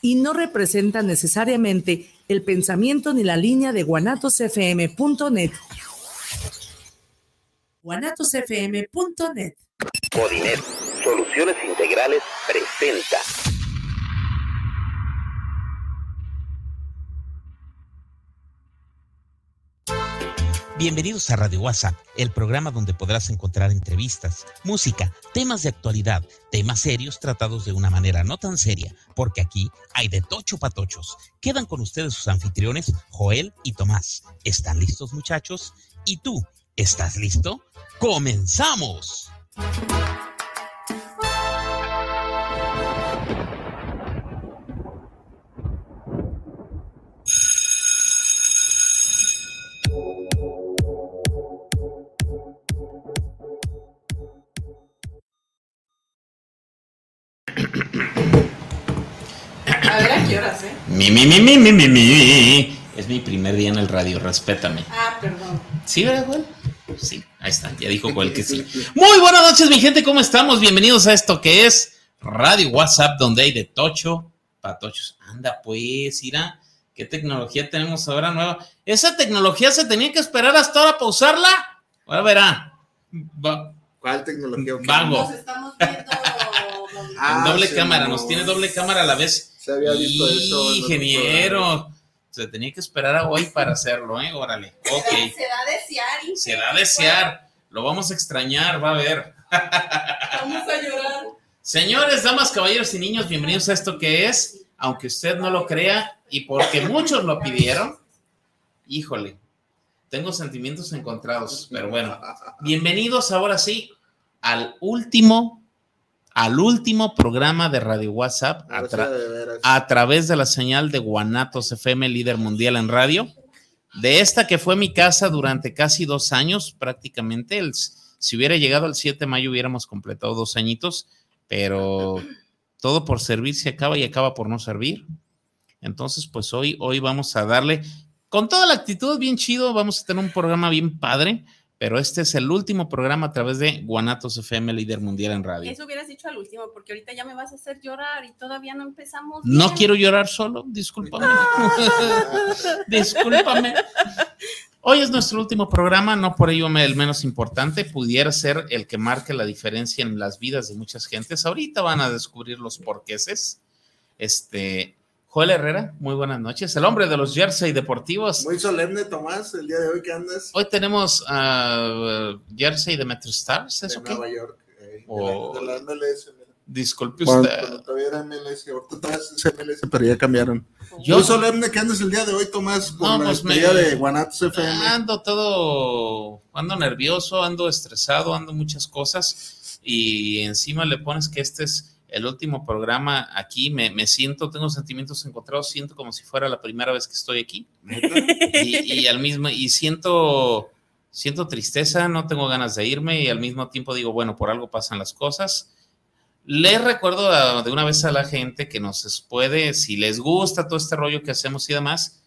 y no representan necesariamente el pensamiento ni la línea de guanatosfm.net. guanatosfm.net. Modinet, soluciones integrales presenta. Bienvenidos a Radio WhatsApp, el programa donde podrás encontrar entrevistas, música, temas de actualidad, temas serios tratados de una manera no tan seria, porque aquí hay de tocho patochos. Quedan con ustedes sus anfitriones, Joel y Tomás. ¿Están listos muchachos? ¿Y tú? ¿Estás listo? ¡Comenzamos! ¿Eh? Mi, mi, mi, mi, mi, mi, mi. Es mi primer día en el radio, respétame. Ah, perdón. ¿Sí, verdad, Joel? Sí, ahí está, ya dijo Joel que sí. Muy buenas noches, mi gente, ¿cómo estamos? Bienvenidos a esto que es Radio WhatsApp, donde hay de tocho, patochos. Anda, pues, mira, ¿qué tecnología tenemos ahora nueva? ¿Esa tecnología se tenía que esperar hasta ahora para usarla? Ahora verá. Va- ¿Cuál tecnología? Vago. Nos estamos viendo. Ah, en doble sí, cámara, no. nos tiene doble cámara a la vez. Se había visto eso. otro Ingeniero. Se tenía que esperar a hoy para hacerlo, ¿eh? Órale. Ok. Se da a desear. y- Se da a desear. Lo vamos a extrañar, va a ver. Vamos a llorar. Señores, damas, caballeros y niños, bienvenidos a esto que es, aunque usted no lo crea y porque muchos lo pidieron, híjole, tengo sentimientos encontrados, pero bueno, bienvenidos ahora sí al último, al último programa de Radio WhatsApp a, tra- a través de la señal de Guanatos FM, líder mundial en radio, de esta que fue mi casa durante casi dos años, prácticamente. El- si hubiera llegado el 7 de mayo, hubiéramos completado dos añitos, pero todo por servir se acaba y acaba por no servir. Entonces, pues hoy, hoy vamos a darle, con toda la actitud bien chido, vamos a tener un programa bien padre, pero este es el último programa a través de Guanatos FM, líder mundial en radio. Eso hubieras dicho al último, porque ahorita ya me vas a hacer llorar y todavía no empezamos. No quiero llorar solo, discúlpame. discúlpame. Hoy es nuestro último programa, no por ello me- el menos importante, pudiera ser el que marque la diferencia en las vidas de muchas gentes. Ahorita van a descubrir los porqueses. Este, Joel Herrera, muy buenas noches. El hombre de los jersey deportivos. Muy solemne, Tomás, el día de hoy que andas Hoy tenemos ah, jersey de Metro Stars, ¿es de? Nueva York. eh, de, Oh. la, de la MLS. mira. Disculpe Cuando, usted. cuando todavía era MLS, ahorita todavía es MLS, pero ya cambiaron. Yo- Muy solemne que andas el día de hoy, Tomás, por No, la pues me- de Guanatos FM. Ando todo, ando nervioso, ando estresado, ando muchas cosas y encima le pones que este es el último programa aquí, me, me siento, tengo sentimientos encontrados, siento como si fuera la primera vez que estoy aquí y, y al mismo, y siento, siento tristeza, no tengo ganas de irme y al mismo tiempo digo, bueno, por algo pasan las cosas. Les recuerdo a- de una vez a la gente que nos puede, si les gusta todo este rollo que hacemos y demás,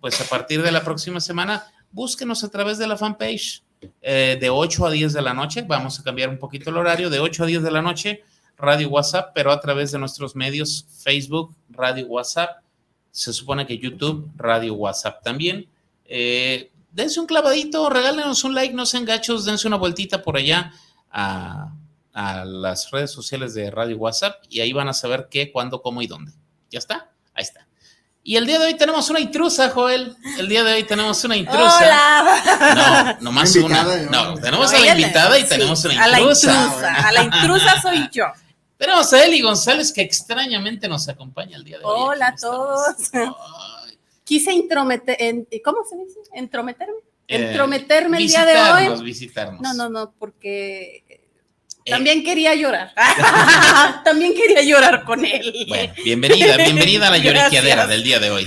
pues a partir de la próxima semana, búsquenos a través de la fanpage eh, de 8 a 10 de la noche. Vamos a cambiar un poquito el horario, de 8 a 10 de la noche, Radio WhatsApp, pero a través de nuestros medios Facebook, Radio WhatsApp. Se supone que YouTube, Radio WhatsApp también. Eh, dense un clavadito, regálenos un like, no sean gachos, dense una vueltita por allá a, a las redes sociales de Radio WhatsApp y ahí van a saber qué, cuándo, cómo y dónde. ¿Ya está? Ahí está. Y el día de hoy tenemos una intrusa, Joel. El día de hoy tenemos una intrusa. Hola. No, nomás una. ¿no? Tenemos a la invitada y sí, tenemos una A la intrusa. intrusa. A la intrusa soy yo. Tenemos a Eli González que extrañamente nos acompaña el día de hoy. Hola a todos. Quise intrometer, en, ¿cómo se dice? ¿Entrometerme? eh, Entrometerme el día de hoy. Visitarnos. No, no, no, porque Eh, también quería llorar. también quería llorar con él. Bueno, bienvenida, bienvenida a la lloriqueadera del día de hoy.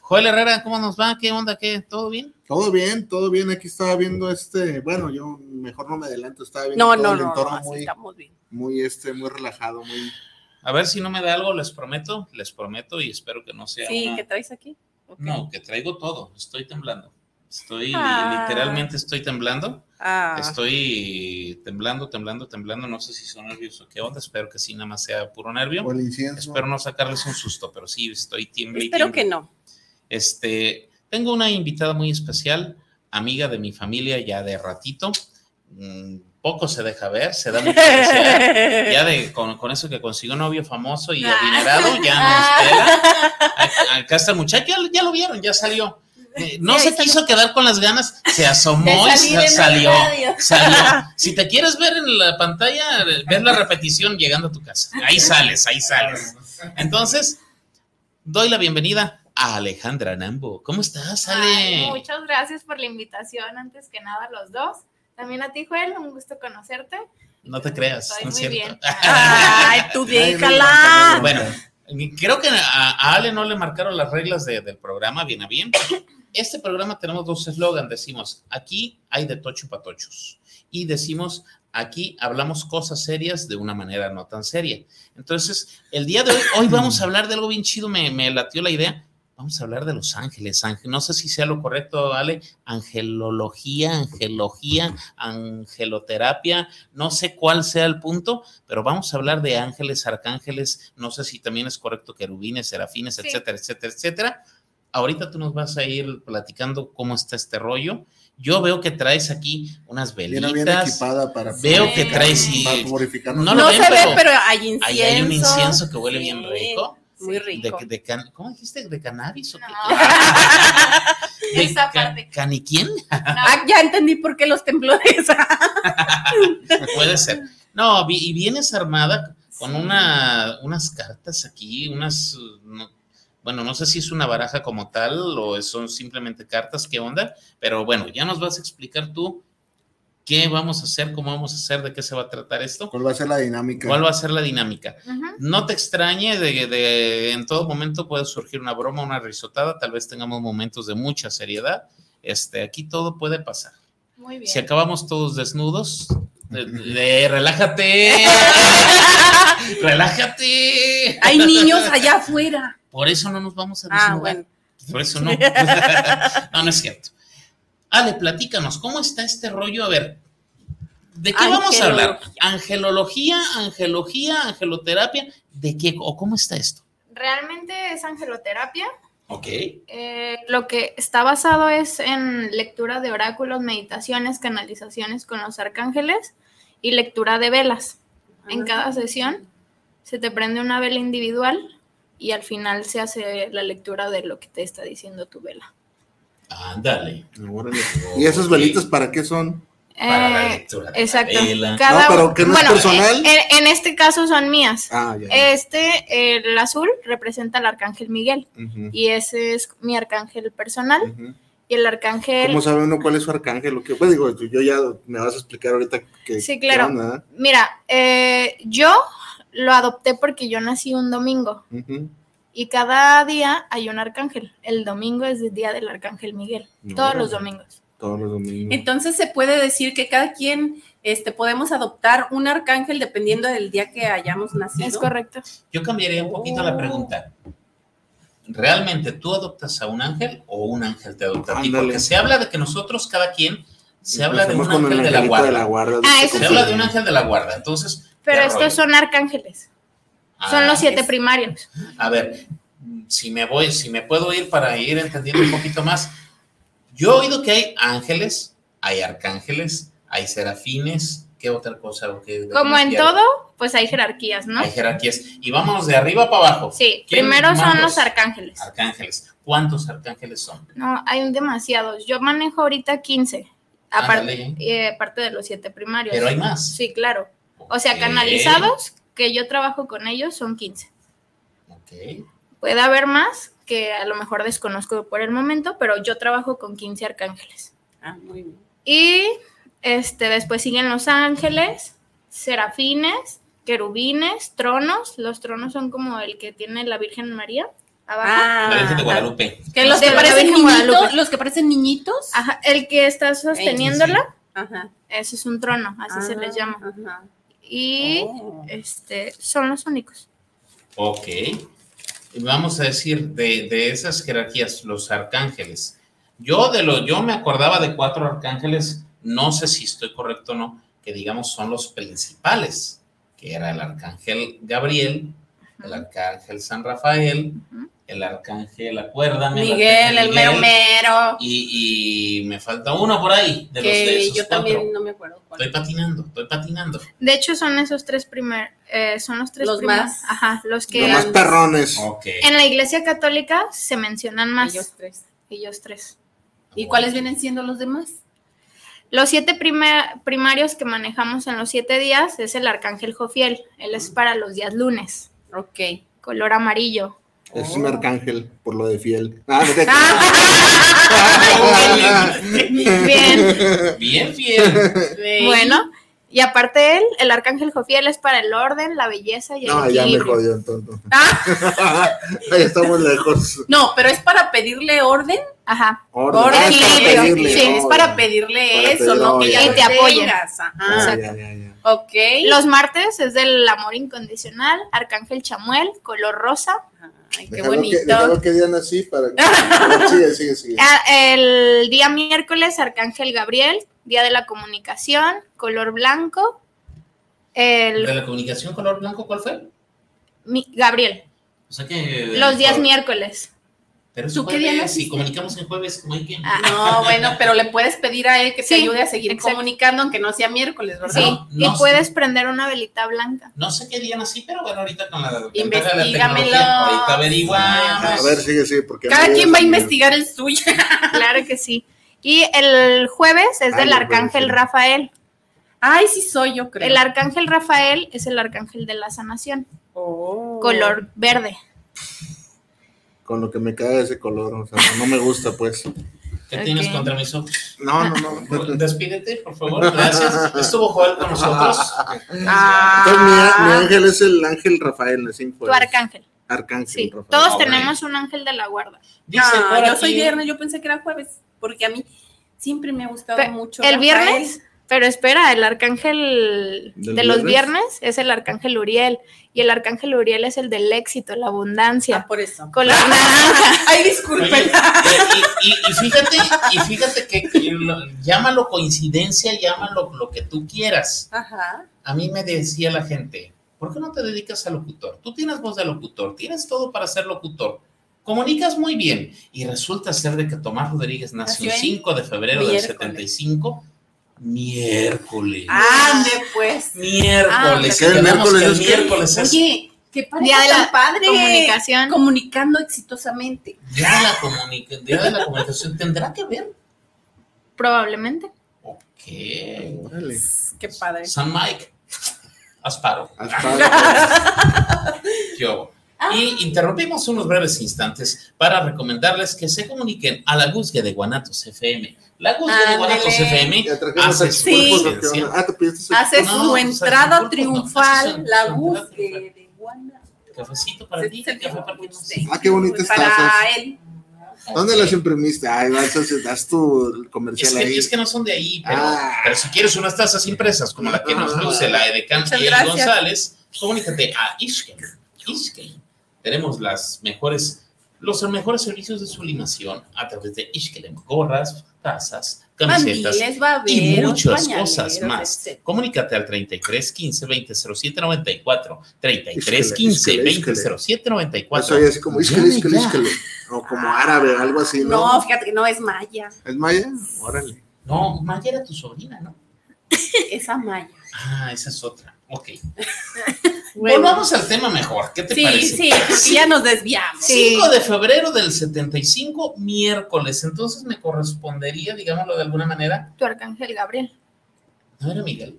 Joel Herrera, ¿cómo nos va? ¿Qué onda? ¿Qué? ¿Todo bien? Todo bien, todo bien. Aquí estaba viendo este, bueno, yo mejor no me adelanto, estaba viendo No, todo no, el no, no, entorno muy, estamos bien. Muy, este, muy relajado, muy. A ver si no me da algo, les prometo, les prometo y espero que no sea Sí, una- ¿qué traes aquí? Ok. No, que traigo todo, estoy temblando. Estoy, Ah. literalmente estoy temblando. Ah, Estoy temblando, temblando, temblando. No sé si son nervios o qué onda. Espero que sí, nada más sea puro nervio. O el incienso. Espero no sacarles un susto, pero sí, estoy tiemble espero tiemble. que no. Este, tengo una invitada muy especial, amiga de mi familia ya de ratito. Poco se deja ver, se da mucho. Ya de, con, con eso que consiguió novio famoso y adinerado, ya no espera. A- Acá está el muchacho, ya, ya lo vieron, ya salió. Eh, no Sí, se quiso quedar con las ganas, se asomó y salió. Salió. Si te quieres ver en la pantalla, ver la repetición llegando a tu casa. Ahí sales, ahí sales. Entonces, doy la bienvenida a Alejandra Nambo. ¿Cómo estás, Ale? Ay, muchas gracias por la invitación, antes que nada, los dos. También a ti, Joel, un gusto conocerte. No te creas, Estoy no es muy cierto. bien. Ay, tú déjala. Bueno, creo que a, a Ale no le marcaron las reglas de- del programa bien a bien. Este programa tenemos dos eslogans. Decimos, aquí hay de tocho patochos. Y decimos, aquí hablamos cosas serias de una manera no tan seria. Entonces, el día de hoy, hoy vamos a hablar de algo bien chido, me, me latió la idea. Vamos a hablar de los ángeles. Ángel, no sé si sea lo correcto, Ale. Angelología, angelología, angeloterapia. No sé cuál sea el punto, pero vamos a hablar de ángeles, arcángeles. No sé si también es correcto querubines, serafines, Sí. etcétera, etcétera, etcétera. Ahorita tú nos vas a ir platicando cómo está este rollo. Yo veo que traes aquí unas Viene velitas. bien equipada para. Veo que traes y- Para purificarnos. No No, lo ven, se ve, pero pero hay incienso. Ahí hay un incienso que huele Sí, bien rico. Muy rico. de can- ¿Cómo dijiste? ¿De cannabis o qué? No. ¿De Esa ca- parte. ¿Cani quién? Ah, ya entendí por qué los temblores. Puede ser. No, vi- y vienes armada con una, unas cartas aquí, unas, no- bueno, no sé si es una baraja como tal o son simplemente cartas, qué onda, pero bueno, ya nos vas a explicar tú qué vamos a hacer, cómo vamos a hacer, de qué se va a tratar esto, ¿Cuál va a ser la dinámica? cuál va a ser la dinámica. No te extrañe de, de- en todo momento puede surgir una broma, una risotada, tal vez tengamos momentos de mucha seriedad. Este, aquí todo puede pasar. Muy bien. Si acabamos todos desnudos, de- de- relájate. relájate. Hay niños allá afuera. Por eso no nos vamos a desnudar. Ah, bueno. Por eso no. no, no es cierto. Ale, platícanos, ¿cómo está este rollo? A ver, ¿de qué vamos a hablar? Angelología, angelología, angeloterapia, ¿de qué o cómo está esto? Realmente es angeloterapia. Ok. Eh, lo que está basado es en lectura de oráculos, meditaciones, canalizaciones con los arcángeles y lectura de velas. En cada sesión se te prende una vela individual y al final se hace la lectura de lo que te está diciendo tu vela. Ándale. ¿Y esas velitas para qué son? Para la Eh, lectura. de la Exacto. Cada No, pero que no es bueno, personal. En, en este caso son mías. Ah, ya. Este, el azul, representa al arcángel Miguel y ese es mi arcángel personal. Y el arcángel, ¿Cómo sabe uno cuál es su arcángel? o qué? Pues digo, yo ya me vas a explicar ahorita que. Sí, claro. mira, eh, yo lo adopté porque yo nací un domingo ¿eh? Ujú. Y cada día hay un arcángel. El domingo es el día del arcángel Miguel, todos los domingos. Todos los domingos. Entonces se puede decir que cada quien este, podemos adoptar un arcángel dependiendo del día que hayamos nacido. Es correcto. Yo cambiaría un poquito la pregunta. ¿Realmente tú adoptas a un ángel o un ángel te adopta a ti? Ándale. Porque se habla de que nosotros, cada quien, se habla de un ángel el de la guarda. de la guarda. Ah, Se habla de un ángel de la guarda. Entonces, Pero ¿qué estos rollo? son arcángeles, son Ah, los siete es- primarios. A ver, si me voy, si me puedo ir para ir entendiendo un poquito más. Yo he oído que hay ángeles, hay arcángeles, hay serafines. ¿Qué otra cosa? ¿O qué- de qué Como en todo, pues hay jerarquías, ¿no? Hay jerarquías. Y vámonos de arriba para abajo. Sí, ¿Quién primero son los arcángeles. Arcángeles. ¿Cuántos arcángeles son? No, hay demasiados. Yo manejo ahorita 15, aparte, Ándale. eh, aparte de los siete primarios. Pero hay más. Sí, claro. O sea, canalizados, que yo trabajo con ellos, son 15. Ok. Puede haber más, que a lo mejor desconozco por el momento, pero yo trabajo con 15 arcángeles. Ah, muy bien. Y este, después siguen los ángeles, serafines, querubines, tronos. Los tronos son como el que tiene la Virgen María abajo. Ah, La Virgen de Guadalupe. que los que parecen niñitos, Guadalupe. los que parecen niñitos. Ajá, el que está sosteniéndola, Ajá. ese es un trono, así se les llama. Ajá. Y Oh. este, son los únicos. Ok. Y Vamos a decir, de, de esas jerarquías, los arcángeles. Yo de lo, yo me acordaba de cuatro arcángeles no sé si estoy correcto o no, que digamos son los principales, que era el arcángel Gabriel, el arcángel San Rafael. El arcángel, acuérdame. Miguel, el mero mero. Y, y me falta uno por ahí, de los de Que esos yo cuatro. también no me acuerdo cuál. Estoy patinando, estoy patinando. De hecho, son esos tres primer, eh, son los tres Los primer- más- Ajá, los que Los más perrones. Ok. en la iglesia católica se mencionan más. Ellos tres. ellos tres. ¿Y cuáles vienen siendo los demás? Los siete prima- primarios que manejamos en los siete días es el arcángel Jofiel. Él es para los días lunes, Ok. color amarillo. Es un arcángel, por lo de fiel. Ah, no te- Bien, Bien fiel. bueno. Y aparte él, el arcángel Jofiel es para el orden, la belleza y el No, ya me equilibrio. jodió entonces. Ah, Ahí estamos lejos. no, pero es para pedirle orden. Ajá. Orden. Orden, Ah, es para equilibrio. pedirle, sí, es para pedirle Para eso, pedir, no que ya. te apoyen. tengas, Ah, Ajá. ya, ya, ya. Ok. Los martes es del amor incondicional, arcángel Chamuel, color rosa. Ay, qué Déjalo que, bonito. déjalo que digan así para que. Sigue, sigue, sigue. Ah, El día miércoles, arcángel Gabriel, día de la comunicación, color blanco. El ¿De la comunicación color blanco cuál fue? mi- Gabriel, O sea que. los días por- miércoles. Pero es ¿Tú qué día? Si comunicamos en jueves, como hay que. Ah, No, bueno, pero le puedes pedir a él que te ayude a seguir exacto. comunicando, aunque no sea miércoles, ¿verdad? Sí, No, y no sé. puedes prender una velita blanca. No sé qué día nací, pero bueno, ahorita con la de la ahorita averiguamos. A ver, sigue, sigue. Porque Cada quien va a investigar el suyo. Claro que sí. Y el jueves es Ay, del el arcángel sí. Rafael. Ay, sí soy, yo creo. El arcángel Rafael es el arcángel de la sanación, Oh. color verde. Con lo que me cae ese color. O sea, no, me gusta, pues. ¿Qué tienes contra mis ojos? No, no, no. Despídete, por favor. Gracias. Estuvo Joel con nosotros. Ah. Entonces, mi, mi ángel es el ángel Rafael, así Tu arcángel. Arcángel Sí, Rafael. todos Ah, tenemos un ángel de la guarda. Dice No, yo aquí- soy viernes, yo pensé que era jueves, porque a mí siempre me ha gustado mucho. el Rafael. viernes, pero espera, el arcángel ¿Del de los viernes? es el arcángel Uriel. Y el arcángel Uriel es el del éxito, la Ah, abundancia. por eso. Ay, Oye, disculpen. y, y- y fíjate, y fíjate que, que lo- llámalo coincidencia, llámalo lo que tú quieras. Ajá. A mí me decía la gente, ¿por qué no te dedicas a locutor? Tú tienes voz de locutor, tienes todo para ser locutor. Comunicas muy bien y resulta ser de que Tomás Rodríguez nació el en 5 de febrero del miércoles. 75, miércoles. Ande, pues. Miércoles. ¿qué y tenemos miércoles que el miércoles es Oye, qué padre. Día de la padre. comunicación. Comunicando exitosamente. día de, la comunica- día de la comunicación. ¿Tendrá que ver? Probablemente. Ok. Órale. Qué padre. San Mike. Asparo. Asparo. Yo. Ah. Y interrumpimos unos breves instantes para recomendarles que se comuniquen a la Guzgue de Guanatos FM. La Guzgue de. Guanatos FM hace a su Sí. cuerpos, ¿o qué presencia. onda? Ah, Hace No, su entrada no, triunfal, hace su- la su entrada búsqueda triunfal. de Wanda. Cafecito para ti, café para ti. Ah, qué bonitas Para tazas. él. ¿Dónde Ok. las imprimiste? Ay, vas, das tu Es comercial que, ahí. es que no son de ahí, pero, Ah. pero si quieres unas tazas impresas como la que nos Ah. luce la Edecán y. González, comunícate a Ishken. Ishken. Tenemos las mejores, los mejores servicios de sublimación a través de Ishken. Gorras, tazas, camisetas Mandiles, baberos, y muchas cosas más. Comunícate al 33 15 20 07 94. 33 Ísquele, 15 ísquele, 20 ísquele. 07 Yo 94. soy así como isquele, isquele, isquele. O como árabe, algo así, ¿no? No, fíjate que no es Maya. ¿Es maya? Órale. No, Maya era tu sobrina, ¿no? Esa Maya. Ah, esa es otra. Ok. Bueno. Volvamos al tema mejor. ¿Qué te Sí, parece? sí, porque ya nos desviamos. Sí. 5 de febrero del 75, miércoles. Entonces me correspondería, digámoslo de alguna manera, Tu arcángel Gabriel. no era Miguel.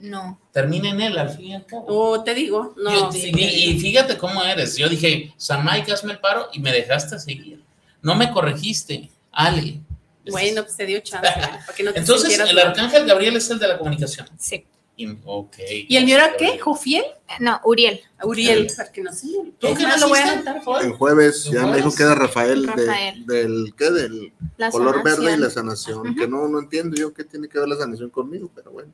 No. Termina en él, al fin y al cabo. Oh, te digo, no. Yo- sí y, que- y fíjate cómo eres. Yo dije, San Mike, hazme el paro y me dejaste seguir. No me corregiste. Ale. Bueno, pues te dio chance. para que no te Entonces, el arcángel Gabriel es el de la comunicación. Sí. Y- ok. ¿Y el mío era qué? ¿Jofiel? No, Uriel. Uriel. Para que no se ¿Tú lo voy a? El jueves ¿El ya me dijo que era Rafael, de- Rafael. del, ¿qué? Del La color sanación. verde y la sanación. Que no, no entiendo yo qué tiene que ver la sanación conmigo, pero bueno.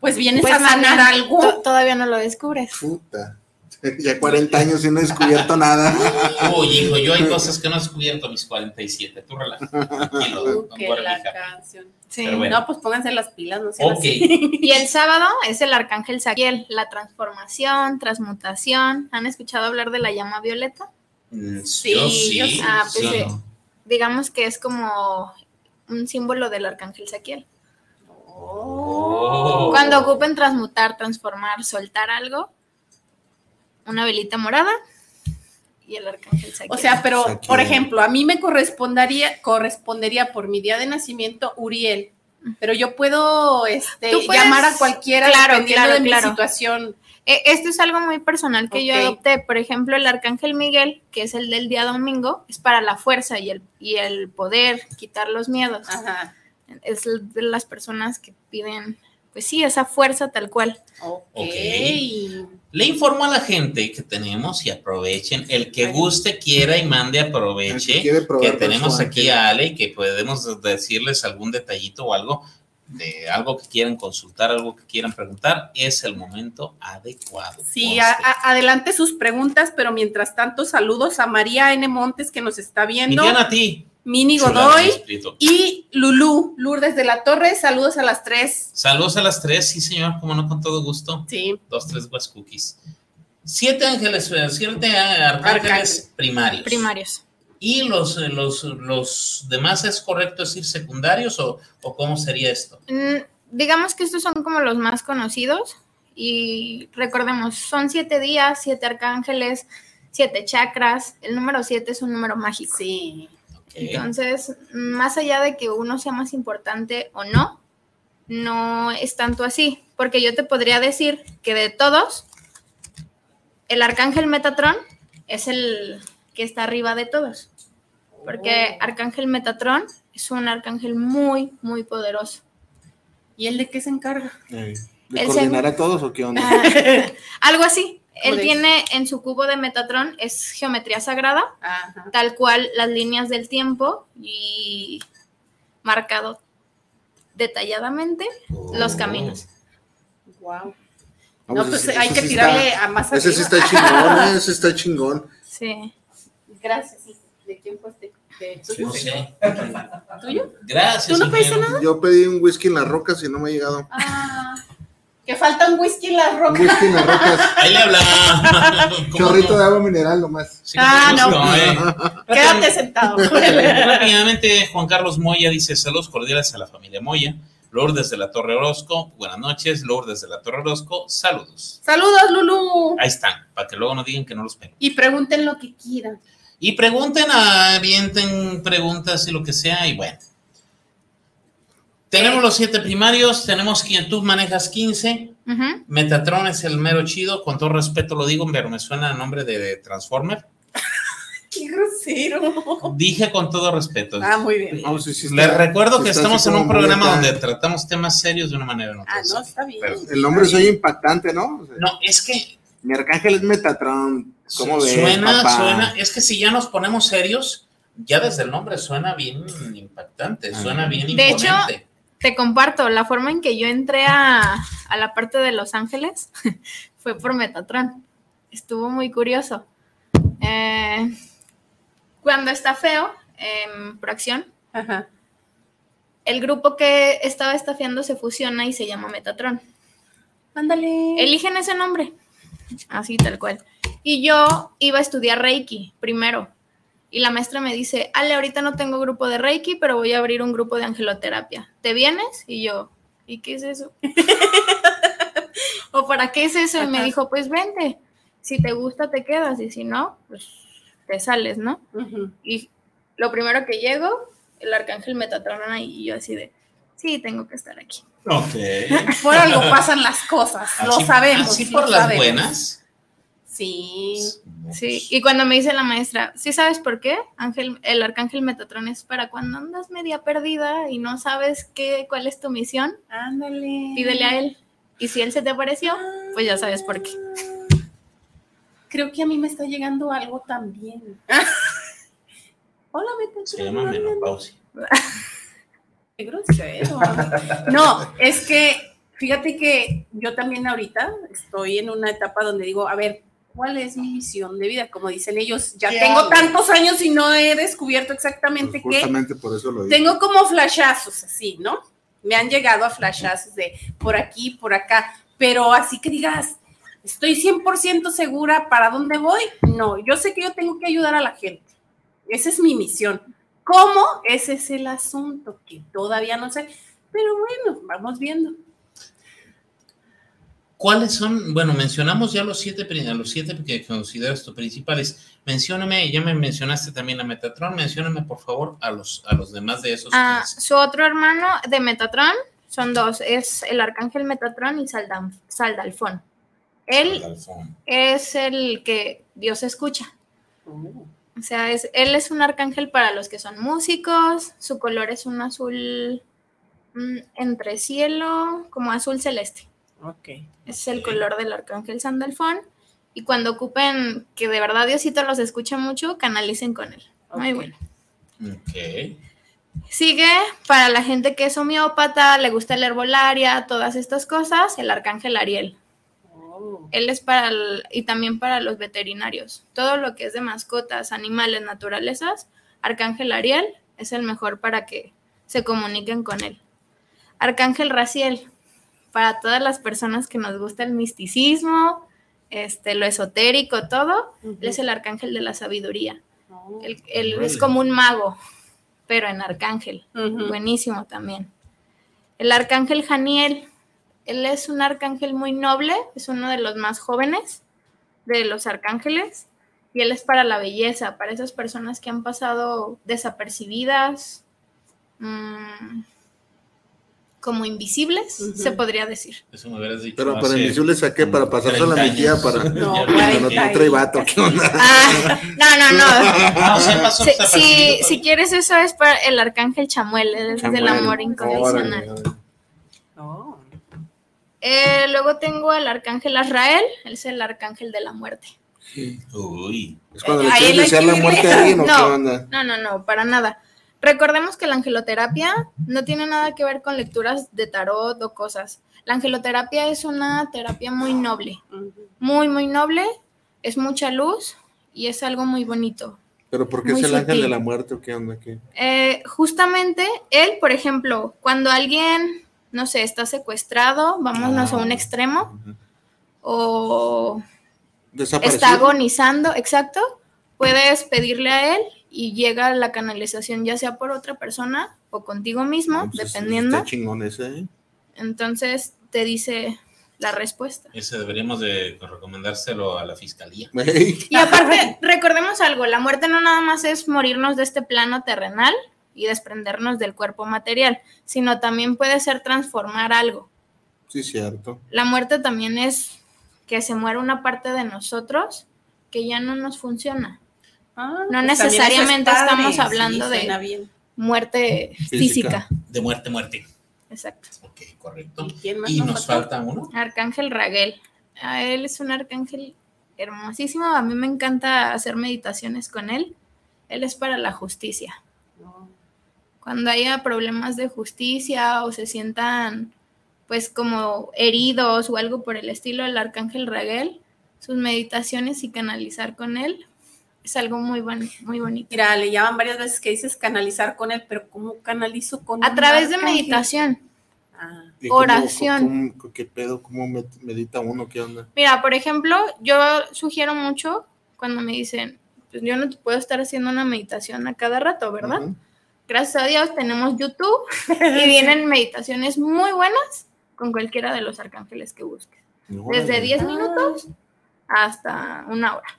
Pues vienes Pues a sanar algo. to- Todavía no lo descubres. Puta. Ya 40 años y no he descubierto nada. Uy, hijo, yo hay cosas que no he descubierto a mis 47. Tú relaja. Tranquilo, Uh, don que la Guardica. canción. Sí. Bueno. No, pues pónganse las pilas, no así. Y el sábado es el arcángel Saquiel, la transformación, transmutación. ¿Han escuchado hablar de la llama violeta? Mm, Sí, yo sí. Ah, pues sí. ¿no? Digamos que es como un símbolo del arcángel Saquiel. Oh. Cuando ocupen transmutar, transformar, soltar algo, una velita morada y el arcángel Saquiel. O sea, pero, Saquiel. por ejemplo, a mí me correspondería, correspondería por mi día de nacimiento Uriel, pero yo puedo este, puedes- llamar a cualquiera claro, dependiendo claro, de mi situación. E- Esto es algo muy personal que yo adopté. Por ejemplo, el arcángel Miguel, que es el del día domingo, es para la fuerza y el, y el poder, quitar los miedos. Ajá. Es de las personas que piden, pues sí, esa fuerza tal cual. Ok. Ok. Le informo a la gente que tenemos y aprovechen. El que guste, quiera y mande, El que aproveche. probar Que tenemos aquí a Ale y que podemos decirles algún detallito o algo de algo que quieran consultar, algo que quieran preguntar. Es el momento adecuado. Sí, Conste. a- a- adelante sus preguntas, pero mientras tanto, saludos a María N. Montes que nos está viendo, Miriam, a ti. Mini Godoy y Lulú, Lourdes de la Torre. Saludos a las tres. Saludos a las tres, sí, señor, como no, con todo gusto. Sí. Dos, tres West Cookies. Siete ángeles, eh, siete arcángeles Arcángeles. primarios. Primarios. ¿Y los, eh, los, los demás es correcto decir secundarios o, o cómo sería esto? Mm, digamos que estos son como los más conocidos y recordemos, son siete días, siete arcángeles, siete chakras. El número siete es un número mágico. Sí. Entonces, más allá de que uno sea más importante o no, no es tanto así, porque yo te podría decir que de todos, el arcángel Metatron es el que está arriba de todos, porque Oh. arcángel Metatron es un arcángel muy, muy poderoso. ¿Y él de qué se encarga? Eh, ¿De El coordinar a todos o qué onda? Algo así. Él tiene en su cubo de Metatron, es geometría sagrada, Ajá. tal cual las líneas del tiempo y marcado detalladamente los caminos. Wow. Ah, No, pues pues hay que sí tirarle está- a más Ese sí está chingón, eh, ese está chingón. Sí. Gracias. sí. ¿De quién fue este? ¿De tuyo? No sé. ¿Tuyo? Gracias. ¿Tú no pediste ingeniero. Yo pedí un whisky en las rocas y no me ha llegado. Ah, que falta un whisky en las rocas. whisky en las rocas. Ahí le hablaba. ¿Cómo Chorrito no? de agua mineral nomás. Sí, Ah, no. eh. Quédate sentado. Rápidamente, Juan Carlos Moya dice saludos cordiales a la familia Moya. Lourdes de la Torre Orozco, buenas noches. Lourdes de la Torre Orozco, saludos. Saludos, Lulu. Ahí están, para que luego no digan que no los pego. Y pregunten lo que quieran. Y pregunten, avienten preguntas y lo que sea, y bueno. Tenemos los siete primarios, tenemos quien tú manejas 15. Ujú. Metatron es el mero chido, con todo respeto lo digo, pero me suena a nombre de Transformer. Qué grosero. Dije con todo respeto. Ah, muy bien. No, sí, sí está- Les recuerdo que estamos en un programa donde tratamos temas serios de una manera o de otra. Ah, no, está bien. Pero- El nombre soy impactante, ¿no? O sea, No, es que Mi arcángel es Metatron. ¿Cómo ves, suena, papá? suena, es que si ya nos ponemos serios, ya desde el nombre suena bien impactante, suena bien De hecho, imponente. Te comparto, la forma en que yo entré a, a la parte de Los Ángeles fue por Metatron. Estuvo muy curioso. Eh, cuando está feo, en Proacción, Ajá. el grupo que estaba estafiando se fusiona y se llama Metatron. Ándale. Eligen ese nombre, así tal cual. Y yo iba a estudiar Reiki primero. Y la maestra me dice, Ale, ahorita no tengo grupo de Reiki, pero voy a abrir un grupo de angeloterapia. ¿Te vienes? Y yo, ¿y qué es eso? ¿O para qué es eso? Y me dijo, pues vente. Si te gusta, te quedas. Y si no, pues te sales, ¿no? Y lo primero que llego, el arcángel Metatron ahí, y yo así de, sí, tengo que estar aquí. Ok. Por algo pasan las cosas. lo sabemos. Así lo por las sabemos. buenas. Sí. Sí, y cuando me dice la maestra, ¿sí sabes por qué? Ángel, el arcángel Metatron es para cuando andas media perdida y no sabes qué, cuál es tu misión, Ándale. pídele a él. Y si él se te apareció, pues ya sabes por qué. Creo que a mí me está llegando algo también. Hola, me Se llama menopausia. Qué grosero. No, es que fíjate que yo también ahorita estoy en una etapa donde digo, a ver, ¿Cuál es mi misión de vida? Como dicen ellos, ya ¿Qué tengo hago? tantos años y no he descubierto exactamente Pues qué. justamente por eso lo digo. Tengo como flashazos así, ¿no? Me han llegado a flashazos de por aquí, por acá, pero así que digas, estoy 100% segura para dónde voy. No, yo sé que yo tengo que ayudar a la gente. Esa es mi misión. ¿Cómo? Ese es el asunto que todavía no sé, pero bueno, vamos viendo. ¿Cuáles son? Bueno, mencionamos ya los siete, los siete que consideras tus principales. Mencióname, ya me mencionaste también a Metatron, mencióname por favor a los, a los demás de esos. Ah, su otro hermano de Metatron son dos, es el arcángel Metatron y Saldam- Saldalfón. Él es el que Dios escucha. O sea, es, él es un arcángel para los que son músicos, su color es un azul mm, entre cielo, como azul celeste. Ok. Ese es el color del arcángel Sandalfón. Y cuando ocupen que de verdad Diosito los escucha mucho, canalicen con él. Muy bueno. Ok. Sigue para la gente que es homeópata, le gusta la herbolaria, todas estas cosas, el arcángel Ariel. Oh. Él es para el- y también para los veterinarios. Todo lo que es de mascotas, animales, naturalezas, Arcángel Ariel es el mejor para que se comuniquen con él. Arcángel Raciel, para todas las personas que nos gusta el misticismo, este, lo esotérico, todo, él es el arcángel de la sabiduría. Oh. Él, él es como un mago, pero en arcángel. Buenísimo también. El arcángel Janiel, él es un arcángel muy noble, es uno de los más jóvenes de los arcángeles, y él es para la belleza, para esas personas que han pasado desapercibidas, mm, como invisibles, se podría decir. Eso me hubieras dicho. Pero para invisibles a qué? Para pasársela a 30 mi tía años. para. No, ves no que- Ay, trae vato, ¿qué onda? Ah, no, no, no. Ah, o sea, pasó Si, si, quieres eso es para el arcángel Chamuel, él es del Chamuel. amor incondicional. Oh. Eh, luego tengo al arcángel Azrael, él es el arcángel de la muerte. Uy. ¿Es cuando le quieres desear la muerte a alguien o qué No. onda? No, no, no, para nada. Recordemos que la angeloterapia no tiene nada que ver con lecturas de tarot o cosas. La angeloterapia es una terapia muy noble, muy, muy noble, es mucha luz y es algo muy bonito. ¿Pero por qué es el ángel de la muerte o qué onda? ¿Qué? Eh, justamente él, por ejemplo, cuando alguien, no sé, está secuestrado, vámonos a un Ah. extremo, o está agonizando, exacto, puedes pedirle a él y llega la canalización ya sea por otra persona o contigo mismo, Ah, pues, dependiendo. Está chingón ese, ¿eh? Entonces te dice la respuesta. Ese deberíamos de recomendárselo a la fiscalía. Y aparte, recordemos algo, la muerte no nada más es morirnos de este plano terrenal y desprendernos del cuerpo material, sino también puede ser transformar algo. Sí, cierto. La muerte también es que se muere una parte de nosotros que ya no nos funciona. Ah, No pues es necesariamente estamos sí, hablando de-. Muerte Física. física. De muerte, muerte. Exacto. Ok, correcto. ¿Y quién más Y nos falta uno. Arcángel Raguel. A él es un arcángel hermosísimo. A mí me encanta hacer meditaciones con él. Él es para la justicia. No. Cuando haya problemas de justicia o se sientan pues como heridos o algo por el estilo del arcángel Raguel, sus meditaciones y canalizar con él es algo muy, bon- muy bonito. Mira, le llaman varias veces que dices canalizar con él, pero ¿cómo canalizo con A un través de meditación. Ah, ¿Y cómo- Oración. cómo- ¿Qué pedo? ¿Cómo med- medita uno? ¿Qué onda? Mira, por ejemplo, yo sugiero mucho cuando me dicen, pues yo no te puedo estar haciendo una meditación a cada rato, ¿verdad? Gracias a Dios tenemos YouTube y vienen meditaciones muy buenas con cualquiera de los arcángeles que busques. Desde Órale. 10 minutos hasta una hora.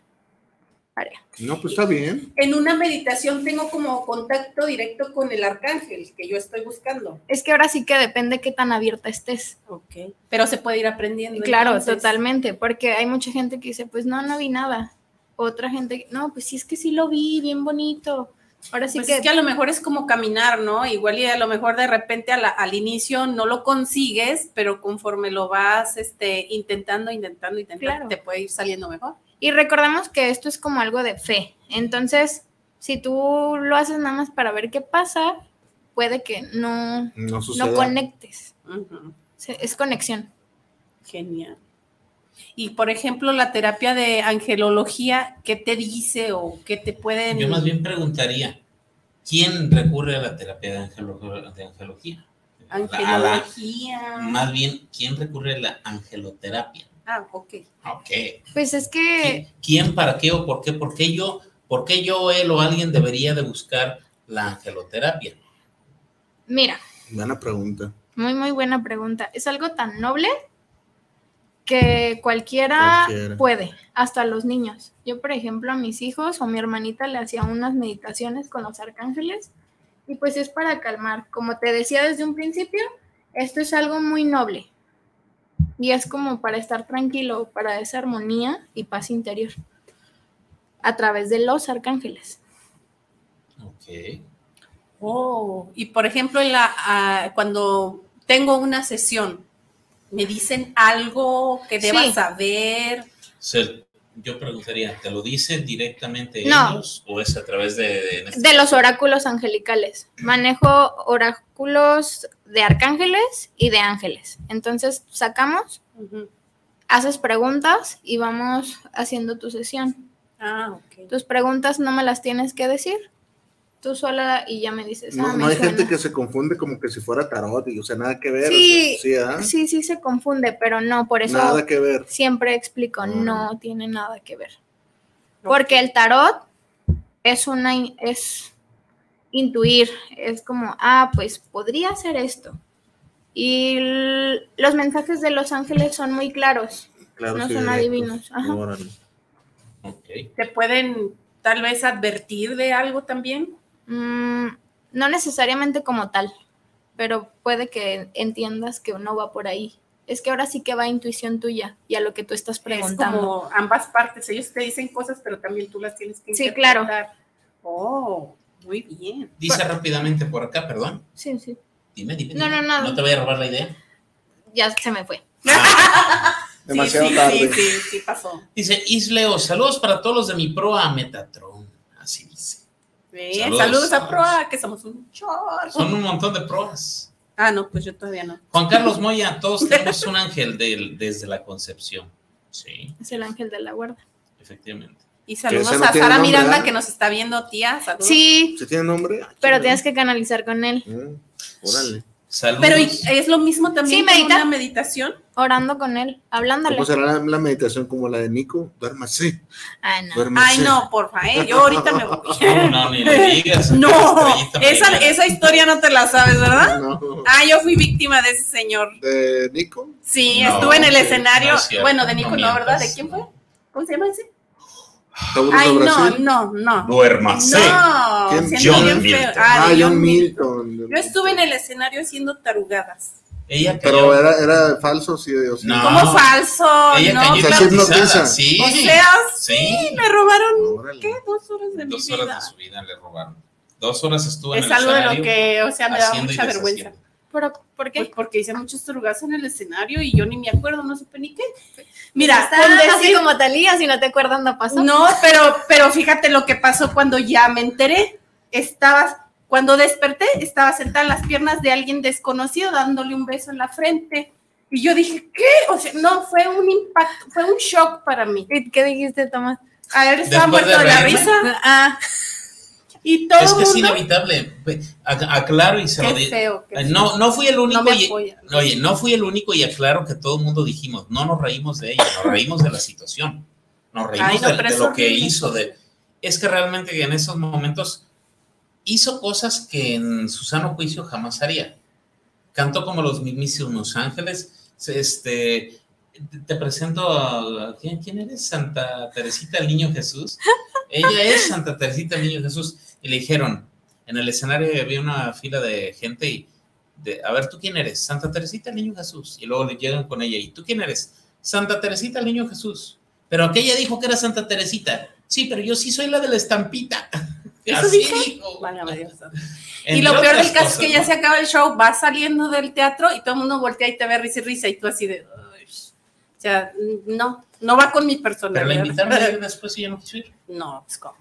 No, pues está bien. En una meditación tengo como contacto directo con el arcángel que yo estoy buscando. Es que ahora sí que depende qué tan abierta estés. Ok. Pero se puede ir aprendiendo. Claro, entonces. totalmente, porque hay mucha gente que dice, pues no, no vi nada. Otra gente, no, pues sí es que sí lo vi, bien bonito. Ahora sí Pues que, es que a lo mejor es como caminar, ¿no? Igual y a lo mejor de repente la- al inicio no lo consigues, pero conforme lo vas este, intentando, intentando, intentando, Claro. te puede ir saliendo mejor. Y recordemos que esto es como algo de fe. Entonces, si tú lo haces nada más para ver qué pasa, puede que no, No conectes. Es conexión. Genial. Y por ejemplo, la terapia de angelología, ¿qué te dice o qué te pueden... Yo más bien preguntaría, ¿quién recurre a la terapia de, angelo- de angelología? La- Angelología. más bien, ¿quién recurre a la angeloterapia? Ah, ok. Ok. Pues es que ¿Quién, quién, para qué o por qué? ¿Por qué yo, por qué yo, él o alguien debería de buscar la angeloterapia? Mira, Buena pregunta. muy, muy buena pregunta. Es algo tan noble que cualquiera, Cualquiera. puede, hasta los niños. Yo, por ejemplo, a mis hijos o mi hermanita le hacía unas meditaciones con los arcángeles y pues es para calmar. Como te decía desde un principio, esto es algo muy noble y es como para estar tranquilo, para esa armonía y paz interior a través de los arcángeles. Ok. Oh, y por ejemplo, en la, ah, cuando tengo una sesión, ¿me dicen algo que deba Sí. saber? Se- yo preguntaría, ¿te lo dicen directamente No. ellos o es a través de... de- este De los oráculos angelicales. Manejo oráculos de arcángeles y de ángeles. Entonces sacamos, haces preguntas y vamos haciendo tu sesión. Ah, ok. Tus preguntas no me las tienes que decir. Tú sola y ya me dices. No, ah, no me hay suena. gente que se confunde como que si fuera tarot, y, o sea, nada que ver. Sí, o sea, sí, ¿ah? Sí, sí se confunde, pero no, por eso Nada que ver. siempre explico, Mm. no tiene nada que ver. Porque el tarot es una es intuir, es como, ah, pues podría ser esto. Y los mensajes de los ángeles son muy claros. Claro, No sí, son directos. adivinos, ajá. ¿Te pueden tal vez advertir de algo también? Mm, no necesariamente como tal, pero puede que entiendas que no va por ahí. Es que ahora sí que va a intuición tuya y a lo que tú estás Es preguntando. como ambas partes. Ellos te dicen cosas, pero también tú las tienes que Sí, claro. interpretar. Oh, muy bien. Dice rápidamente por acá, perdón. Sí, sí. Dime, dime. No, no, no. No te voy a robar la idea. Ya se me fue. Demasiado sí, sí, tarde. Sí, sí, sí pasó. Dice Isleo, saludos para todos los de mi proa Metatron. Bien, Saludos, saludos, a. Proa, que somos un chorro. Son un montón de proas. Ah, no, pues yo todavía no. Juan Carlos Moya, todos tenemos un ángel del- desde la concepción. Sí, Es el ángel de la guarda. efectivamente. Y saludos no a Sara nombre, Miranda ¿ah? que nos está viendo, tía. Saludos. Sí, ¿Se tiene nombre? Ah, pero tienes que canalizar con él, Mm, Órale. Saludos. Pero ¿y- es lo mismo también Sí, con medita. una meditación. orando con él, hablándole. ¿Cómo será la, la meditación como la de Nico? Duérmase. Ay, no. Duérmase. Ay, no, porfa, ¿eh? Yo ahorita me voy. No, no, ni le digas. No, esa, esa historia no te la sabes, ¿verdad? No. Ah, yo fui víctima de ese señor. ¿De Nico? Sí, No, estuve en el escenario. no es cierto, bueno, de Nico no. ¿verdad? ¿De quién fue? ¿Cómo se llama ese? ¿Taurus Ay, de no, Brasil? no, no. Duérmase. No, siendo John. Milton. Ah, Ah, John Milton. Yo estuve en el escenario haciendo tarugadas. Ella Pero era, era falso, sí, o sí. No. ¿Cómo falso? Ella no, cayó o sea, sí. Sí. O sea, sí. me robaron, Órale. ¿qué? Dos horas de Dos mi horas vida. de su vida le robaron. Dos horas estuvo en Es el algo de lo escenario que, o sea, me da haciendo y mucha vergüenza. ¿Pero por qué? Pues porque hice muchos tarugadas en el escenario y yo ni me acuerdo, no supe ni qué. Mira, Estás con así decir- como Talía, si no te acuerdas, no pasó. No, pero, pero fíjate lo que pasó cuando ya me enteré. Estabas, cuando desperté, estaba sentada en las piernas de alguien desconocido dándole un beso en la frente. Y yo dije, ¿qué? O sea, no, fue un impacto, fue un shock para mí. ¿Y ¿Qué dijiste, Tomás? A ver, estaba Después de muerto de, la risa. Ah, Y todo Es que es inevitable. Aclaro y se lo digo. feo. qué feo. No, no fui el único. No y- oye, no fui el único y aclaro que todo el mundo dijimos, no nos reímos de ella, nos reímos de la situación. Nos reímos Ay, no, de, lo que hizo. De, es que realmente en esos momentos hizo cosas que en su sano juicio jamás haría. Cantó como los mismísimos ángeles. Este, te- te presento a. ¿quién, quién eres? Santa Teresita el Niño Jesús. Ella es Santa Teresita el Niño Jesús. Y le dijeron, en el escenario había una fila de gente y, de, a ver, ¿tú quién eres? Santa Teresita el Niño Jesús. Y luego le llegan con ella, ¿y tú quién eres? Santa Teresita el Niño Jesús. Pero aquella dijo que era Santa Teresita. Sí, pero yo sí soy la de la estampita. ¿Eso Así dijo? dijo. Válgame Dios. Y lo peor del caso es que ya ¿no? se acaba el show, vas saliendo del teatro y todo el mundo voltea y te ve risa y risa y tú así de... "Uy". O sea, no, no va con mi Pero personalidad. la invitaron después y ya no quiso ir. No, pues cómo.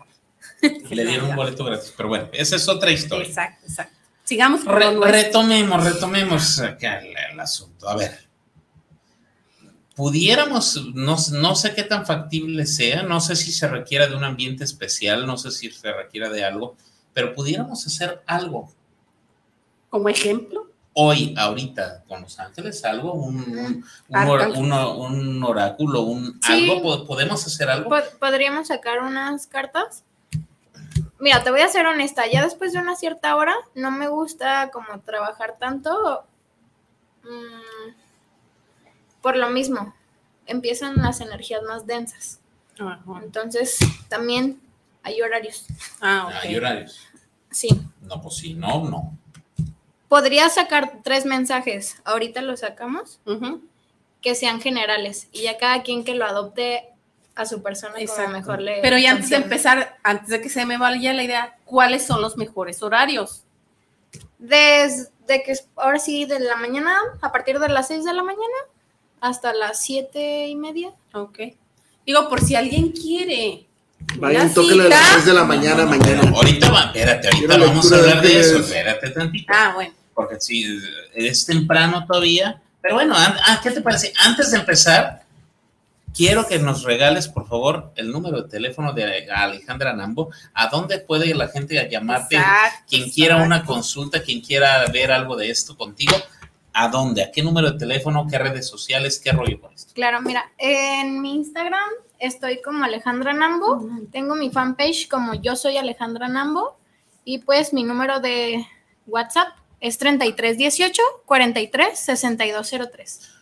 Y le dieron un boleto gratis. Pero bueno, esa es otra historia. Exacto, exacto. Sigamos con Re- retomemos, retomemos acá el, el asunto. A ver. pudiéramos, no, no sé qué tan factible sea, no sé si se requiera de un ambiente especial, no sé si se requiera de algo, pero pudiéramos hacer algo Como ejemplo. hoy, ahorita, con Los Ángeles, algo, un, un, un or- un- un oráculo, un Sí. algo, po- podemos hacer algo. Po- ¿Podríamos sacar unas cartas? Mira, te voy a ser honesta, ya después de una cierta hora no me gusta como trabajar tanto mm, por lo mismo, empiezan las energías más densas. Ajá. Entonces, también hay horarios. Ah, ok. Hay horarios. Sí. No, pues sí, no, no. Podría sacar tres mensajes, ahorita los sacamos, que sean generales y ya cada quien que lo adopte a su persona como Exacto. mejor le Pero ya antes de empezar, antes de que se me vaya la idea, ¿cuáles son los mejores horarios? Desde que ahora sí, de la mañana, a partir de las 6 de la mañana hasta las siete y media. Ok. Digo, por si alguien quiere. Vayan, una tóquenle a las cita. 3 de la mañana, No, no, mañana. no, ahorita va, espérate, ahorita vamos a lectura de hablar de eso, espérate tantito. Ah, bueno. porque sí, es temprano todavía. Pero bueno, an- ah, ¿qué te parece? Antes de empezar, quiero que nos regales, por favor, el número de teléfono de Alejandra Nambo. ¿A dónde puede la gente llamarte? Exacto, quien quiera exacto. una consulta, quien quiera ver algo de esto contigo, ¿a dónde? ¿A qué número de teléfono? ¿Qué redes sociales? ¿Qué rollo con esto? Claro, mira, en mi Instagram estoy como Alejandra Nambo. Tengo mi fanpage como yo soy Alejandra Nambo. Y pues mi número de WhatsApp es 3318 43 6203.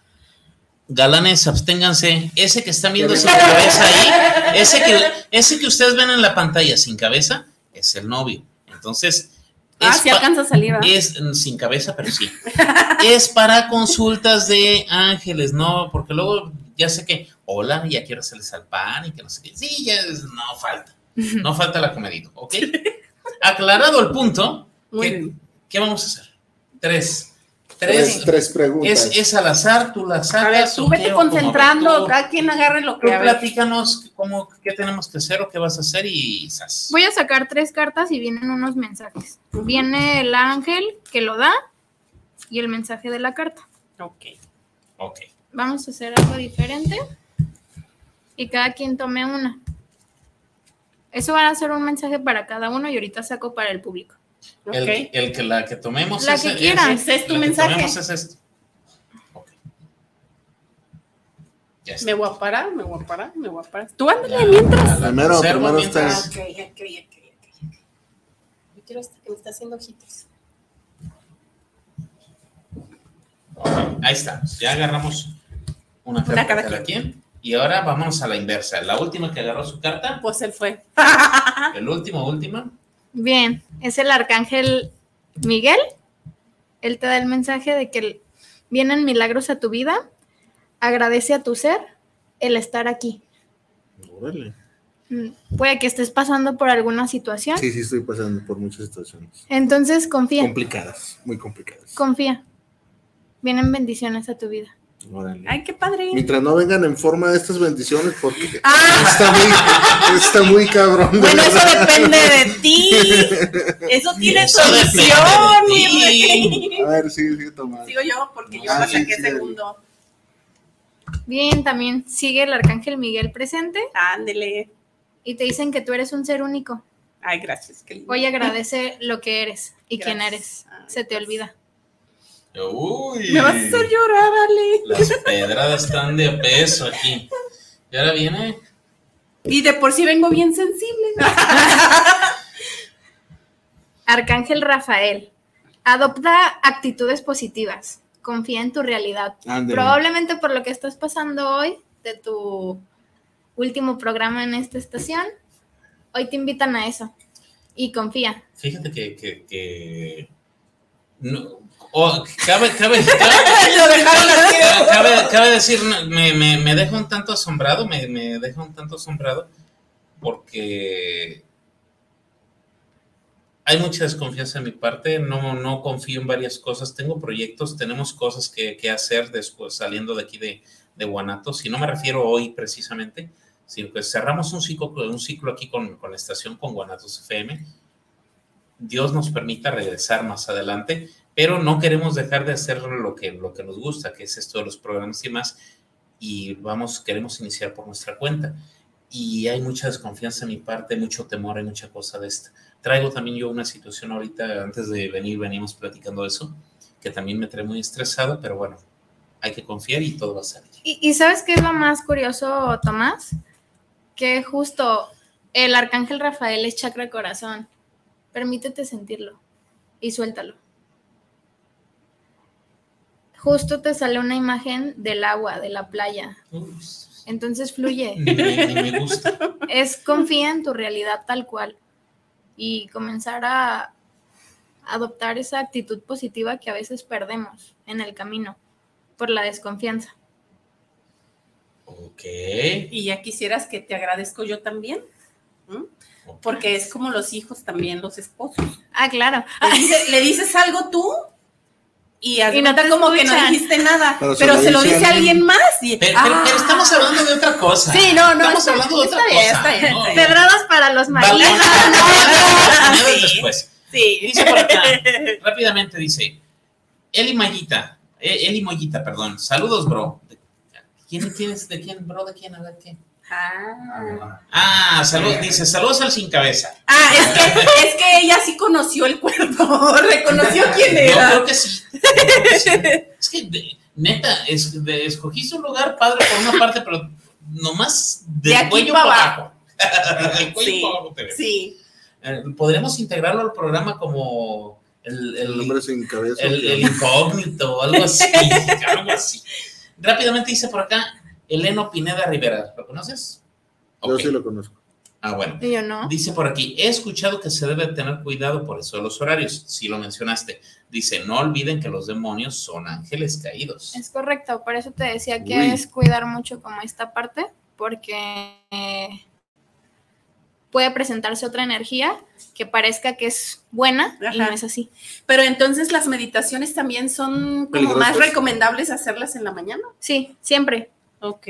Galanes, absténganse. Ese que están viendo sin cabeza ahí, ese que, ese que ustedes ven en la pantalla sin cabeza, es el novio. Entonces, Ah, es sí pa- alcanza a salir, ¿verdad? es mm, sin cabeza, pero sí. es para consultas de ángeles, ¿no? Porque luego ya sé que, hola, ya quiero hacerles al pan y que no sé qué. Sí, ya es- no falta. No falta la comedito, ¿ok? Aclarado el punto, Muy ¿qué, bien. qué vamos a hacer? Tres. Tres, Tres. preguntas. Es, es al azar, tú la sacas. A ver, tú vete concentrando, tú- cada quien agarre lo Tú que ver. platícanos cómo, qué tenemos que hacer o qué vas a hacer y zas. Voy a sacar tres cartas y vienen unos mensajes. Viene el ángel que lo da y el mensaje de la carta. Ok. Ok. Vamos a hacer algo diferente y cada quien tome una. Eso va a ser un mensaje para cada uno y ahorita saco para el público. El, que la que tomemos La es- que es- quieran. Es tu la que mensaje. tomemos es esto. Ok. Ya está. Me voy a parar, me voy a parar, me voy a parar. Tú ándale mientras. La- Primero, primero mientras- ustedes. Ok, ok, ok, ok, ok. Yo quiero este que me está haciendo ojitos. Ahí estamos. Ya agarramos una carta Una cada cada quien. Y ahora vamos a la inversa. La última que agarró su carta, Pues él fue. el último, última. Bien, es el arcángel Miguel. Él te da el mensaje de que vienen milagros a tu vida. Agradece a tu ser el estar aquí. Órale. Mm, Puede que estés pasando por alguna situación. Sí, sí, estoy pasando por muchas situaciones Entonces confía, complicadas, muy complicadas. confía. Vienen bendiciones a tu vida. Órale. Ay, qué padre. Mientras no vengan en forma de estas bendiciones, porque Ah, está muy, está muy cabrón. de bueno, eso depende de ti. Eso tiene Eso solución, de. A ver, sí, sí, tomando. Sigo yo, porque yo Ah, sí, saqué sí, segundo. Bien, también sigue el arcángel Miguel presente Ándele. y te dicen que tú eres un ser único. Ay, gracias. Qué lindo. Hoy agradece lo que eres y quién Gracias. eres. Ay, Se te gracias. olvida. Uy. Me vas a hacer llorar, Ale. Las pedradas están de peso aquí. Y ahora viene. Y de por sí vengo bien sensible. Arcángel Rafael, adopta actitudes positivas. Confía en tu realidad. Probablemente por lo que estás pasando hoy, de tu último programa en esta estación, hoy te invitan a eso. Y confía. Fíjate que. que, que- no, oh, cabe, cabe, cabe, cabe, decir, me, me, me deja un tanto asombrado, me, me deja un tanto asombrado, porque hay mucha desconfianza en mi parte, no, no confío en varias cosas, tengo proyectos, tenemos cosas que, que hacer después saliendo de aquí de, de Guanatos, y no me refiero hoy precisamente, sino que cerramos un ciclo, un ciclo aquí con, con la estación, con Guanatos FM. Dios nos permita regresar más adelante, pero no queremos dejar de hacer lo que, lo que nos gusta, que es esto de los programas y más. y vamos, queremos iniciar por nuestra cuenta. Y hay mucha desconfianza de mi parte, mucho temor, hay mucha cosa de esta. Traigo también yo una situación ahorita, antes de venir, venimos platicando eso, que también me trae muy estresado, pero bueno, hay que confiar y todo va a salir. Y, y ¿sabes qué es lo más curioso, Tomás? Que justo el arcángel Rafael es chakra corazón. Permítete sentirlo y suéltalo. Justo te sale una imagen del agua, de la playa. Entonces fluye. ni me, ni me gusta. Es confía en tu realidad tal cual y comenzar a adoptar esa actitud positiva que a veces perdemos en el camino por la desconfianza. Ok. Y ya quisieras que te agradezco yo también, porque es como los hijos también, los esposos. Ah, claro. Le, dice- le dices algo tú y, Y no te como que no dijiste nada, Pero pero, se lo dice alguien. más. Y, Pero, pero- ah, pero estamos hablando de otra cosa. Sí, no, no, Estamos está- hablando de otra está cosa. bien, para los maridos. Vale, después. Sí. Dice por acá, rápidamente dice, Eli Mayita, eh, Eli Mollita, perdón, saludos, bro. ¿De ¿Quién tienes? ¿De quién, bro? ¿De quién? A ver, ¿qué? Ah. Ah, salud, dice, saludos al sin cabeza. Ah, es que, es que ella sí conoció el cuerpo, reconoció quién Yo era. creo que sí. yo creo que sí. Es que, neta, es, de- escogiste un lugar padre por una parte, pero nomás De del cuello pa' para abajo. abajo. Del cuello Sí, para abajo te veo. Sí. Eh, Podríamos integrarlo al programa como el, el- El hombre sin cabeza. el, el incógnito, algo así, algo así. Rápidamente dice por acá, Eleno Pineda Rivera, ¿lo conoces? Yo sí lo conozco. Ah, bueno. Y yo no. Dice por aquí, he escuchado que se debe tener cuidado por eso de los horarios, si lo mencionaste. Dice, no olviden que los demonios son ángeles caídos. Es correcto, por eso te decía que Uy. es cuidar mucho como esta parte, porque eh, puede presentarse otra energía que parezca que es buena y no es así. Pero entonces las meditaciones también son como más recomendables hacerlas en la mañana. Sí, siempre. Ok.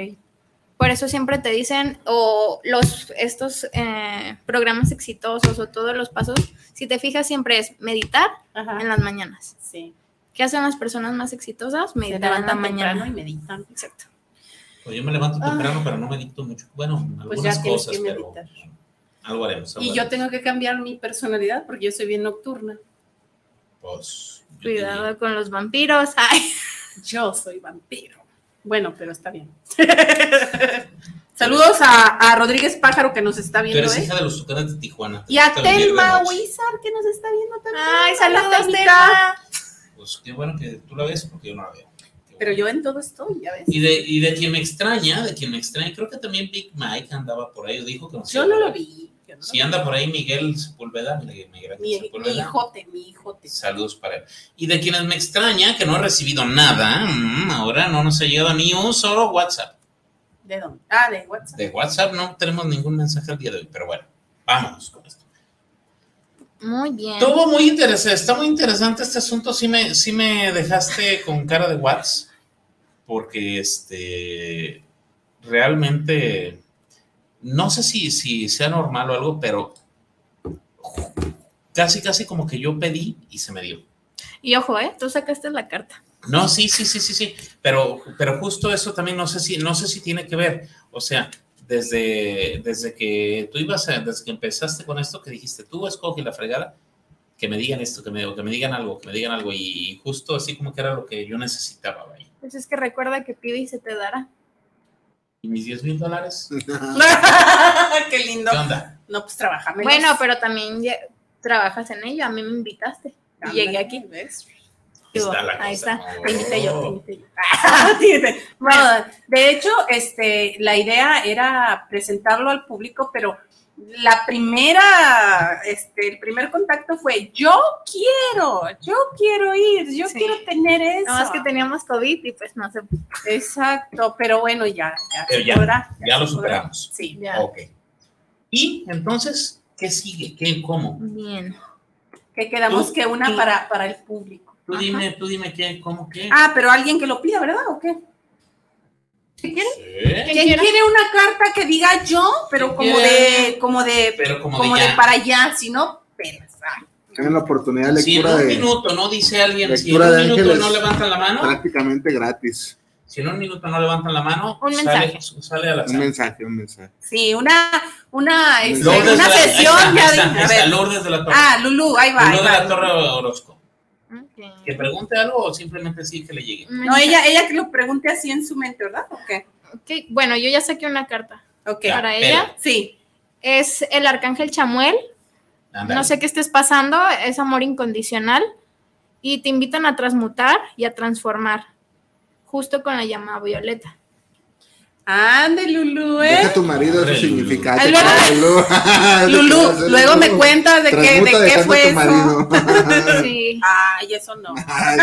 Por eso siempre te dicen, o los estos eh, programas exitosos o todos los pasos, si te fijas, siempre es meditar Ajá. en las mañanas. Sí. ¿Qué hacen las personas más exitosas? Meditar en la mañana. y meditan. Exacto. Pues yo me levanto temprano, pero no medito mucho. Bueno, algunas Pues ya tienes cosas, que pero meditar. algo haremos. algo Y yo tengo que cambiar mi personalidad porque yo soy bien nocturna. Pues, Cuidado con los vampiros. Ay. Yo soy vampiro. Bueno, pero está bien. Saludos a, a Rodríguez Pájaro que nos está viendo. eres ¿eh? hija de los tucanes de Tijuana. Y a Telma. Wizard que nos está viendo también. Ay, saludos. Telma. Pues qué bueno que tú la ves porque yo no la veo. Pero yo en todo estoy, ya ves. Y de, y de quien me extraña, de quien me extraña, creo que también Big Mike andaba por ahí, dijo que nos Yo no lo vi. No Si anda por ahí Miguel Sepúlveda, Miguel Miguel Mi, mi hijote, mi hijote. saludos para él. Y de quienes me extraña, que no he recibido nada, mm, ahora no nos ha llegado ni un solo WhatsApp. ¿De dónde? Ah, de WhatsApp. De WhatsApp no tenemos ningún mensaje al día de hoy, pero bueno, vámonos con esto. Muy bien. Estuvo muy interesante, está muy interesante este asunto, sí me, sí me dejaste con cara de WhatsApp, porque este, realmente, no sé si, si sea normal o algo, pero casi, casi como que yo pedí y se me dio. Y ojo, ¿eh? Tú sacaste la carta. No, sí, sí, sí, sí, sí, pero, pero justo eso también no sé si, no sé si tiene que ver, o sea, desde, desde que tú ibas, a- desde que empezaste con esto, que dijiste, tú escoge la fregada, que me digan esto, que me, que me digan algo, que me digan algo, y justo así como que era lo que yo necesitaba, vaya. Pues es que recuerda que pide y se te dará. ¿Y mis 10 mil dólares? Qué lindo. ¿Qué onda? No, pues trabajame. Bueno, pero también trabajas en ello. A mí me invitaste. Y llegué aquí. ¿Ves? Está la ahí cosa. está. Te invité yo, te invité yo. Ah, de hecho, este, la idea era presentarlo al público, pero la primera, este, el primer contacto fue, yo quiero, yo quiero ir, yo Sí. quiero tener eso. Nada más que teníamos COVID y pues no sé. Exacto, pero bueno, ya, ya, Pero se ya, podrá, Ya lo se podrá. superamos. Sí. Ya. Ok. Y entonces, ¿qué sigue? ¿Qué, cómo? Bien. Que quedamos Tú- que una tú- para, para el público. Tú dime, tú dime qué, cómo, qué. Ah, pero alguien que lo pida, ¿verdad? ¿O qué? ¿Qué quiere? Sí. ¿Quién quiere una carta que diga yo, pero ¿Quién como quiere? de, como de, Pero como, como de para allá, si no, pelas. ah. Tienen la oportunidad de Si en lectura un de minuto no dice alguien, si en lectura un minuto ángeles. no levantan la mano, prácticamente gratis. Si en un minuto no levantan la mano, Un sale, mensaje. sale a la Un mensaje, un mensaje. Sí, una, una, este, una sesión está, ya ahí de, está, a ahí está, ver. Lourdes de la Torre. Ah, Lulu, ahí va. Lourdes de la Torre Orozco. Que pregunte algo o simplemente sí que le llegue. Un No, ella, ella que lo pregunte así en su mente, ¿verdad? ¿O qué? Ok, Bueno, yo ya saqué una carta. Ok. Ya, Para pero, ella Sí. es el arcángel Chamuel. No sé qué estés pasando, es amor incondicional. Y te invitan a transmutar y a transformar. Justo con la llamada violeta. Ande, Lulu, Deja ¿eh? tu marido su significado. Ay, luego- Lulu, Lulu, luego me cuentas de qué, de qué fue eso. Sí. Ay, eso no. Ay,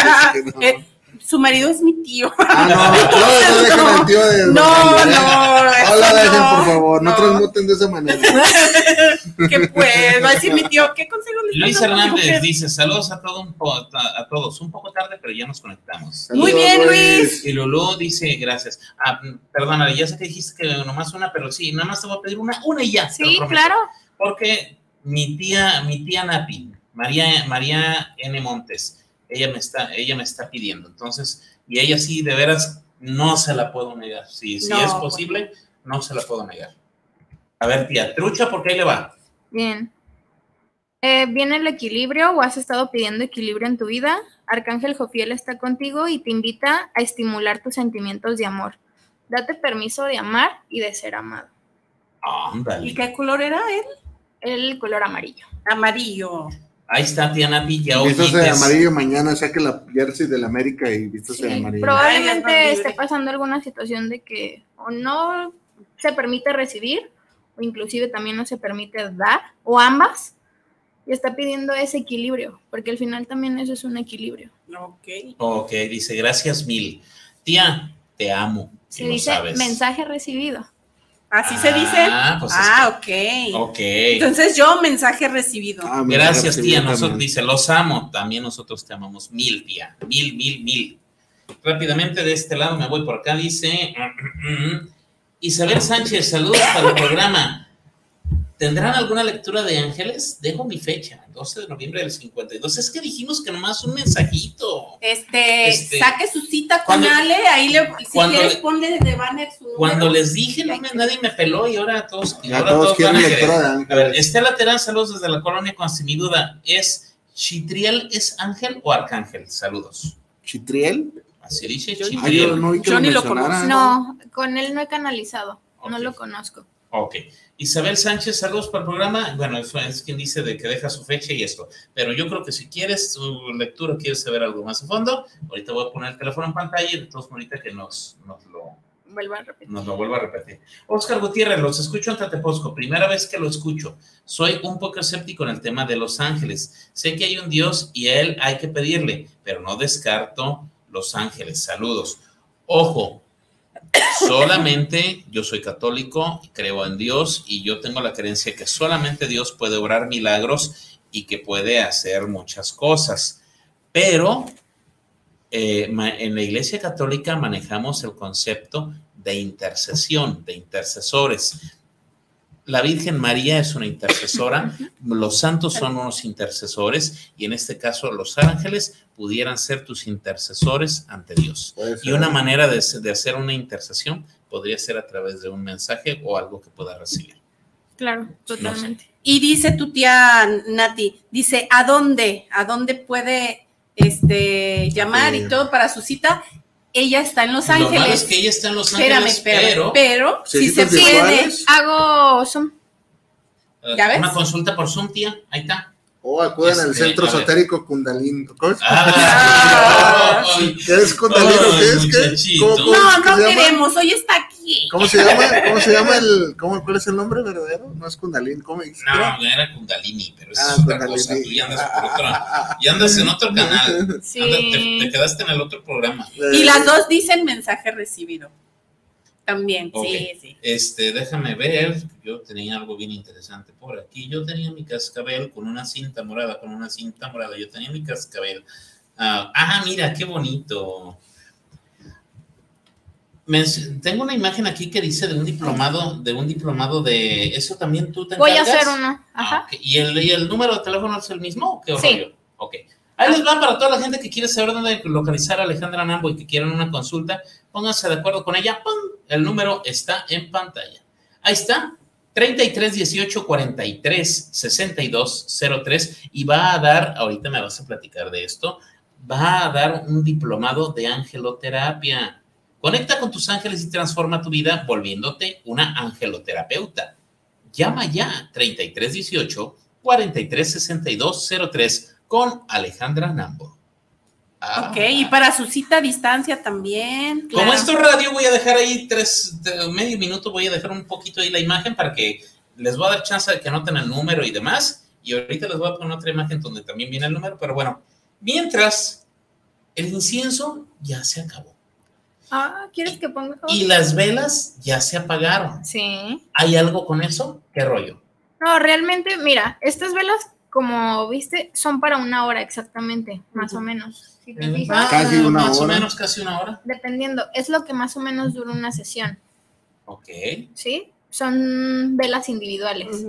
no. Eh, Su marido es mi tío. Ah, no, no, no dejen al tío de. No, no, eso No lo dejen, no, por favor. No, no. transmuten de esa manera. Que pues, va a decir mi tío, ¿qué consejo le Luis Hernández mujer? dice: Saludos a, todo un po- a, a todos. Un poco tarde, pero ya nos conectamos. Muy bien, Luis. Y Lulú dice: Gracias. Ah, perdónale, ya sé que dijiste que nomás una, pero sí, nada más te voy a pedir una, una y ya. Sí, claro. Porque mi tía, mi tía Napi, María, María N. Montes, ella me está, ella me está pidiendo. Entonces, y ella sí, de veras, no se la puedo negar. Si, si es pues posible, no se la puedo negar. A ver, tía, trucha, porque ahí le va. Bien. Eh, viene el equilibrio o has estado pidiendo equilibrio en tu vida. Arcángel Jofiel está contigo y te invita a estimular tus sentimientos de amor. Date permiso de amar y de ser amado. Ándale. ¿Y qué color era él? El color amarillo. Amarillo. Ahí está, tía Napi, ya Vistas de amarillo mañana, saque la jersey del América y vistas de Sí, amarillo. Ay, probablemente esté pasando alguna situación de que o no se permite recibir o inclusive también no se permite dar o ambas y está pidiendo ese equilibrio porque al final también eso es un equilibrio. Ok. Ok, dice, gracias mil. Tía, te amo. Se dice sabes. mensaje recibido. ¿Así se dice? Ah, pues es Ah, que- ok. Ok. Entonces yo, mensaje recibido. Ah, mira, Gracias, tía. también. Nosotros dice, los amo. También nosotros te amamos mil, tía. Mil, mil, mil. Rápidamente de este lado me voy por acá. Dice Isabel Sánchez, saludos para el programa. ¿Tendrán alguna lectura de ángeles? Dejo mi fecha, 12 de noviembre del 52. Es que dijimos que nomás un mensajito. Este, Este, saque su cita con cuando- Ale, ahí le, si cuando quieres le- ponle de banner su Cuando número. les dije, no me- nadie me peló y ahora todos, ahora todos todos quieren van a querer. lectura de A ver. Estela Terán, saludos desde la colonia con sin mi duda. ¿Es Chitriel es ángel o arcángel? Saludos. ¿Chitriel? Así dice Ay, yo Chitriel. no que Yo ni lo mencionaran. No, con él no he canalizado, no lo conozco. Ok. Isabel Sánchez, saludos para el programa. Bueno, eso es quien dice de que deja su fecha y esto. Pero yo creo que si quieres tu lectura, quieres saber algo más a fondo, ahorita voy a poner el teléfono en pantalla y entonces ahorita que nos, nos lo Vuelvo a repetir. nos lo vuelvo a repetir. Oscar Gutiérrez, los escucho en Tateposco, primera vez que lo escucho. Soy un poco escéptico en el tema de los ángeles. Sé que hay un Dios y a él hay que pedirle, pero no descarto los ángeles. Saludos. Ojo, solamente yo soy católico, creo en Dios y yo tengo la creencia que solamente Dios puede obrar milagros y que puede hacer muchas cosas. Pero eh, en la Iglesia Católica manejamos el concepto de intercesión, de intercesores. La Virgen María es una intercesora, los santos son unos intercesores y en este caso los ángeles pudieran ser tus intercesores ante Dios. Y una manera de, de hacer una intercesión podría ser a través de un mensaje o algo que pueda recibir. Claro, totalmente. Y dice tu tía Nati, dice, ¿a dónde? ¿A dónde puede este llamar y todo para su cita? Ella está en Los Lo malo Ángeles. es que ella está en Los espérame, Ángeles, espérame, pero pero, si se ¿Citas puede? Hago Zoom. eh, ¿Ya ves? una consulta por Zoom, tía, ahí está. O acuden al Este, centro esotérico Kundalini. ¿Cómo es? Ah, ay, ¿Qué es Kundalini? ¿Qué es? ¿Qué? muchachito. ¿Cómo- cómo no, no queremos, hoy está aquí. ¿Cómo se llama? ¿Cómo se llama el. Cómo, ¿Cuál es el nombre verdadero? No es Kundalini. ¿Cómo dice? No, era Kundalini, pero eso Ah, es otra Kundalini. cosa. Tú ya andas por otro, ya andas en otro canal. Sí. Anda, te, te quedaste en el otro programa. Y las dos dicen mensaje recibido. También, sí, sí. Este, déjame ver. Yo tenía algo bien interesante por aquí. Yo tenía mi cascabel con una cinta morada, con una cinta morada. Yo tenía mi cascabel. Ah, ah, mira, qué bonito. Tengo una imagen aquí que dice de un diplomado, de un diplomado de eso también tú te Voy a hacer uno. Ah, Ajá. ¿Y, el, ¿Y el número de teléfono es el mismo qué Sí. Ok. Ahí les va para toda la gente que quiere saber dónde localizar a Alejandra Nambo y que quieran una consulta, pónganse de acuerdo con ella. ¡Pum! El número está en pantalla. Ahí está, 33 18 43 62 03 y va a dar, ahorita me vas a platicar de esto, va a dar un diplomado de angeloterapia. Conecta con tus ángeles y transforma tu vida volviéndote una angeloterapeuta. Llama ya 33 18 43 62 03 con Alejandra Nambo. Ah. Ok, y para su cita a distancia también. Como claro. esto radio, voy a dejar ahí tres, de- medio minuto, voy a dejar un poquito ahí la imagen para que les voy a dar chance de que anoten el número y demás. Y ahorita les voy a poner otra imagen donde también viene el número, pero bueno, mientras el incienso ya se acabó Ah, ¿quieres que ponga? y las velas ya se apagaron. Sí. ¿Hay algo con eso? ¿Qué rollo? No, realmente, mira, estas velas, como viste, son para una hora exactamente, más o menos. Si te fijas, Ah, Casi una más o menos, casi una hora. dependiendo, es lo que más o menos dura una sesión, Ok. ¿sí? Son velas individuales.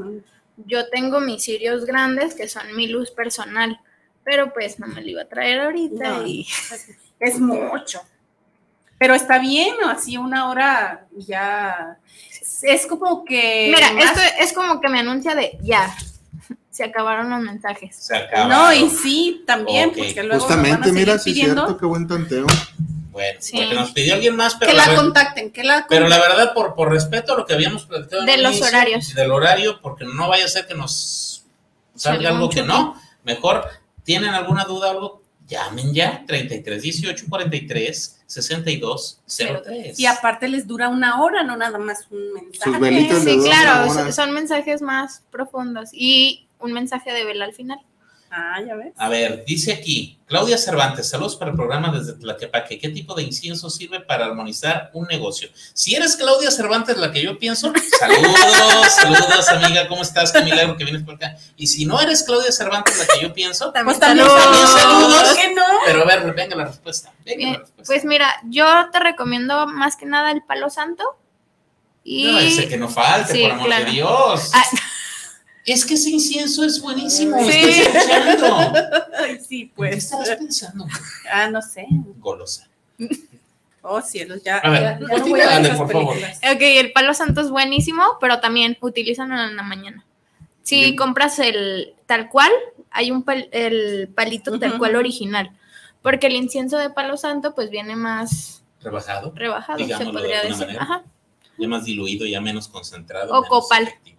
Yo tengo mis cirios grandes, que son mi luz personal, pero pues no me lo iba a traer ahorita No. y Es mucho. Pero está bien, ¿no? Así una hora ya. Es como que. Mira, más- esto es como que me anuncia de ya, se acabaron los mensajes. Se acaba. No, y sí, también, Ok. porque luego nos van a Justamente, mira, sí es pidiendo cierto, qué buen tanteo. Bueno, Sí. porque nos pidió alguien más, pero que la la contacten, que la Pero la contacten. verdad, por, por respeto a lo que habíamos platicado De los inicio, horarios. Del horario, porque no vaya a ser que nos salga algo que no. Mejor, ¿tienen alguna duda o algo? Llamen ya, 33 18 43 62 03. Y aparte les dura una hora, no nada más un mensaje. Sí, claro, son mensajes más profundos y un mensaje de vela al final. Ah, ya ves. A ver, dice aquí, Claudia Cervantes, saludos para el programa desde Tlaquepaque. ¿Qué tipo de incienso sirve para armonizar un negocio? Si eres Claudia Cervantes, la que yo pienso, saludos, saludos, amiga, ¿cómo estás? Qué milagro que vienes por acá. Y si no eres Claudia Cervantes, la que yo pienso, Pues también También saludos. ¿Por qué no? pero a ver, venga la respuesta. Venga la Bien, respuesta. pues mira, yo te recomiendo más que nada el palo santo. Y No, ese que no falte, Sí, por amor claro. de Dios. Ah, Es que ese incienso es buenísimo. Sí. Ay, sí, ¿En qué pues. estabas pensando? Ah, no sé. Golosa. Oh, cielos, ya. A ver, ya- ya no voy a ver por favor. ok, el palo santo es buenísimo, pero también utilízalo en la mañana. Si Bien. compras el tal cual, hay un pal- el palito tal cual original. Porque el incienso de palo santo pues viene más Rebajado. rebajado, Digámoslo se de podría alguna decir. manera. Ajá. ya más diluido, ya menos concentrado. O menos copal. efectivo.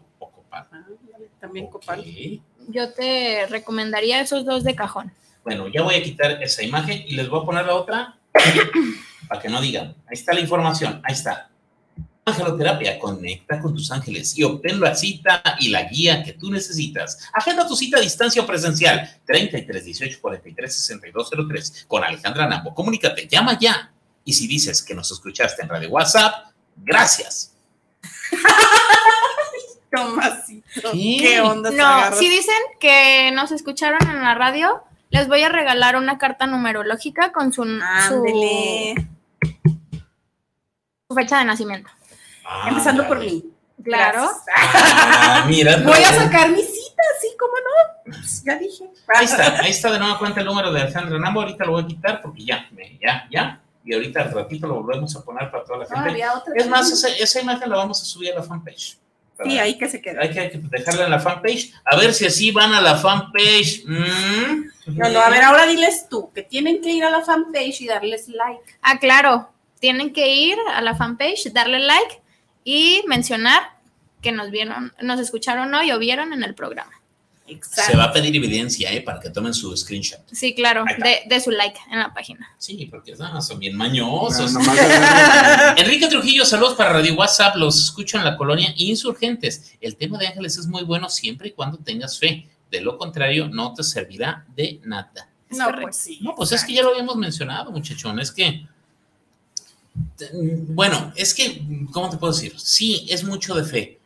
Copal. También copal. Yo te recomendaría esos dos de cajón. Bueno, ya voy a quitar esa imagen y les voy a poner la otra para que no digan. Ahí está la información, ahí está. Angeloterapia, conecta con tus ángeles y obtén la cita y la guía que tú necesitas. Agenda tu cita a distancia o presencial 33 18 43 62 03 con Alejandra Nambo. Comunícate, llama ya. Y si dices que nos escuchaste en Radio WhatsApp, gracias. Tomasito. ¿Qué? ¿Qué onda? No, si dicen que nos escucharon en la radio, les voy a regalar una carta numerológica con su, su, Ándele. su fecha de nacimiento. Ah, Empezando por mí. Claro. Ah, mira. Voy a pero- sacar mi cita, sí, cómo no. Pues ya dije. Ahí está, ahí está de nueva cuenta el número de Alejandra Nambo. Ahorita lo voy a quitar porque ya, ya, ya. Y ahorita al ratito lo volvemos a poner para toda la No, gente. es más, esa imagen la vamos a subir a la fanpage. Sí, ahí que se queda. Hay que, hay que dejarla en la fanpage. A ver si así van a la fanpage. Mm. No, no, a ver, ahora diles tú, que tienen que ir a la fanpage y darles like. Ah, claro. Tienen que ir a la fanpage, darle like y mencionar que nos vieron, nos escucharon hoy o vieron en el programa. Exacto. Se va a pedir evidencia, ¿eh? Para que tomen su screenshot. Sí, claro, de, de su like en la página. Sí, porque ah, son bien mañosos. No, nomás agarra- Enrique Trujillo, saludos para Radio WhatsApp. Los escucho en la colonia Insurgentes. El tema de ángeles es muy bueno siempre y cuando tengas fe. De lo contrario, no te servirá de nada. No, pues sí. No, pues es que ya lo habíamos mencionado, muchachón. Es que, bueno, es que, ¿cómo te puedo decir? Sí, es mucho de fe,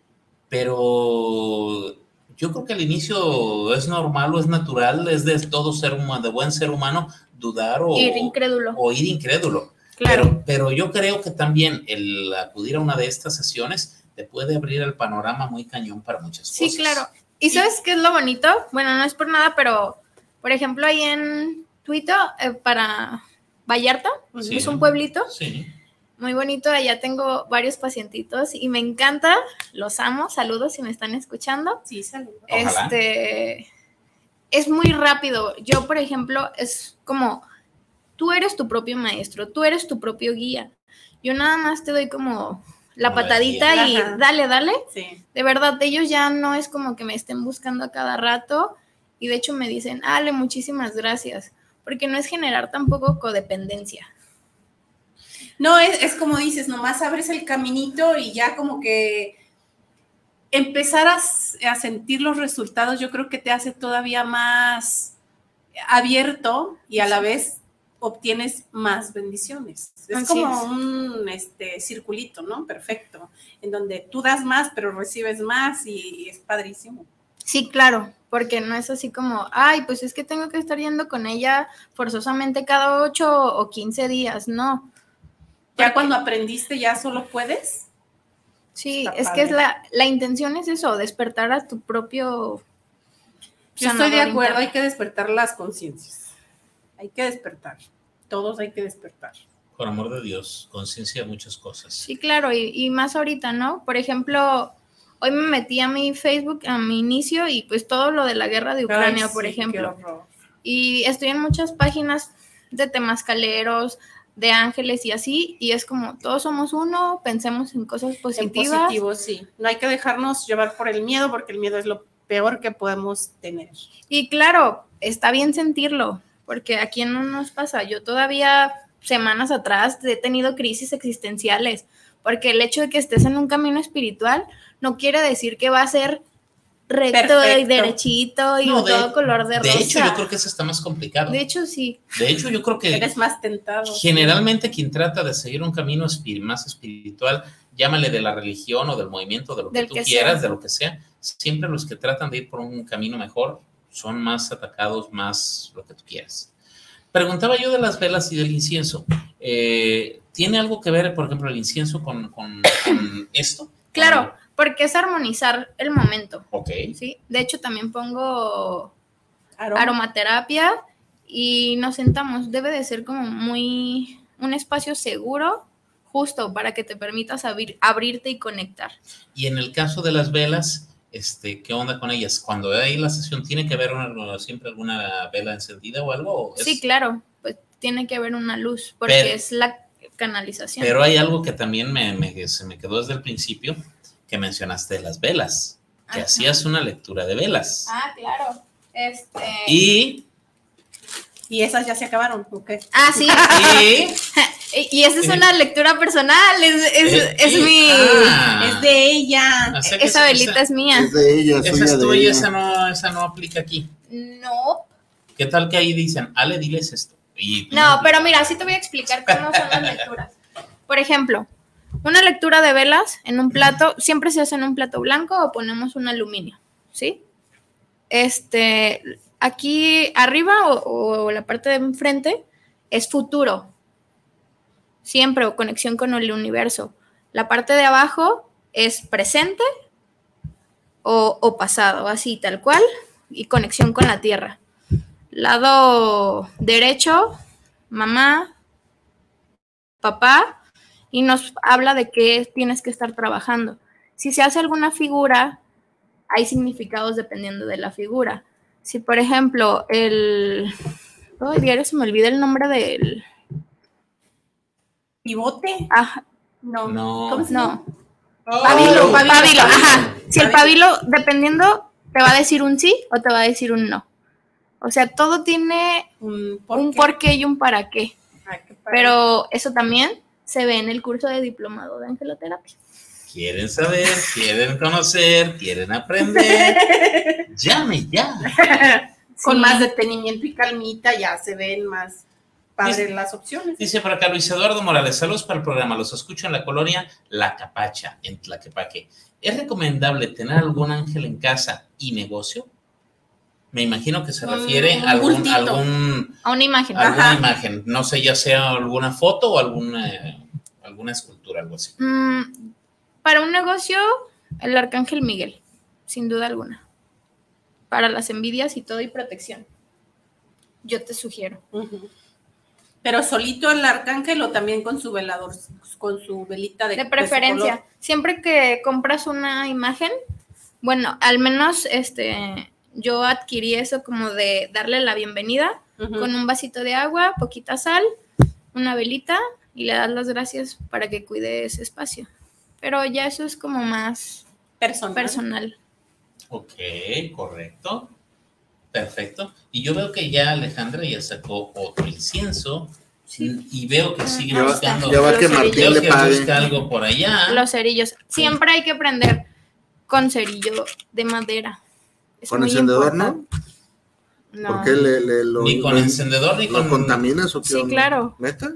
pero yo creo que al inicio es normal o es natural, es de todo ser humano, de buen ser humano, dudar o, Ir incrédulo. o ir incrédulo. Claro. Pero, pero yo creo que también el acudir a una de estas sesiones te puede abrir el panorama muy cañón para muchas Sí, cosas. claro. ¿Y sabes qué es lo bonito? Bueno, no es por nada, pero Por ejemplo, ahí en Twitter, eh, para Vallarta, Sí. es un pueblito Sí. Muy bonito. Allá tengo varios pacientitos y me encanta, los amo. Saludos si me están escuchando. Sí, saludos. Este es muy rápido. Yo, por ejemplo, es como tú eres tu propio maestro, tú eres tu propio guía. Yo nada más te doy como la Como patadita y Ajá. dale, dale. Sí. De verdad, ellos ya no es como que me estén buscando a cada rato y de hecho me dicen, Ale, muchísimas gracias, porque no es generar tampoco codependencia. No, es, es como dices, nomás abres el caminito y ya como que empezar a, sentir los resultados, yo creo que te hace todavía más abierto y a la vez obtienes más bendiciones. Es Así como es. un este, circulito, ¿no? Perfecto, en donde tú das más, pero recibes más y es padrísimo. Sí, claro, porque no es así como, ay, pues es que tengo que estar yendo con ella forzosamente cada 8 o 15 días, no. Ya cuando aprendiste, ya solo puedes. Sí, Está es que es la, la intención es eso, despertar a tu propio... Yo estoy de acuerdo, hay que despertar las conciencias. Hay que despertar. Todos hay que despertar. Por amor de Dios, conciencia de muchas cosas. Sí, claro, y, y más ahorita, ¿no? Por ejemplo, hoy me metí a mi Facebook, a mi inicio, y pues todo lo de la guerra de Ucrania, Ay, por sí, ejemplo. Y estoy en muchas páginas de temascaleros, de ángeles y así, y es como, todos somos uno, pensemos en cosas En positivas. positivo, sí. No hay que dejarnos llevar por el miedo, porque el miedo es lo peor que podemos tener. Y claro, está bien sentirlo, porque a quién no nos pasa. Yo todavía semanas atrás he tenido crisis existenciales, porque el hecho de que estés en un camino espiritual no quiere decir que va a ser recto y Perfecto. derechito y No, de- todo color de, De rosa. hecho, yo creo que eso está más complicado. De hecho, sí. De hecho, yo creo que Eres más tentado. generalmente quien trata de seguir un camino espir- más espiritual, llámale de la religión o del movimiento, de lo que Del tú que quieras, sea. de lo que sea, siempre los que tratan de ir por un camino mejor son más atacados, más lo que tú quieras. Preguntaba yo de las velas y del incienso. Eh, ¿Tiene algo que ver, por ejemplo, el incienso con, con- con esto? Claro, porque es armonizar el momento. Ok. ¿sí? De hecho, también pongo Aroma. aromaterapia y nos sentamos. Debe de ser como muy un espacio seguro, justo para que te permitas abrir- abrirte y conectar. Y en el caso de las velas, este, ¿qué onda con ellas? Cuando hay la sesión, ¿tiene que haber una- siempre alguna vela encendida o algo? ¿O es- Sí, claro, pues tiene que haber una luz, porque Pero- es la canalización. Pero hay algo que también me, me- se me quedó desde el principio, que mencionaste de las velas, que Ajá. hacías una lectura de velas. Ah, claro. Este... Y, Y esas ya se acabaron, ¿ok? Ah, sí. y- y esa es una lectura personal, es, es- eh, es mi... ah, Es de ella. o sea esa velita es mía. Es de ella, esa es tuya, esa no, esa no aplica aquí. No, ¿Qué tal que ahí dicen, Ale, diles esto? Y No, pero mira, sí te voy a explicar cómo son las lecturas. Por ejemplo, una lectura de velas en un plato, siempre se hace en un plato blanco o ponemos un aluminio, ¿sí? Este, aquí arriba o, la parte de enfrente es futuro, siempre o conexión con el universo. La parte de abajo es presente o pasado, así tal cual, y conexión con la tierra. Lado derecho, mamá, papá, y nos habla de qué tienes que estar trabajando. Si se hace alguna figura, hay significados dependiendo de la figura. Si, por ejemplo, el... Oh, diario se me olvida el nombre del... ¿Pivote? Ah, No. No. ¿Cómo se llama? no, Oh, pabilo, pabilo, pabilo, pabilo. ajá. Si el Pabilo. dependiendo, te va a decir un sí o te va a decir un no. O sea, todo tiene Un por un qué. por qué y un para qué. Ay, qué padre. Pero eso también se ve en el curso de diplomado de angeloterapia. Quieren saber, quieren conocer, quieren aprender. Llame ya. Con más detenimiento y calmita ya se ven más padres las opciones. Dice por acá Luis Eduardo Morales, saludos para el programa, los escucho en la colonia La Capacha, en Tlaquepaque. ¿Es recomendable tener algún ángel en casa y negocio? Me imagino que se Un- refiere un a algún, bultito. algún- A una imagen. alguna Ajá. imagen, no sé, ya sea alguna foto o alguna, alguna escultura, algo así. Mm, para un negocio, el arcángel Miguel, sin duda alguna. Para las envidias y todo y protección. yo te sugiero. Pero solito el arcángel o también con su velador, con su velita de De su preferencia, color? siempre que compras una imagen, bueno, al menos este yo adquirí eso como de darle la bienvenida con un vasito de agua, poquita sal, una velita y le das las gracias para que cuide ese espacio. Pero ya eso es como más personal. personal. Ok, correcto. Perfecto. Y yo veo que ya Alejandra ya sacó otro incienso. Sí. Y veo que sigue Ya va- buscando. ya va que Martín Veo le que pague. busca algo por allá. Los cerillos. Siempre hay que prender con cerillo de madera. Es ¿Con encendedor, no? No. ¿Por qué le, le- lo, Ni con lo- encendedor ni lo con, contaminas o qué Sí, onda? claro. ¿Neta?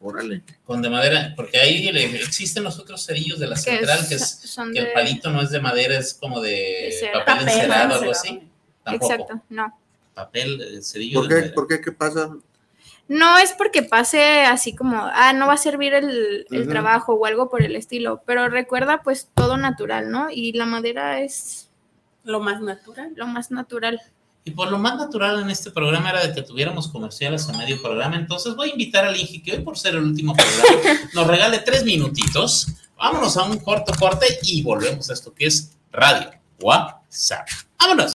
Órale. con de madera. Porque ahí le- existen los otros cerillos de la Que central, que, es, que el palito no es de madera, es como de papel, Papel encerado, algo encerado. así. Tampoco. Exacto, no. Papel, eh, cerillo ¿Por qué? ¿Por qué? ¿Qué pasa? No es porque pase así como, ah, no va a servir el, trabajo o algo por el estilo, pero recuerda pues todo natural, ¿no? Y la madera es Lo más natural. lo más natural. Y por lo más natural en este programa era de que tuviéramos comerciales a medio programa. Entonces voy a invitar al Ingi que hoy, por ser el último programa, nos regale tres minutitos. Vámonos a un corto corte y volvemos a esto que es Radio WhatsApp. ¡Vámonos!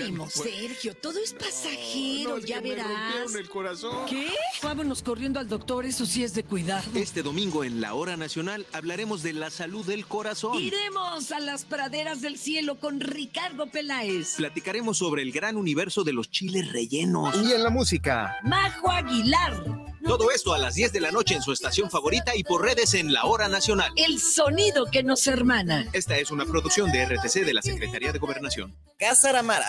Ánimo, Sergio, todo es pasajero, ya verás. el corazón. ¿Qué? Vámonos corriendo al doctor, eso sí es de cuidado. Este domingo en la Hora Nacional hablaremos de la salud del corazón. Iremos a las praderas del cielo con Ricardo Peláez. Platicaremos sobre el gran universo de los chiles rellenos. Y en la música, Majo Aguilar, Todo esto a las 10 de la noche en su estación favorita y por redes en la Hora Nacional. el sonido que nos hermana. Esta es una producción de RTC de la Secretaría de Gobernación. Casa Aramara,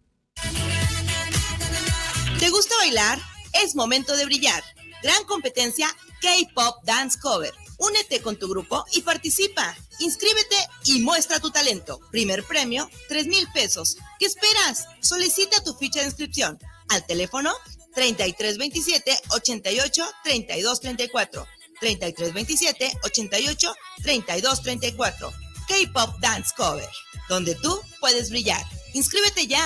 Es momento de brillar. Gran competencia K-Pop Dance Cover. Únete con tu grupo y participa. Inscríbete y muestra tu talento. Primer premio, 3 mil pesos. ¿Qué esperas? Solicita tu ficha de inscripción al teléfono 3327 88 32 34. 3327 88 32 34. K-Pop Dance Cover, donde tú puedes brillar. Inscríbete ya.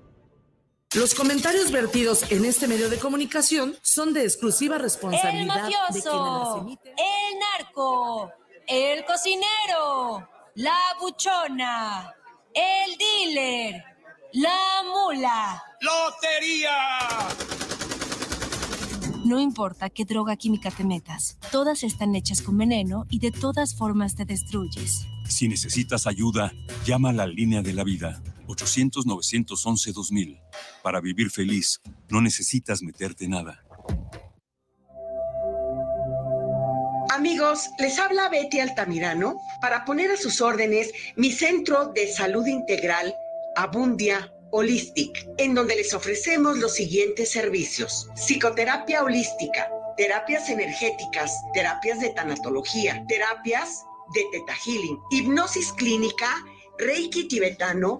Los comentarios vertidos en este medio de comunicación son de exclusiva El responsabilidad de quienes las mafioso, el narco, el cocinero, la buchona, el dealer. La mula. ¡Lotería! No importa qué droga química te metas, todas están hechas con veneno y de todas formas te destruyes. Si necesitas ayuda, llama a la línea de la vida. 800-911-2000. Para vivir feliz, no necesitas meterte nada. Amigos, les habla Betty Altamirano para poner a sus órdenes mi centro de salud integral, Abundia Holistic, en donde les ofrecemos los siguientes servicios. Psicoterapia holística, terapias energéticas, terapias de tanatología, terapias de teta healing, hipnosis clínica, reiki tibetano,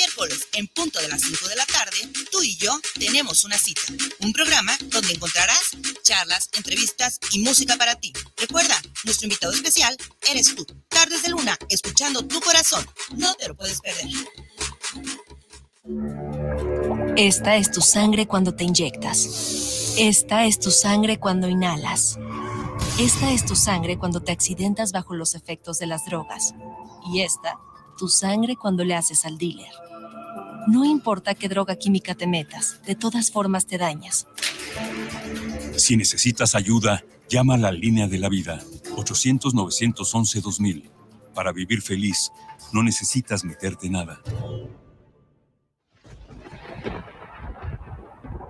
Miércoles, en punto de las 5 de la tarde, tú y yo tenemos una cita. Un programa donde encontrarás charlas, entrevistas y música para ti. Recuerda, nuestro invitado especial eres tú. Tardes de Luna, escuchando tu corazón. No te lo puedes perder. Esta es tu sangre cuando te inyectas. Esta es tu sangre cuando inhalas. Esta es tu sangre cuando te accidentas bajo los efectos de las drogas. Y esta, tu sangre cuando le haces al dealer. No importa qué droga química te metas, de todas formas te dañas. Si necesitas ayuda, llama a la línea de la vida. 800-911-2000. Para vivir feliz, no necesitas meterte nada.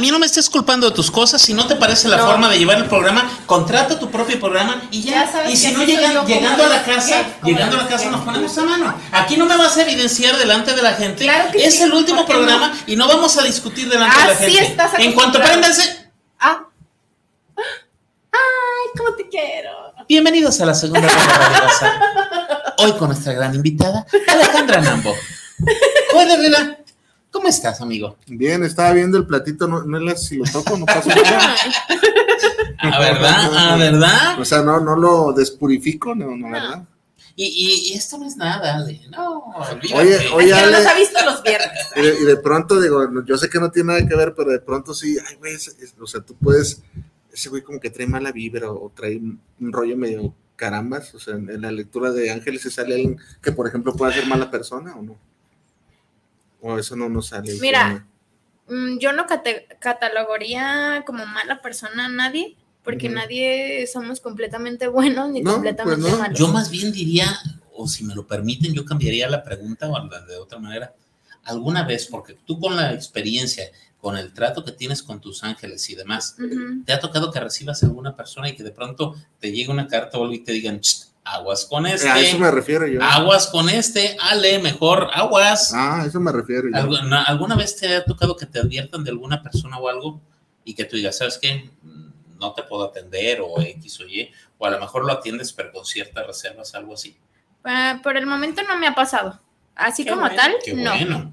Mí no me estés culpando de tus cosas. Si no te parece la No. forma de llevar el programa, contrata tu propio programa y ya. Ya sabes y si no llegan, llegando a la casa, llegando a la casa nos ponemos a mano. Aquí no me vas a evidenciar delante de la gente. Claro que es sí, el último ¿por qué programa no? y no vamos a discutir delante de la gente. estás en cuanto acostumbrado. préndanse, Ah. Ay, cómo te quiero. bienvenidos a la segunda ronda de Raza. Hoy con nuestra gran invitada, Alejandra Nambo. Hola, Herrera. ¿Cómo estás, amigo? Bien, estaba viendo el platito, no, no si lo toco, no pasa nada. ¿A verdad? ¿A verdad? O sea, no, no lo despurifico, no, no, ¿verdad? Y, y- y esto no es nada, Ale. No, olvídate. Oye, oye, no Ale. los ha visto los viernes. Y de, y de pronto digo, yo sé que no tiene nada que ver, pero de pronto sí, ay, güey, es- es- o sea, tú puedes, ese güey como que trae mala vibra o trae un, un rollo medio carambas, o sea, en, en la lectura de ángeles se sale alguien que, por ejemplo, pueda ser mala persona o no. O eso no nos sale. Mira, Mm, Yo no cate- catalogaría como mala persona a nadie, porque nadie somos completamente buenos ni No, completamente pues no. malos. Yo más bien diría, o si me lo permiten, yo cambiaría la pregunta o la de otra manera. ¿Alguna vez, porque tú con la experiencia, con el trato que tienes con tus ángeles y demás. ¿te ha tocado que recibas a alguna persona y que de pronto te llegue una carta o algo y te digan, "Cht, aguas con este? a eso me refiero yo. Aguas con este, Ale, mejor aguas. Ah, a eso me refiero yo. ¿Algu- na- ¿Alguna vez te ha tocado que te adviertan de alguna persona o algo y que tú digas, ¿sabes qué? No te puedo atender o X o Y, o a lo mejor lo atiendes pero con ciertas reservas, algo así. Ah, por el momento no me ha pasado. Así Qué como bueno. tal, Qué no. bueno.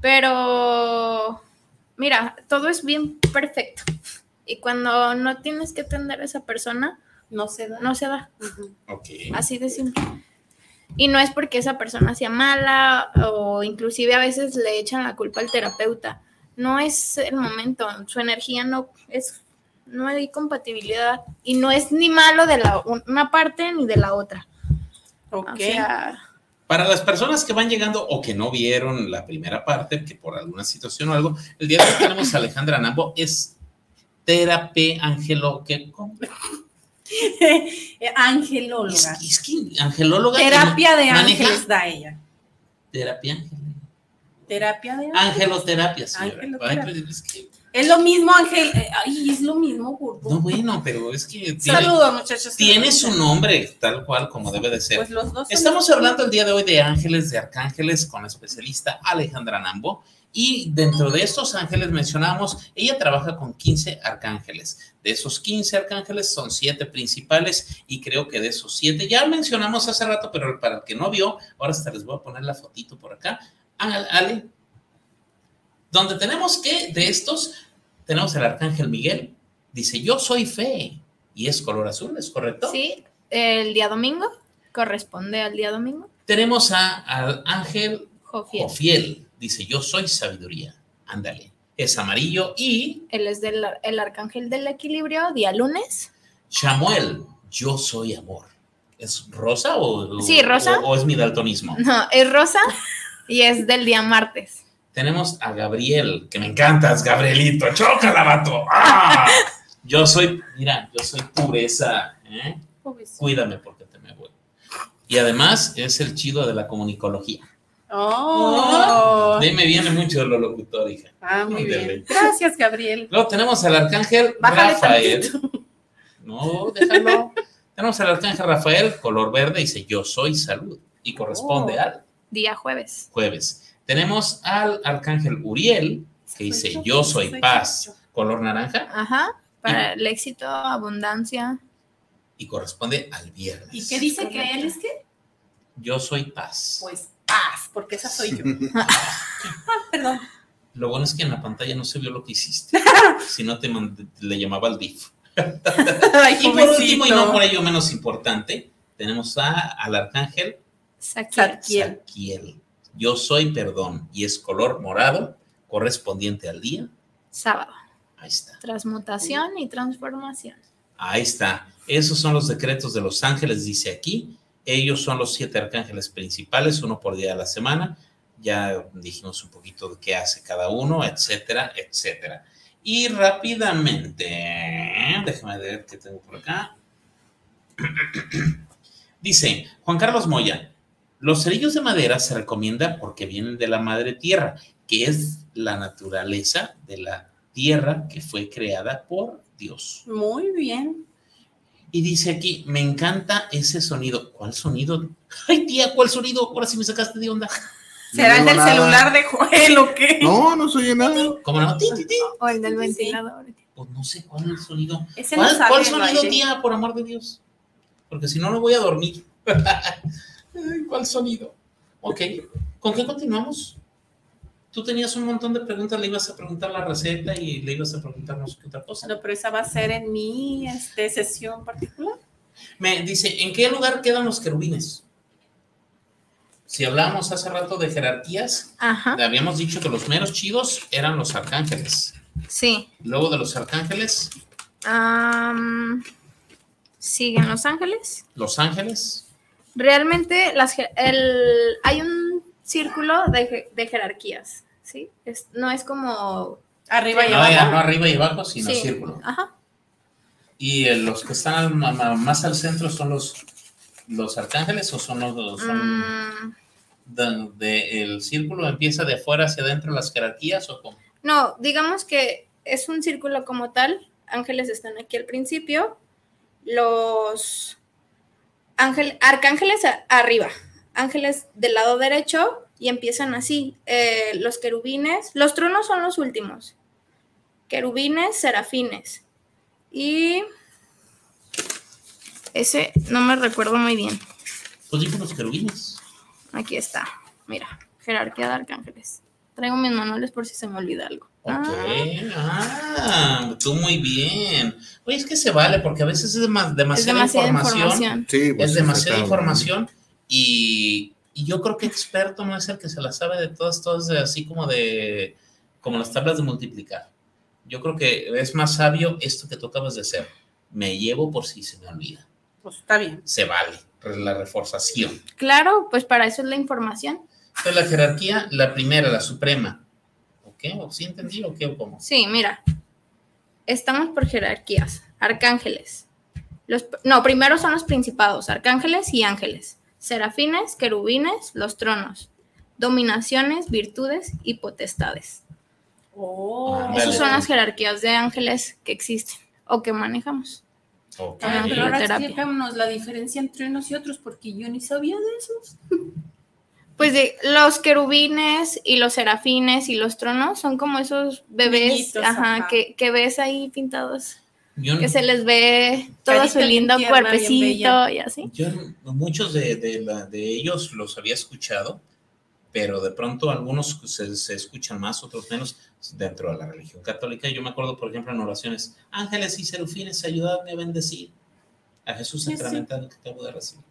Pero, mira, todo es bien perfecto. Y cuando no tienes que atender a esa persona, No se da. no se da. Ok. Así de simple. Y no es porque esa persona sea mala o inclusive a veces le echan la culpa al terapeuta. No es el momento, su energía no es, no hay compatibilidad y no es ni malo de la una parte ni de la otra. Ok. O sea, Para las personas que van llegando o que no vieron la primera parte, que por alguna situación o algo, el día de hoy tenemos a Alejandra Nambo, es terapia angelo, ¿qué? ¿Cómo? Eh, Angelóloga. Es, es que angelóloga. Terapia de ángeles da ella. Terapia ángel. Terapia de ángeles. Angeloterapia, señora. Angeloterapia. Ay, pero es que- Es lo mismo, Ángel. eh, Ay, es lo mismo, no, bueno, pero es que tiene, Saludos, muchachos. tiene su nombre tal cual como debe de ser. Pues los dos. son Estamos hablando el día de hoy de ángeles, de arcángeles, con la especialista Alejandra Nambo. Y dentro de estos ángeles mencionamos, ella trabaja con 15 arcángeles. De esos 15 arcángeles son 7 principales y creo que de esos 7 ya mencionamos hace rato, pero para el que no vio, ahora hasta les voy a poner la fotito por acá. Ale, donde tenemos que de estos, tenemos el arcángel Miguel, dice, yo soy fe y es color azul, ¿es correcto? sí, el día domingo corresponde al día domingo. Tenemos a, al ángel Jofiel. Jofiel. Dice, yo soy sabiduría. Ándale. Es amarillo. Y Él es del, el arcángel del equilibrio, día lunes. Chamuel, yo soy amor. ¿Es rosa o, Sí, rosa. o, o es mi daltonismo? No, es rosa y es del día martes. Tenemos a Gabriel, que me encantas, Gabrielito. ¡Chócala, vato! ¡Ah! Yo soy, mira, yo soy pureza. ¿eh? Cuídame porque te me voy. Y además es el chido de la comunicología. Oh. De ahí me viene mucho de lo locutor, hija. Ah, muy bien. Gracias, Gabriel. Luego tenemos al arcángel Bájale Rafael. No, déjalo. tenemos al arcángel Rafael, color verde, dice yo soy salud. Y corresponde Oh. al Día jueves. jueves. Tenemos al arcángel Uriel, que dice yo soy paz, color naranja, Ajá. Para el éxito, abundancia. y corresponde al viernes. ¿Y qué dice que él es qué? Yo soy paz. Pues paz, porque esa soy yo. ah, perdón. Lo bueno es que en la pantalla no se vio lo que hiciste. si no, te mandé- le llamaba al DIF. Ay, y por último, y no por ello menos importante, tenemos a, al arcángel Saquiel. Saquiel. Yo soy perdón y es color morado correspondiente al día. Sábado. Ahí está. Transmutación y transformación. Ahí está. Esos son los decretos de los ángeles, dice aquí. Ellos son los siete arcángeles principales, uno por día de la semana. Ya dijimos un poquito de qué hace cada uno, etcétera, etcétera. Y rápidamente, déjame ver qué tengo por acá. Dice Juan Carlos Moya, los cerillos de madera se recomiendan porque vienen de la madre tierra, que es la naturaleza de la tierra que fue creada por Dios. Muy bien. Y dice aquí, me encanta ese sonido. ¿Cuál sonido? Ay, tía, ¿cuál sonido? Ahora sí me sacaste de onda. ¿Será el del celular de Joel o qué? No, no soy nada. ¿Cómo no? Ti, ti, ti. O el del ventilador. Pues no sé cuál es el sonido. Ese ¿Cuál, sonido, aire. tía, por amor de Dios? Porque si no, no voy a dormir. ¿Cuál sonido? Ok, ¿con qué continuamos? Tú tenías un montón de preguntas, le ibas a preguntar la receta y le ibas a preguntarnos qué otra cosa. No, pero esa va a ser en mi este, sesión particular. Me dice, ¿en qué lugar quedan los querubines? Si hablábamos hace rato de jerarquías, Ajá. le habíamos dicho que los meros chidos eran los arcángeles. Sí. Luego de los arcángeles, Am, siguen Los Ángeles. los ángeles. Realmente las, el, hay un círculo de jerarquías, ¿sí? Es- no es como... Arriba y No, abajo. ya no arriba y abajo, sino Sí, círculo. Ajá. Y eh, los que están al- más al centro son los, los arcángeles o son los... Son Mm, de- de- el círculo empieza de afuera hacia adentro las jerarquías o cómo? no, digamos que es un círculo como tal. Ángeles están aquí al principio. Los ángel, arcángeles arriba. Ángeles del lado derecho y empiezan así. Eh, los querubines. Los tronos son los últimos. Querubines, serafines. Y ese no me recuerdo muy bien. Pues dijo los querubines. Aquí está. Mira, jerarquía de arcángeles. Traigo mis manuales por si se me olvida algo. Ok, ah, tú muy bien. Oye, es que se vale porque a veces es dema- demasiada, demasiada información. información. Sí, pues, es demasiada información y, y yo creo que experto no es el que se la sabe de todas, todas así como de como las tablas de multiplicar. Yo creo que es más sabio esto que tú acabas de hacer. Me llevo por si se me olvida. Pues está bien. Se vale la reforzación. Claro, pues para eso es la información. Entonces la jerarquía, la primera, la suprema. ¿Ok? ¿O sí entendí o qué o cómo? Sí, mira. Estamos por jerarquías. Arcángeles. Los, no, primero son los principados, arcángeles y ángeles. Serafines, querubines, los tronos. Dominaciones, virtudes y potestades. Oh. Esas son las jerarquías de ángeles que existen o que manejamos. Ok. A ver, pero ahora explícanos la diferencia entre unos y otros, porque yo ni sabía de esos. Pues de, los querubines y los serafines y los tronos son como esos bebés Niñitos, ajá, ajá. Que, que ves ahí pintados, Yo, que se les ve todo su lindo cuerpecito y así. yo muchos de, de la- de ellos los había escuchado, pero de pronto algunos se, se escuchan más, otros menos dentro de la religión católica. Yo me acuerdo, por ejemplo, en oraciones, ángeles y serafines, ayudadme a bendecir a Jesús sacramentado que acabo de recibir.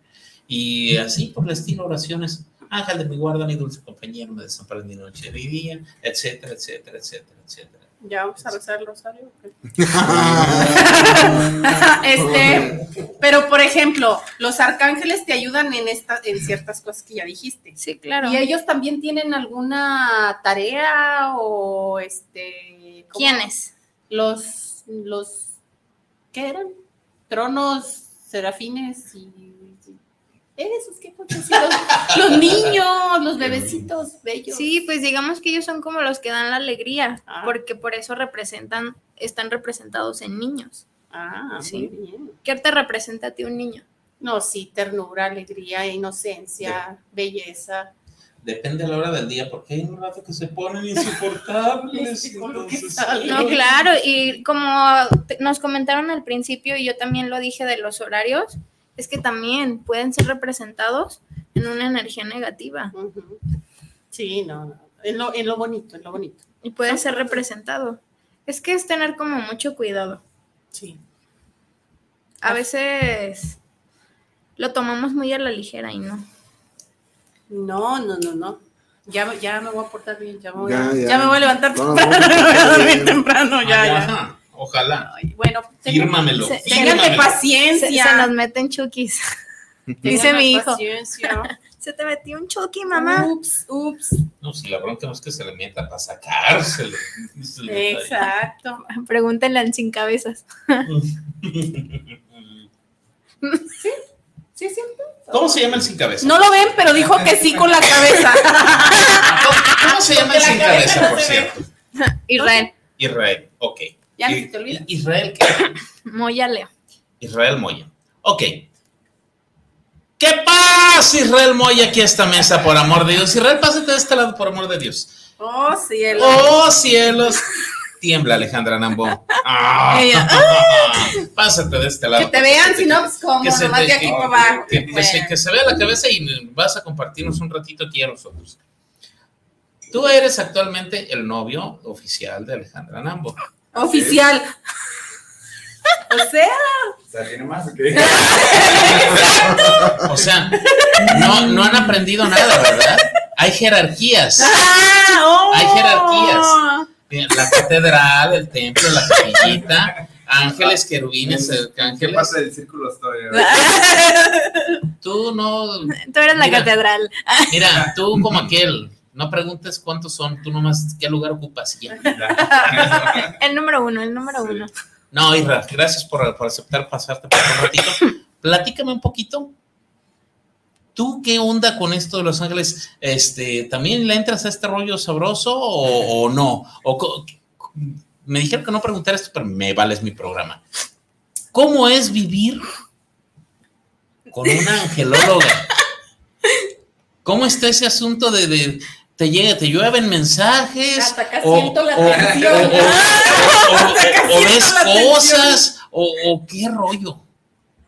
Y así por el estilo oraciones, ángel de mi guarda, mi dulce compañero, me desampara ni noche ni día, etcétera, etcétera, etcétera, etcétera. Ya vamos a rezar el rosario. este, pero por ejemplo, los arcángeles te ayudan en esta, en ciertas cosas que ya dijiste. Sí, claro. ¿Y ellos también tienen alguna tarea o este ¿cómo? ¿Quiénes? Los los ¿qué eran? Tronos, serafines y esos qué coches, sí, los, los niños, los bebecitos bellos. Sí, pues digamos que ellos son como los que dan la alegría, Ah. porque por eso representan, están representados en niños. Ah, Sí. muy bien. ¿Qué te representa a ti un niño? No, sí, ternura, alegría, inocencia, belleza. Depende a la hora del día, porque hay un rato que se ponen insoportables. Que entonces-. No, claro, y como te- nos comentaron al principio, y yo también lo dije de los horarios, es que también pueden ser representados en una energía negativa. Sí, no, no. En lo, en lo bonito, en lo bonito. y puede ser representado. Es que es tener como mucho cuidado. Sí. A veces lo tomamos muy a la ligera y no. No, no, no, no. Ya, ya me voy a portar bien, ya me voy, Ya, a, ya. ya me voy a levantar No, temprano, no, me voy a dormir bien. temprano, ya, Ah, ya. Ojalá. Ay, bueno, Fírmamelo. Ténganme fírmamelo. Se, paciencia. se nos meten chukis. Dice mi hijo. paciencia. Se te metió un chuki, mamá. Ups, ups. No, si la bronca no es que se le meta para sacárselo. Es el. Exacto. Pregúntenle al sin cabezas. ¿Sí es cierto? ¿Cómo se llama el sin cabeza? No lo ven, pero dijo que sí con la cabeza. ¿Cómo, cómo se llama el Porque sin la cabeza cabeza, no por cierto? Israel. Israel, ok. Ya no se te olvida. Israel, ¿qué? Moya Leo. Israel Moya. Ok. ¿Qué pasa, Israel Moya, aquí a esta mesa, por amor de Dios? Israel, pásate de este lado, por amor de Dios. Oh, cielo. ¡Oh, cielos! Tiembla, Alejandra Nambo. Ah, Ella, Pásate de este lado. que te vean, si no, pues como, que se, nomás de aquí para abajo. que- que se- Bueno. que se vea la cabeza y vas a compartirnos un ratito aquí a nosotros. Tú eres actualmente el novio oficial de Alejandra Nambo. Oficial. O sea, O sea, tiene más que. O sea, no, no han aprendido nada, ¿verdad? Hay jerarquías. ah, oh. Hay jerarquías. La catedral, el templo, la capillita, ángeles, querubines, eh, ¿Qué ángeles. pasa del círculo estoy? Tú no, Tú eres la Mira. catedral. mira, tú como aquel, no preguntes cuántos son, tú nomás qué lugar ocupas ya. El número uno, el número uno. No, Isra, gracias por, por aceptar pasarte por un ratito. Platícame un poquito. ¿Tú qué onda con esto de Los Ángeles? Este, ¿También le entras a este rollo sabroso o, o no? O me dijeron que no preguntar esto, pero me vale, es mi programa. ¿Cómo es vivir con una angelóloga? ¿Cómo está ese asunto de, de- te llega, te llueven mensajes? Hasta acá o- siento la o- tensión. o- o- o- Hasta acá o ves la cosas, o, o qué rollo.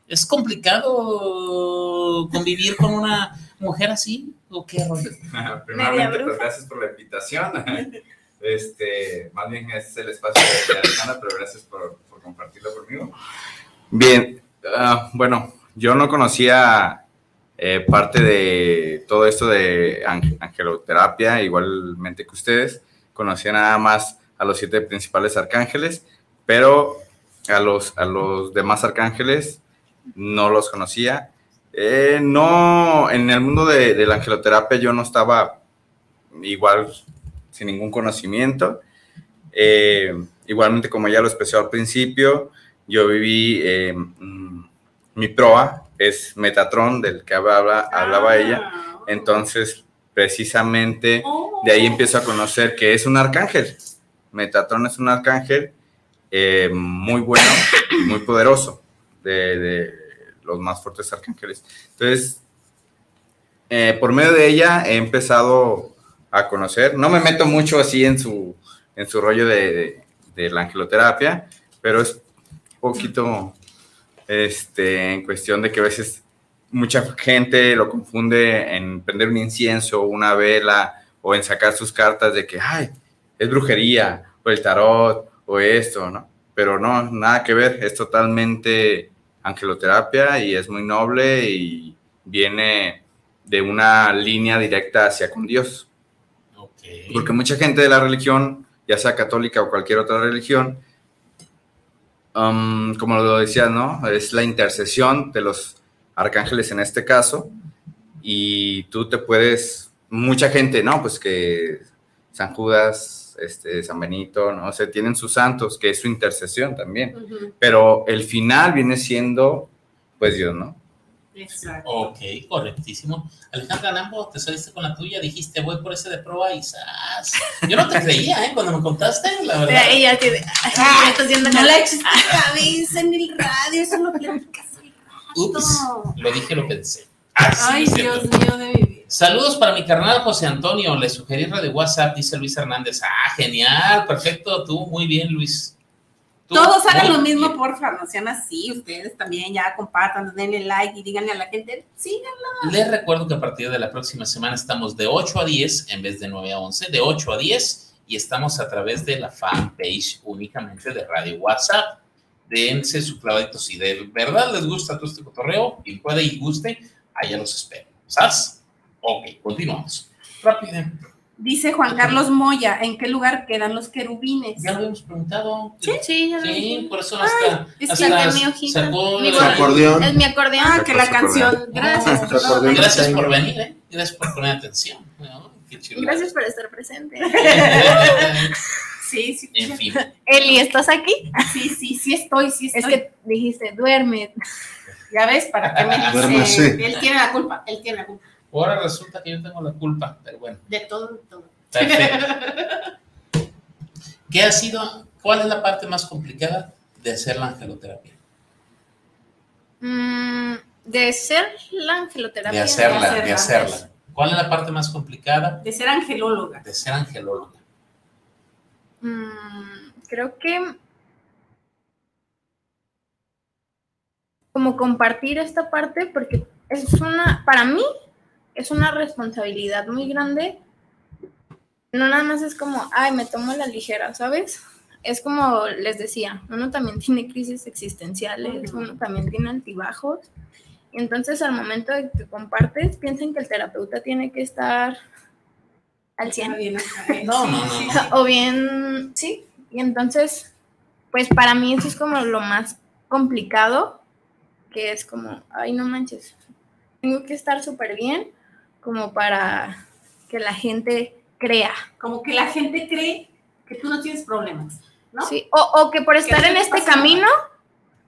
Es complicado convivir con una mujer así? ¿O qué rollo? Primeramente, pues gracias por la invitación. Este, más bien es el espacio de de Alejandra, pero gracias por, por compartirlo conmigo. Bien, ah, bueno, yo no conocía eh, parte de todo esto de ang- angeloterapia, igualmente que ustedes. Conocía nada más a los siete principales arcángeles, pero a los, a los demás arcángeles no los conocía. Eh, no, en el mundo de, la angeloterapia yo no estaba igual sin ningún conocimiento. Eh, igualmente, como ya lo expresó al principio, yo viví mm, mi proa, es Metatron, del que hablaba, hablaba ella. Entonces, precisamente de ahí empiezo a conocer que es un arcángel. Metatron es un arcángel eh, muy bueno, muy poderoso, de, de los más fuertes arcángeles. Entonces, eh, por medio de ella he empezado a conocer. No me meto mucho así en su, en su rollo de, de- de la angeloterapia, pero es un poquito este, en cuestión de que a veces mucha gente lo confunde en prender un incienso, una vela o en sacar sus cartas de que, ay, es brujería o el tarot o esto, ¿no? Pero no, nada que ver, es totalmente angeloterapia y es muy noble y viene de una línea directa hacia con Dios. Porque mucha gente de la religión, ya sea católica o cualquier otra religión, um, como lo decías, ¿no? Es la intercesión de los arcángeles en este caso. Y tú te puedes, mucha gente, ¿no? Pues que San Judas, este, San Benito, ¿no? O sea, tienen sus santos, que es su intercesión también. Pero el final viene siendo, pues Dios, ¿no? Exacto. Ok, correctísimo. Alejandra Lambo, te saliste con la tuya, dijiste voy por ese de prueba y ¡zas! Yo no te creía, ¿eh? Cuando me contaste, la verdad. Ella que Ah, me está haciendo no la cabeza en el radio, eso lo platicas al Ups, lo dije, lo pensé. Ah, Ay, es. Dios mío de mi vida. Saludos para mi carnal José Antonio. Le sugerí de WhatsApp, dice Luis Hernández. Ah, genial, perfecto. Tú, muy bien, Luis. Tú, Todos hagan lo mismo, bien. porfa, no sean así. Ustedes también ya compartan, denle like y díganle a la gente, síganla. Les recuerdo que a partir de la próxima semana estamos de 8 a 10 en vez de 9 a 11, de 8 a 10 y estamos a través de la fanpage únicamente de Radio WhatsApp. Dense su clavadito. Si de verdad les gusta todo este cotorreo, quien puede y guste, allá los espero. ¿Sabes? Ok, continuamos. Rápido. Dice Juan Carlos Moya, ¿en qué lugar quedan los querubines? Ya lo habíamos preguntado. Sí, sí, ya lo Sí, por eso Ay, hasta, es que hasta es mi hojita. sacó Mi la- gorra. acordeón. Es mi acordeón. Ah, que la canción. Gracias. Gracias por venir, ¿eh? Gracias por poner atención. ¿no? Qué chido. Gracias por estar presente. Sí, sí. En fin. Eli, ¿estás aquí? Sí, sí, sí estoy, sí estoy. Es que dijiste, duerme. Ya ves, para qué me Duérmase. dice. Él tiene la culpa, él tiene la culpa. Ahora resulta que yo tengo la culpa, pero bueno. De todo, de todo. Perfecto. ¿Qué ha sido, cuál es la parte más complicada de hacer la angeloterapia? Mm, de ser la angeloterapia. De hacerla, de hacerla. hacerla. ¿Cuál es la parte más complicada De ser angelóloga. de ser angelóloga? Mm, creo que como compartir esta parte porque es una, para mí, es una responsabilidad muy grande. No nada más es como, ay, me tomo la ligera, ¿sabes? Es como les decía, uno también tiene crisis existenciales, uno también tiene altibajos. Y entonces al momento de que compartes, piensen que el terapeuta tiene que estar al 100. Está bien. O bien, sí. Y entonces, pues para mí eso es como lo más complicado, que es como, ay, no manches, tengo que estar súper bien como para que la gente crea. Como que la gente cree que tú no tienes problemas, ¿no? Sí, o, o que por estar en te este camino,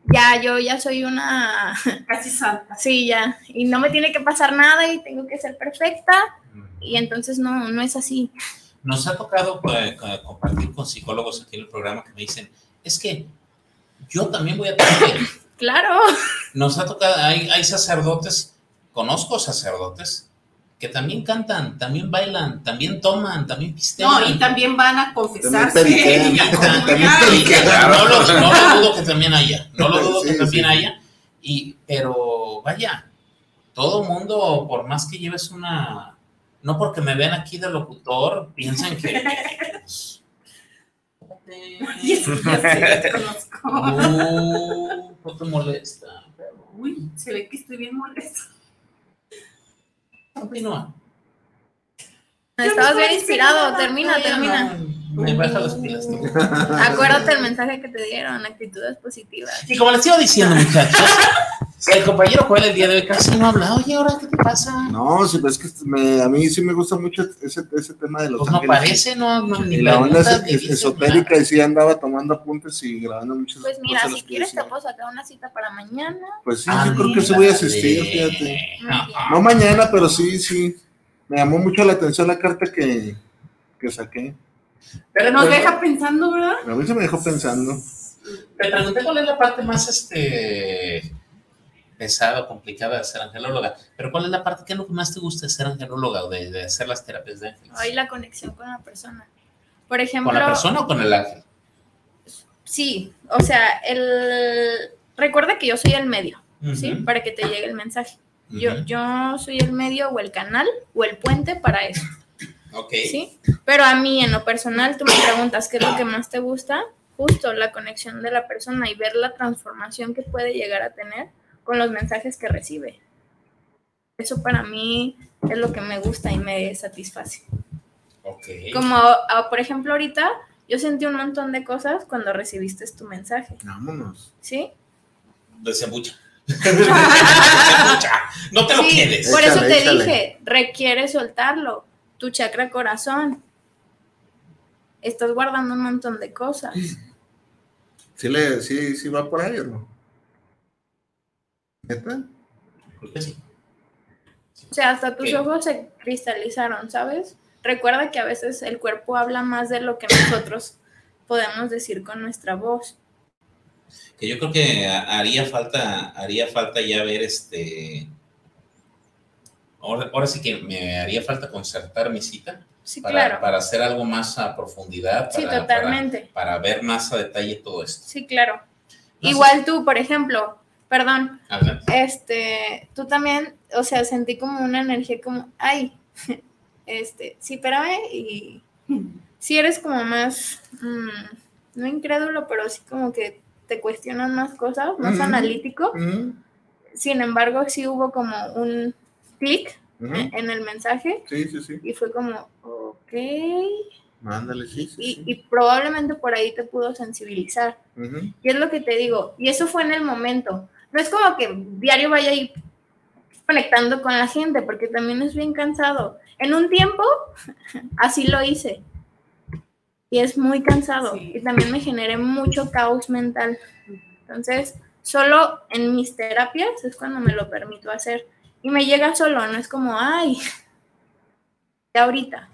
ya yo ya soy una, Casi santa. sí, ya, y no me tiene que pasar nada y tengo que ser perfecta, y entonces no, no es así. Nos ha tocado eh, co- compartir con psicólogos aquí en el programa que me dicen, es que yo también voy a tener Claro. Nos ha tocado, hay, hay sacerdotes, conozco sacerdotes que también cantan, también bailan, también toman, también pistean. No, y también van a confesarse. periquean. También periquean. No lo, no lo dudo que también haya, no lo dudo que también sí. haya, y, pero vaya, todo mundo, por más que lleves una, no porque me ven aquí de locutor, piensan que... No te molesta. Uy, se ve que estoy bien molesto. Continúa. Estabas bien inspirado, termina, termina. Me baja las pilas. tú. Acuérdate el mensaje que te dieron, actitudes positivas. Y como les iba diciendo, muchachos, el compañero Joel el día de hoy casi no habla. Oye, ¿ahora qué te pasa? No, sí, pues es que me- a mí sí me gusta mucho ese, ese tema de los Pues no ángeles. parece, no, no ni Y la onda es, esotérica y sí andaba tomando apuntes y grabando muchas Pues mira, cosas si quieres te puedo sacar una cita para mañana. Pues sí, yo creo que sí voy a asistir, fíjate. No mañana, pero sí, sí. Me llamó mucho la atención la carta que, que saqué. Pero Nos deja pensando, ¿verdad? A mí se me dejó pensando. Te pregunté cuál es la parte más este pesada o complicada de ser angelóloga, pero cuál es la parte, qué es lo que más te gusta de ser angelóloga o de, de hacer las terapias de ángeles. Hoy la conexión con la persona. Por ejemplo, ¿Con la persona o con el ángel? sí, o sea, el recuerda que yo soy el medio, ¿sí? Para que te llegue el mensaje. Yo, yo soy el medio o el canal o el puente para eso, Ok. ¿sí? Pero a mí, en lo personal, tú me preguntas qué es lo que más te gusta, justo la conexión de la persona y ver la transformación que puede llegar a tener con los mensajes que recibe. Eso para mí es lo que me gusta y me satisface. Ok. Como, ah, por ejemplo, ahorita yo sentí un montón de cosas cuando recibiste tu mensaje, Vámonos. ¿sí? Desembucha. No te lo Sí, quedes. Por eso te échale. dije, requiere soltarlo. Tu chakra corazón. Estás guardando un montón de cosas. ¿Sí, le, sí, sí va por ahí o no? ¿Neta? Creo que sí. O sea, hasta tus ojos se cristalizaron, ¿sabes? Recuerda que a veces el cuerpo habla más de lo que nosotros podemos decir con nuestra voz. Que yo creo que ha- haría falta, haría falta ya ver este. Ahora, ahora sí que me haría falta concertar mi cita Sí, para, claro. para hacer algo más a profundidad. Sí, totalmente. Para, para ver más a detalle todo esto. Sí, claro. No sé. Igual tú, por ejemplo, perdón, Adelante. este, tú también, o sea, sentí como una energía como, ay, este, sí, espérame, y sí eres como más, mm, no incrédulo, pero sí como que te cuestionan más cosas, más analítico. Sin embargo, sí hubo como un clic en en el mensaje Sí, sí, sí. y fue como, ok, Mándale, sí, sí. y, sí. y probablemente por ahí te pudo sensibilizar. Y es lo que te digo. Y eso fue en el momento. No es como que diario vaya ahí conectando con la gente, porque también es bien cansado. En un tiempo, así lo hice. Y es muy cansado. Sí. Y también me generé mucho caos mental. Entonces, solo en mis terapias es cuando me lo permito hacer. Y me llega solo, no es como, ay, de ahorita.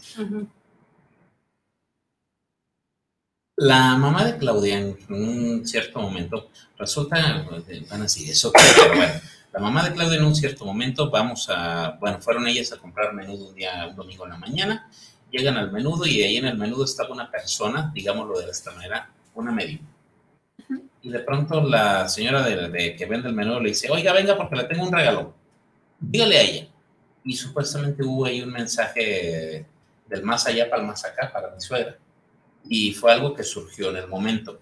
La mamá de Claudia en un cierto momento, resulta, van así, eso, pero bueno, la mamá de Claudia en un cierto momento, vamos a, bueno, fueron ellas a comprar menudo un día, un domingo en la mañana, llegan al menudo y ahí en el menudo estaba una persona, digámoslo de esta manera, una medium. Y de pronto la señora de, de que vende el menudo le dice, oiga, venga porque le tengo un regalo, dígale a ella. Y supuestamente hubo ahí un mensaje del más allá para el más acá, para mi suegra y fue algo que surgió en el momento.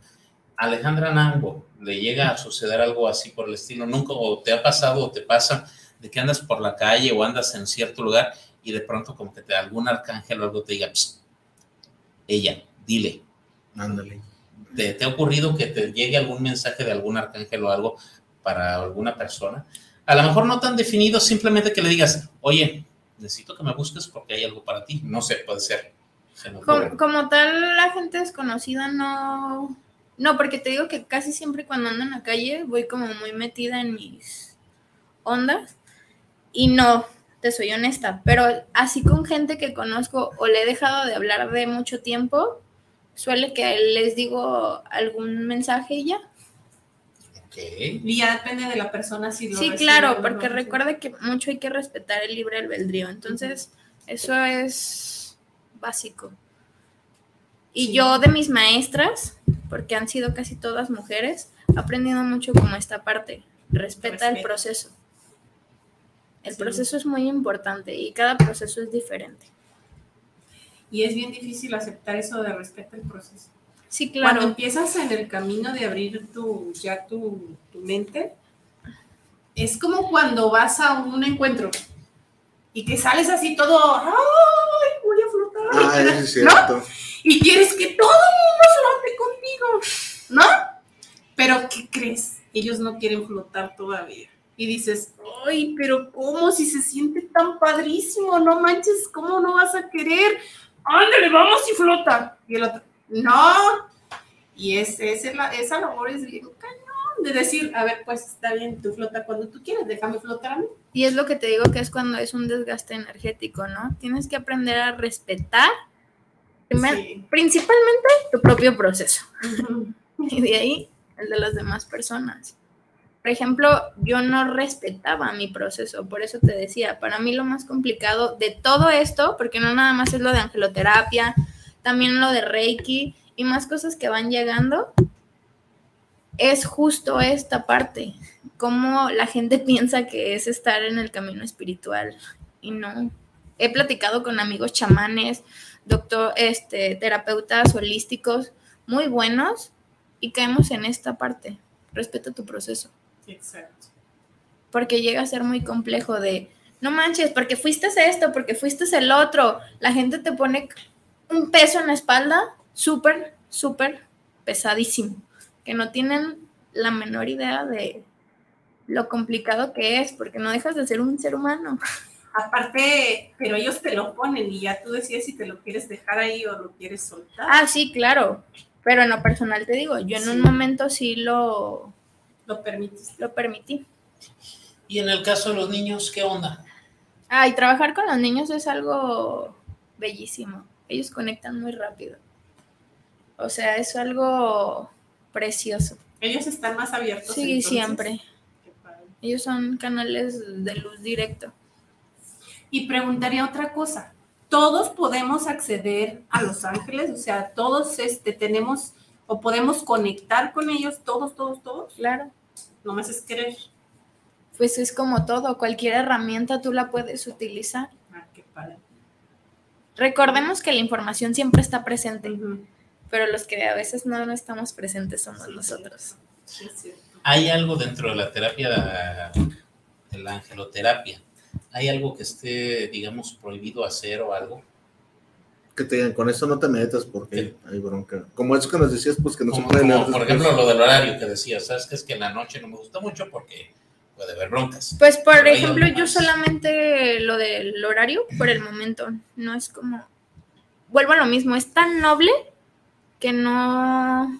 Alejandra Nambo, ¿le llega a suceder algo así por el estilo? ¿Nunca o te ha pasado o te pasa de que andas por la calle o andas en cierto lugar y de pronto como que te algún arcángel o algo te diga, "Psst, ella, dile, Ándale. ¿te, te ha ocurrido que te llegue algún mensaje de algún arcángel o algo para alguna persona? A lo mejor no tan definido, simplemente que le digas, oye, necesito que me busques porque hay algo para ti. No sé, puede ser. Como, como tal, la gente desconocida no. No, porque te digo que casi siempre cuando ando en la calle voy como muy metida en mis ondas. Y no, te soy honesta. Pero así con gente que conozco o le he dejado de hablar de mucho tiempo, suele que les digo algún mensaje y ya. Ok. Y ya depende de la persona si lo Sí, claro, porque recuerda que mucho hay que respetar el libre albedrío. Entonces, eso es básico. Y Sí. yo de mis maestras, porque han sido casi todas mujeres, he aprendido mucho como esta parte. Respeta el Respeta. proceso. El proceso es muy importante y cada proceso es diferente. Y es bien difícil aceptar eso de respeto al proceso. Sí, claro. Cuando empiezas en el camino de abrir tu, ya tu, tu mente, es como cuando vas a un encuentro y que sales así todo, ¡ay, voy a flotar! Ah, eso es ¿No? cierto. Y quieres que todo el mundo flote contigo, ¿no? Pero ¿qué crees? Ellos no quieren flotar todavía. Y dices, ay, pero ¿cómo? Si se siente tan padrísimo, no manches, ¿cómo no vas a querer? Ándale, vamos y flota. Y el otro, no. Y ese, ese la- esa labor es bien cañón de decir, a ver, pues está bien, tú flota cuando tú quieras, déjame flotar a mí. Y es lo que te digo que es cuando es un desgaste energético, ¿no? Tienes que aprender a respetar primer- principalmente tu propio proceso. Y de ahí el de las demás personas. Por ejemplo, yo no respetaba mi proceso, por eso te decía, para mí lo más complicado de todo esto, porque no nada más es lo de angeloterapia, también lo de Reiki y más cosas que van llegando, es justo esta parte, cómo la gente piensa que es estar en el camino espiritual y no. He platicado con amigos chamanes, doctor, este, terapeutas holísticos muy buenos y caemos en esta parte. Respeta tu proceso, Exacto. porque llega a ser muy complejo de, no manches, porque fuiste esto, porque fuiste el otro. La gente te pone un peso en la espalda súper, súper pesadísimo, que no tienen la menor idea de lo complicado que es, porque no dejas de ser un ser humano. Aparte, pero ellos te lo ponen y ya tú decides si te lo quieres dejar ahí o lo quieres soltar. Ah, sí, claro. Pero en lo personal te digo, yo en un momento sí lo, lo permitiste. Lo permití. Y en el caso de los niños, ¿qué onda? Ah, y trabajar con los niños es algo bellísimo. Ellos conectan muy rápido. O sea, es algo precioso. Ellos están más abiertos. Sí, entonces. siempre. Ellos son canales de luz directo. Y preguntaría otra cosa. ¿Todos podemos acceder a Los Ángeles? O sea, todos este, tenemos o podemos conectar con ellos, todos, todos, todos. Claro. Nomás es querer. Pues es como todo, cualquier herramienta tú la puedes utilizar. Ah, qué padre. Recordemos que la información siempre está presente, pero los que a veces no, no estamos presentes somos nosotros. Sí, cierto. ¿Hay algo dentro de la terapia, de la angeloterapia? ¿Hay algo que esté, digamos, prohibido hacer o algo? Que te digan, con eso no te metas porque hay bronca. Como eso que nos decías, pues que no Como, se puede como, leer por ejemplo, lo del horario que decías, ¿sabes? Que es que en la noche no me gusta mucho porque puede haber broncas. Pues por Pero ejemplo, yo solamente lo del horario por el momento, no es como, vuelvo a lo mismo, es tan noble que no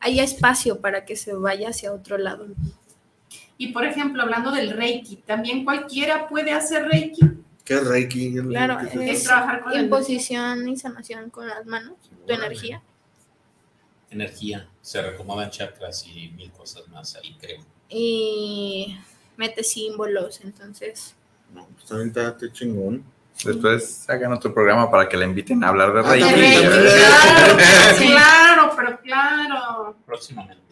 haya espacio para que se vaya hacia otro lado. Y por ejemplo, hablando del Reiki, también cualquiera puede hacer Reiki. ¿Qué es Reiki? ¿Qué es Claro, Reiki? es trabajar con imposición y sanación con las manos, tu energía. Energía, se recomodan chakras y mil cosas más ahí, creo. Y mete símbolos, entonces. No, pues también está, está chingón. Después hagan otro programa para que la inviten a hablar de Ah, Reiki. Claro, claro, pero claro. Próximamente.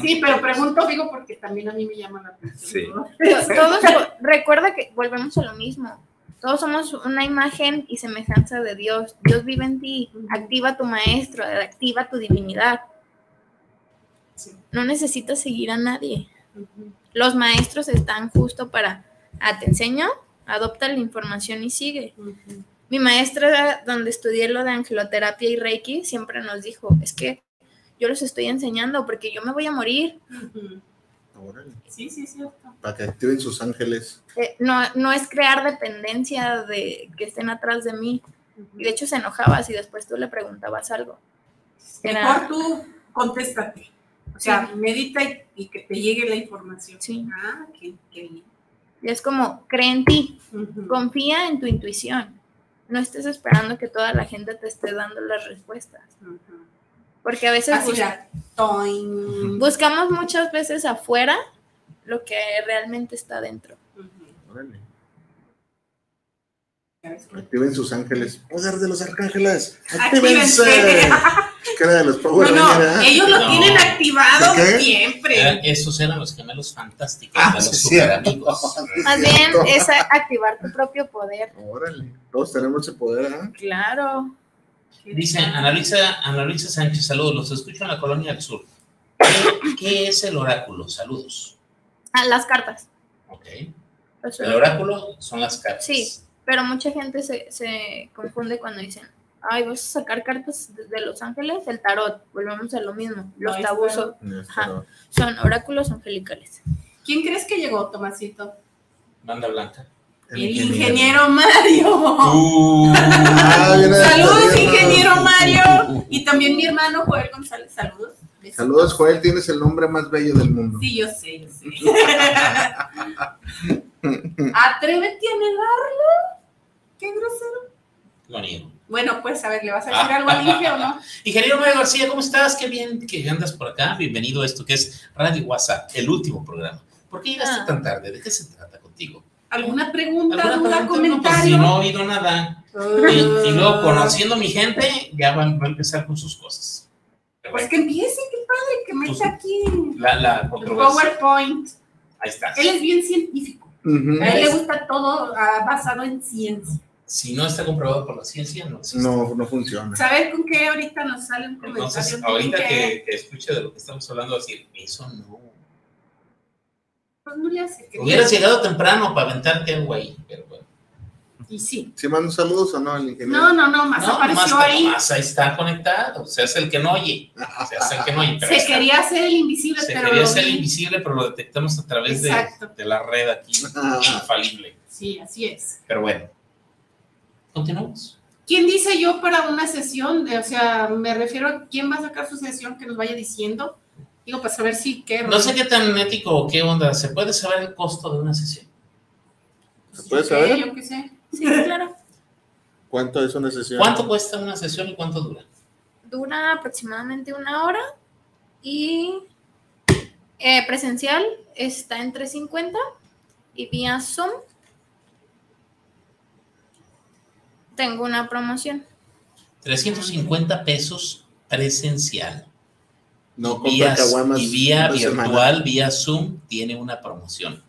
Sí, pero pregunto, digo, porque también a mí me llama la atención. Sí. ¿no? Todos, recuerda que volvemos a lo mismo. Todos somos una imagen y semejanza de Dios. Dios vive en ti. Activa tu maestro, activa tu divinidad. No necesitas seguir a nadie. Los maestros están justo para, ah, te enseño, adopta la información y sigue. Mi maestra, donde estudié lo de angeloterapia y Reiki, siempre nos dijo, es que yo los estoy enseñando porque yo me voy a morir. Órale. Sí, sí, cierto. Para que activen sus ángeles. Eh, no, no es crear dependencia de que estén atrás de mí. Y de hecho se enojaba si después tú le preguntabas algo. Era- Mejor tú contéstate. O sea, medita y, y que te llegue la información. Sí. Ah, qué, qué bien. Y es como, cree en ti, confía en tu intuición. No estés esperando que toda la gente te esté dando las respuestas. Porque a veces busca- buscamos muchas veces afuera lo que realmente está dentro. Órale. Activen sus ángeles. Poder de los arcángeles. Actívense. ¡Actívense! Que era de los Power No, no, Rangers, ¿eh? ellos lo No. tienen activado siempre. Eran- esos eran los gemelos fantásticos Ah, de los sí, amigos. Más bien es activar tu propio poder. Órale, todos tenemos ese poder, ¿eh? Claro. Dice Ana Luisa, Ana Luisa Sánchez, saludos, los escucho en la colonia del sur. ¿Qué, qué es el oráculo? Saludos. Ah, las cartas. Ok. El oráculo son las cartas. Sí, pero mucha gente se, se confunde cuando dicen, ay, vas a sacar cartas de, Los Ángeles, el tarot, volvemos a lo mismo. Los Ay, tabús son, ajá, son oráculos angelicales. ¿Quién crees que llegó, Tomasito? Banda blanca. El ingeniero Mario. Uh. Ah, Saludos, ingeniero ¿no? Mario. Y también mi hermano Joel González. Saludos. Saludos, Joel, tienes el nombre más bello del mundo. Sí, yo sé, yo sé. Atrévete a negarlo. Qué grosero. Lo niego. Bueno, pues a ver, ¿le vas a decir algo al Inge o no? Ingeniero Mario García, ¿cómo estás? Qué bien que andas por acá. Bienvenido a esto que es Radio WhatsApp, el último programa. ¿Por qué llegaste Ah. tan tarde? ¿De qué se trata contigo? ¿Alguna pregunta, ¿Alguna duda, pregunta? No, pues, comentario? si no he oído nada. Y, y luego, conociendo a mi gente, ya va, va a empezar con sus cosas. Pero Pues bueno, que empiece, qué padre, que meta aquí la, la el. PowerPoint. Ahí está. Él es bien científico. A él le gusta todo ah, basado en ciencia. Si no está comprobado por la ciencia, no existe. No, no funciona. Saber con qué ahorita nos sale un comentario. Entonces, ¿no? ahorita Que, que, escuche de lo que estamos hablando, decir, eso no. Pues no le hace que Hubieras llegado temprano para aventarte algo ahí, pero bueno. Y sí. ¿Sí mando saludos o no, el ingeniero? No, no, no, más No, apareció más, ahí. más ahí está conectado. Se hace el que no oye. Se hace el que no oye. Se está. quería hacer el invisible, Se pero. quería lo hacer vi. invisible, pero lo detectamos a través de, de la red aquí, infalible. Sí, así es. Pero bueno, continuamos. ¿Quién dice yo para una sesión? O sea, me refiero a quién va a sacar su sesión que nos vaya diciendo. Digo, para saber si qué. No sé qué tan ético o qué onda. ¿Se puede saber el costo de una sesión? ¿Se puede Sí, saber Yo qué sé. Sí, claro. cuánto es una sesión? ¿Cuánto cuesta una sesión y cuánto dura? Dura aproximadamente una hora y eh, presencial está en 350 y vía Zoom tengo una promoción. 350 pesos presencial. No compra Vía, caguamas y vía semana. virtual, vía Zoom, tiene una promoción.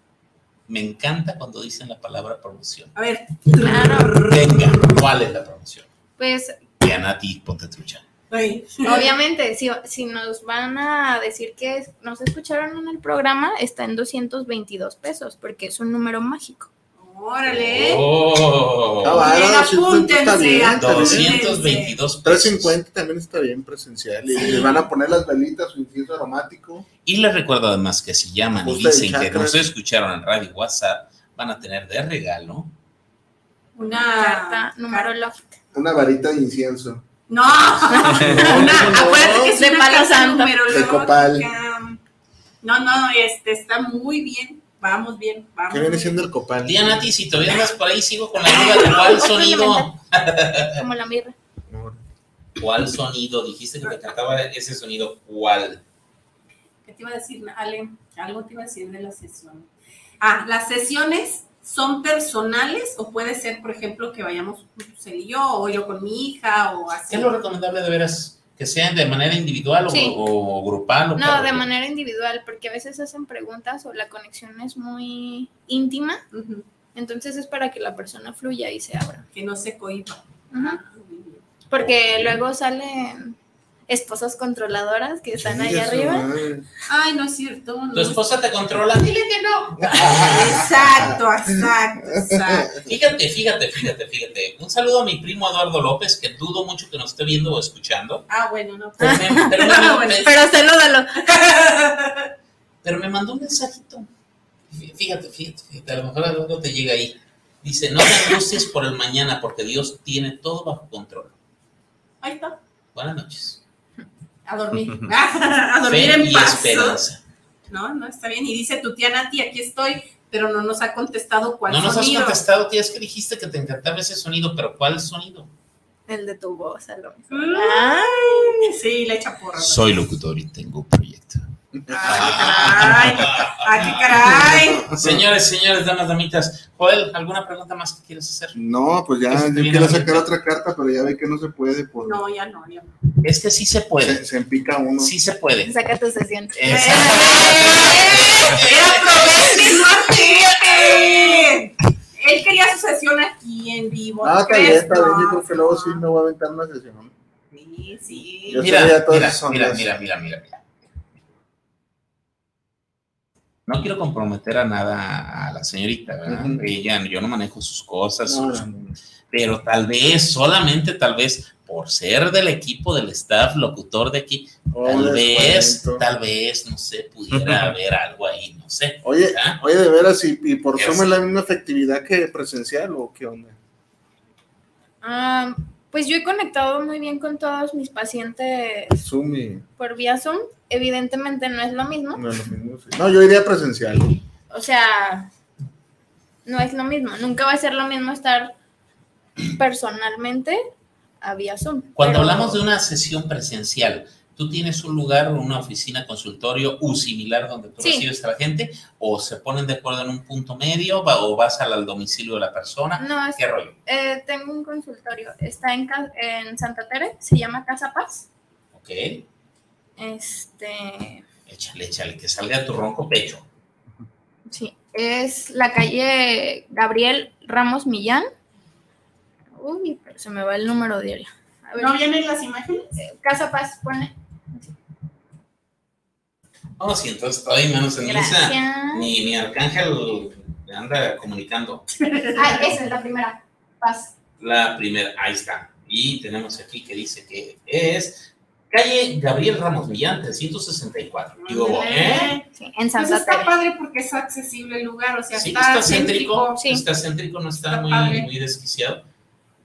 Me encanta cuando dicen la palabra promoción. A ver. Claro, Venga, ¿cuál es la promoción? pues Que a Nati, ponte trucha. obviamente si, si nos van a decir que nos escucharon en el programa está en 222 pesos porque es un número mágico. Órale. Oh. Sí, apúntense, está bien, está bien. 222 pesos. 350 también está bien presencial. Y les van a poner las velitas, su incienso aromático. Y les recuerdo además que si llaman y dicen que nos escucharon en Radio WhatsApp, van a tener de regalo Una Carta numerológica. Una varita de incienso. No, una, acuérdate que es De una palo santo. De copal. No, no, este está muy bien. Vamos bien, vamos. ¿Qué viene siendo el copal? Tía Nati, si todavía andas por ahí, sigo con la duda de cuál sonido. Como la mirra. ¿Cuál sonido? Dijiste que te encantaba ese sonido. ¿Cuál? ¿Qué te iba a decir, Ale? Algo te iba a decir de la sesión. Ah, las sesiones son personales o puede ser, por ejemplo, que vayamos él y yo, o yo con mi hija, o así. ¿Qué es lo recomendable de veras? ¿Que sean de manera individual o, Sí. o grupal? O No, de manera individual, porque a veces hacen preguntas o la conexión es muy íntima, entonces es para que la persona fluya y se abra. Que no se cohiba. Ujú. Porque luego salen esposas controladoras que están ahí arriba. madre. Ay, no es cierto. no ¿Tu es- esposa te controla? Dile que no. Exacto, exacto, exacto. Fíjate, fíjate, fíjate, fíjate. Un saludo a mi primo Eduardo López, que dudo mucho que nos esté viendo o escuchando. Ah, bueno, no. Pero me, pero me- Bueno, me- Pero salúdalo. pero me mandó un mensajito. Fí- Fíjate, fíjate, fíjate. A lo mejor algo te llega ahí. Dice, no te angusties por el mañana, porque Dios tiene todo bajo control. Ahí está. Buenas noches. A dormir. A dormir Fe en y paz. esperanza. No, no, está bien. Y dice tu tía Nati, aquí estoy, pero no nos ha contestado cuál No nos has sonido. contestado, tía, es que dijiste que te encantaba ese sonido, pero ¿cuál sonido? El de tu voz, a lo mejor. Ay, sí, le echa porra. Soy locutor y tengo un proyecto. Ay, ay, qué caray. Señores, señores, damas, damitas. Joel, ¿alguna pregunta más que quieras hacer? No, pues ya, Este yo quiero sacar otra carta, pero ya ve que no se puede por, No, ya no, ya no. Es que sí se puede. Se, se empica uno. Sí se puede. Saca tu sesión. Él quería su sesión aquí en vivo. Ah, ¿no está bien, está bien. Yo No. creo que luego sí me voy a aventar una sesión. Sí, sí. Yo Mira, mira, mira, mira, mira, mira. No quiero comprometer a nada a la señorita, ¿verdad? Ujú. Ella, yo no manejo sus cosas, No, sus- no, no. pero tal vez, solamente tal vez, por ser del equipo, del staff, locutor de aquí, Oh, tal vez, tal vez, no sé, pudiera haber algo ahí, no sé. Oye, oye, de veras, ¿y, y por Zoom es la misma efectividad que presencial o qué onda? Ah, pues yo he conectado muy bien con todos mis pacientes Zoom y... por vía Zoom. Evidentemente no es lo mismo. No, es lo mismo, sí. No, yo iría presencial. O sea, no es lo mismo. Nunca va a ser lo mismo estar personalmente a vía Zoom. Cuando Pero- hablamos de una sesión presencial, ¿tú tienes un lugar, una oficina, consultorio u similar donde tú Sí. recibes a la gente? ¿O se ponen de acuerdo en un punto medio? va- ¿O vas al, al domicilio de la persona? No, es- ¿Qué rollo? eh, tengo un consultorio. Está en, Santa Tere, se llama Casa Paz. Ok, Este, échale, échale, que salga tu ronco pecho. sí, es la calle Gabriel Ramos Millán. Uy, pero se me va el número diario. A ver, ¿No vienen las imágenes? eh, Casa Paz pone. No, sí, entonces todavía menos en Gracias. misa. Ni, ni Arcángel anda comunicando. Ah, esa es la primera. Paz. La primera, ahí está. Y tenemos aquí que dice que es calle Gabriel Ramos Millán, 364. Digo, ¿eh? Sí, en Pues Santa está padre porque es accesible el lugar, o sea, Sí, está, está céntrico, Sí. está céntrico, no está, Está muy, desquiciado.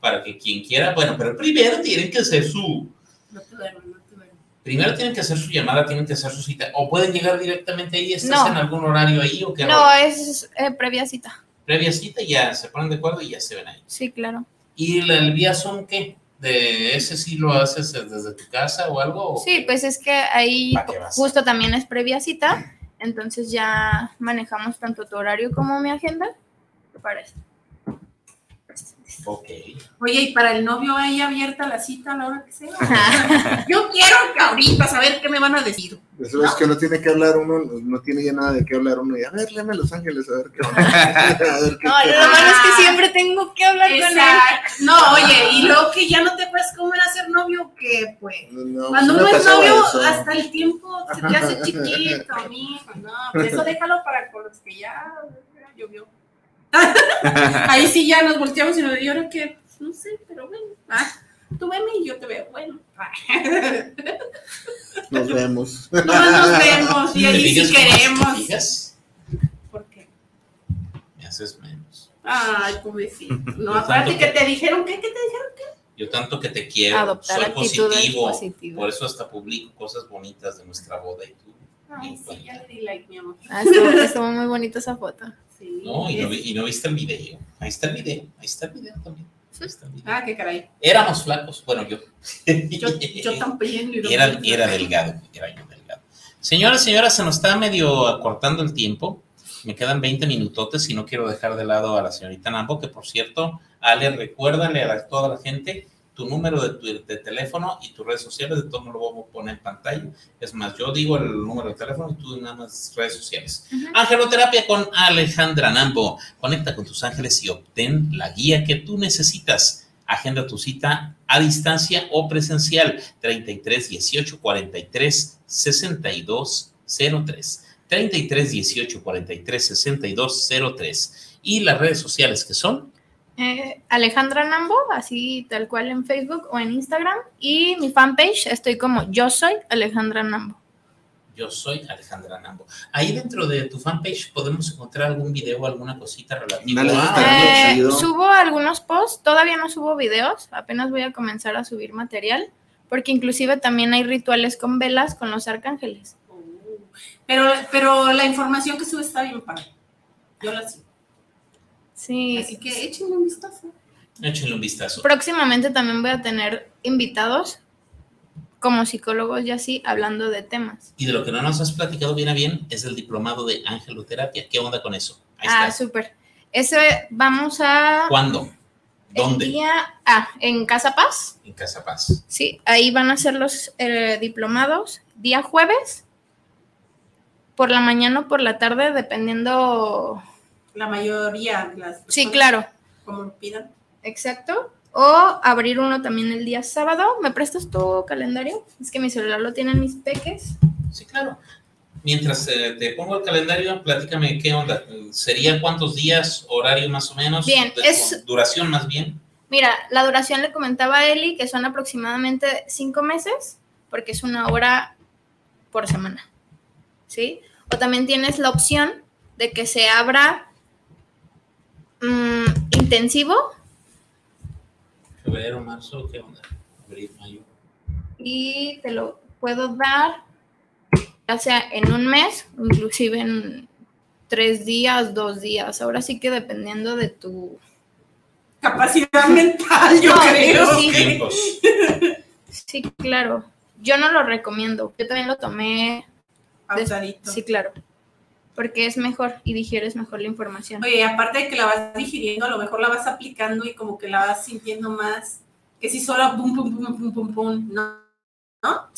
Para que quien quiera, bueno, pero primero tienen que hacer su, No te duermas, no te duermas. Primero tienen que hacer su llamada, tienen que hacer su cita, o pueden llegar directamente ahí, ¿estás No. en algún horario ahí o qué? No, rollo? es eh, previa cita. Previa cita, ya se ponen de acuerdo y ya se ven ahí. Sí, claro. ¿Y el, el vía Zoom qué? ¿De ese sí lo haces desde tu casa o algo? o Sí, qué? pues es que ahí ¿Pa' qué justo también es previa cita. Entonces ya manejamos tanto tu horario como mi agenda. ¿Te parece? Ok. Oye, ¿y para el novio hay abierta la cita a la hora que sea? Yo quiero que ahorita saber qué me van a decir. Eso es que no tiene que hablar uno, no tiene ya nada de qué hablar uno. Y a ver, léeme Los Ángeles, a ver qué onda. A ver qué- No, lo malo es que siempre tengo que hablar con él. No, oye, y luego que ya no te puedes cómo era ser novio, que pues. No, Cuando sí uno es novio, eso. hasta el tiempo se te hace chiquito, mijo. No, pues eso déjalo para con los que ya, ya llovió. Ahí sí ya nos volteamos y nos y ahora que, pues, no sé, pero bueno. Ah, tú veme y yo te veo. Bueno. Nos vemos. No nos vemos y ¿Me ahí sí te queremos. fijas? ¿Por qué? Me haces menos. Ay, pobrecito. No, Yo acuérdate tanto que te dijeron que, ¿qué te dijeron? Yo tanto que te quiero, Adoptar soy positivo, positivas. por eso hasta publico cosas bonitas de nuestra boda y tú. Ay, sí, ya le di like, mi amor. Ah, estuvo, estuvo muy bonita esa foto. Sí. No, y no, y no viste el video. Ahí está el video, ahí está el video también. Ahí está el video. Ah, qué caray. Éramos flacos, bueno, yo. Yo, yo también. y Era, era delgado, era yo delgado. Señoras, señoras, se nos está medio acortando el tiempo. Me quedan 20 minutotes y no quiero dejar de lado a la señorita Nambo, que por cierto, Ale, recuérdale a la- toda la gente tu número de, tu- de teléfono y tus redes sociales, de todo me lo voy a poner en pantalla. Es más, yo digo el número de teléfono y tú nada más redes sociales. Angeloterapia con Alejandra Nambo. Conecta con tus ángeles y obtén la guía que tú necesitas. Agenda tu cita a distancia o presencial 33 18 43 62 03. 33 18 43 62 03. Y las redes sociales que son Eh, Alejandra Nambo, así tal cual en Facebook o en Instagram. Y mi fanpage, estoy como yo soy Alejandra Nambo. Yo soy Alejandra Nambo. Ahí dentro de tu fanpage podemos encontrar algún video o alguna cosita relativa Dale, a- dale. Eh, chido. subo algunos posts, todavía no subo videos, apenas voy a comenzar a subir material, porque inclusive también hay rituales con velas con los arcángeles. Pero, pero la información que sube está bien padre. Yo la sigo. Sí, Así que échenle un vistazo. Échenle un vistazo. próximamente también voy a tener invitados como psicólogos y así hablando de temas. Y de lo que no nos has platicado bien a bien es el diplomado de angeloterapia. ¿Qué onda con eso? Ahí Ah, súper. Ese vamos a... ¿Cuándo? ¿Dónde? El día, ah, en Casa Paz. En Casa Paz. Sí, ahí van a ser los eh, diplomados día jueves, por la mañana o por la tarde, dependiendo. La mayoría de las Sí, claro. Como pidan. Exacto. O abrir uno también el día sábado. ¿Me prestas tu calendario? Es que mi celular lo tienen mis peques. Sí, claro. Mientras eh, te pongo el calendario, platícame qué onda. ¿Sería cuántos días, horario más o menos? Bien, De- es- Duración más bien. Mira, la duración le comentaba a Eli que son aproximadamente cinco meses, porque es una hora por semana. ¿Sí? O también tienes la opción de que se abra mm, intensivo Febrero, marzo, ¿qué onda? Abril, mayo. y te lo puedo dar ya sea en un mes, inclusive en tres días, dos días. Ahora sí que dependiendo de tu Capacidad mental, yo No, creo. sí. Sí, claro. Yo no lo recomiendo. Yo también lo tomé. Pausadito. Sí, claro. Porque es mejor y digieres mejor la información. Oye, aparte de que la vas digiriendo, a lo mejor la vas aplicando y como que la vas sintiendo más, que si solo pum, pum, pum, pum, pum, pum, ¿no? ¿No?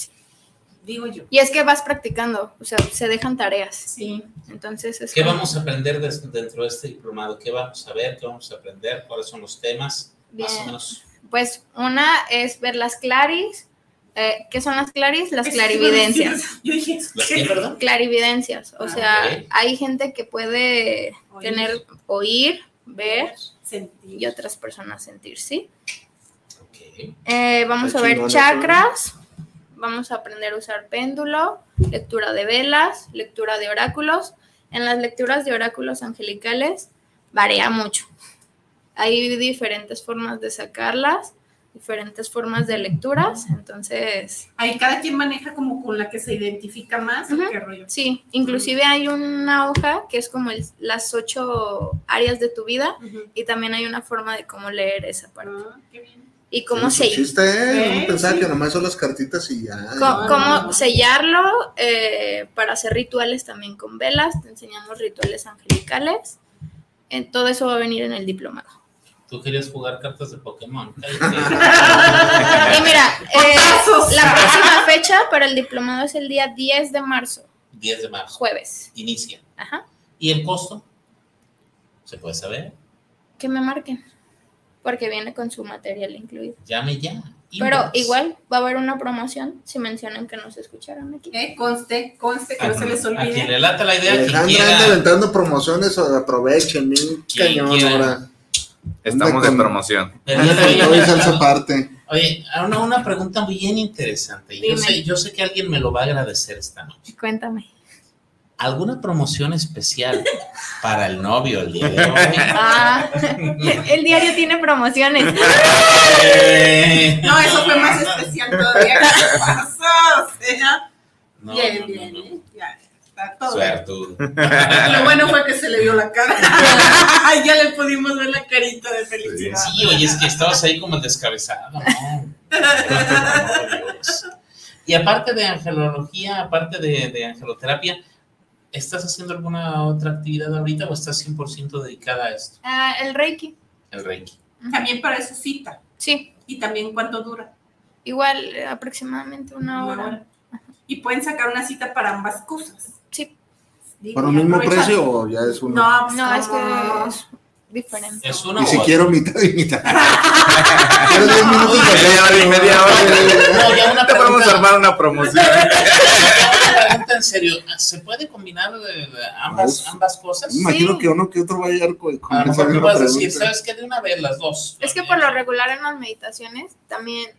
Digo yo. Y es que vas practicando, o sea, se dejan tareas. Sí. Entonces es ¿Qué como- vamos a aprender dentro de este diplomado? ¿Qué vamos a ver? ¿Qué vamos a aprender? ¿Cuáles son los temas? Más o Bien. menos. Pues una es ver las claris. Eh, ¿Qué son las claris? Las clarividencias. Yo dije, ¿Las qué, perdón? Clarividencias. O Ah, sea, hay gente que puede Oír. tener, oír, ver sentir. y otras personas sentir, ¿sí? Eh, vamos a ver chakras, vamos a aprender a usar péndulo, lectura de velas, lectura de oráculos. En las lecturas de oráculos angelicales varía mucho. Hay diferentes formas de sacarlas, diferentes formas de lecturas, entonces, Ahí cada quien maneja como con la que se identifica más, ¿o Ujú. qué rollo? sí, inclusive hay una hoja que es como el- las ocho áreas de tu vida y también hay una forma de cómo leer esa parte Ah, qué bien. y cómo Sí, se chiste, ¿eh? ¿Eh? Pensaba Sí. que nomás son las cartitas y ya. No, cómo no, no. sellarlo eh, para hacer rituales también con velas, te enseñamos rituales angelicales. En, todo eso va a venir en el diplomado. Tú querías jugar cartas de Pokémon. Y mira, eh, la próxima fecha para el diplomado es el día 10 de marzo, 10 de marzo. jueves. Inicia. Ajá. ¿Y el costo? ¿Se puede saber? Que me marquen, porque viene con su material incluido. Llame ya. Pero igual va a haber una promoción si mencionan que nos escucharon aquí. Eh, Conste, conste, que no se les A quien olvide. le lata la idea, Alejandra anda aventando promociones, o aprovechen, Quien cañón ahora. Estamos con- promoción. Pero ya te Anda con había- todo y salsa aparte. Oye, una, una pregunta bien interesante. Yo sé, yo sé que alguien me lo va a agradecer esta noche. Cuéntame. ¿Alguna promoción especial para el novio el día de hoy? Ah, el diario tiene promociones. No, eso fue más especial todavía. ¿Qué pasó? O sea, no, bien, no, bien, no. ¿eh? Ya, todo. Suertudo. Lo bueno fue que se le vio la cara. ya le pudimos ver la carita de felicidad. Sí, oye, es que estabas ahí como el descabezado, ¿no? Dios. Y aparte de angelología, aparte de, de angeloterapia, ¿estás haciendo alguna otra actividad ahorita o estás 100% dedicada a esto? Ah, el Reiki. El Reiki. También para eso cita. Sí, Y también cuánto dura. igual eh, aproximadamente una hora. Y pueden sacar una cita para ambas cosas. Sí. Digo, ¿Por un y mismo precio o ya es uno? No, No, es que es diferente. ¿Es uno y si quiero mitad y mitad. quiero 10 minutos para Media hora y media hora. No, ya una Te podemos pregunta. armar una promoción. Una pregunta en serio, ¿se puede combinar ambas, Pues, ambas cosas? Me imagino Sí. que uno que otro va a llegar con, tú vas a decir. ¿sabes qué? De una vez las dos. Es que por lo regular en las meditaciones también,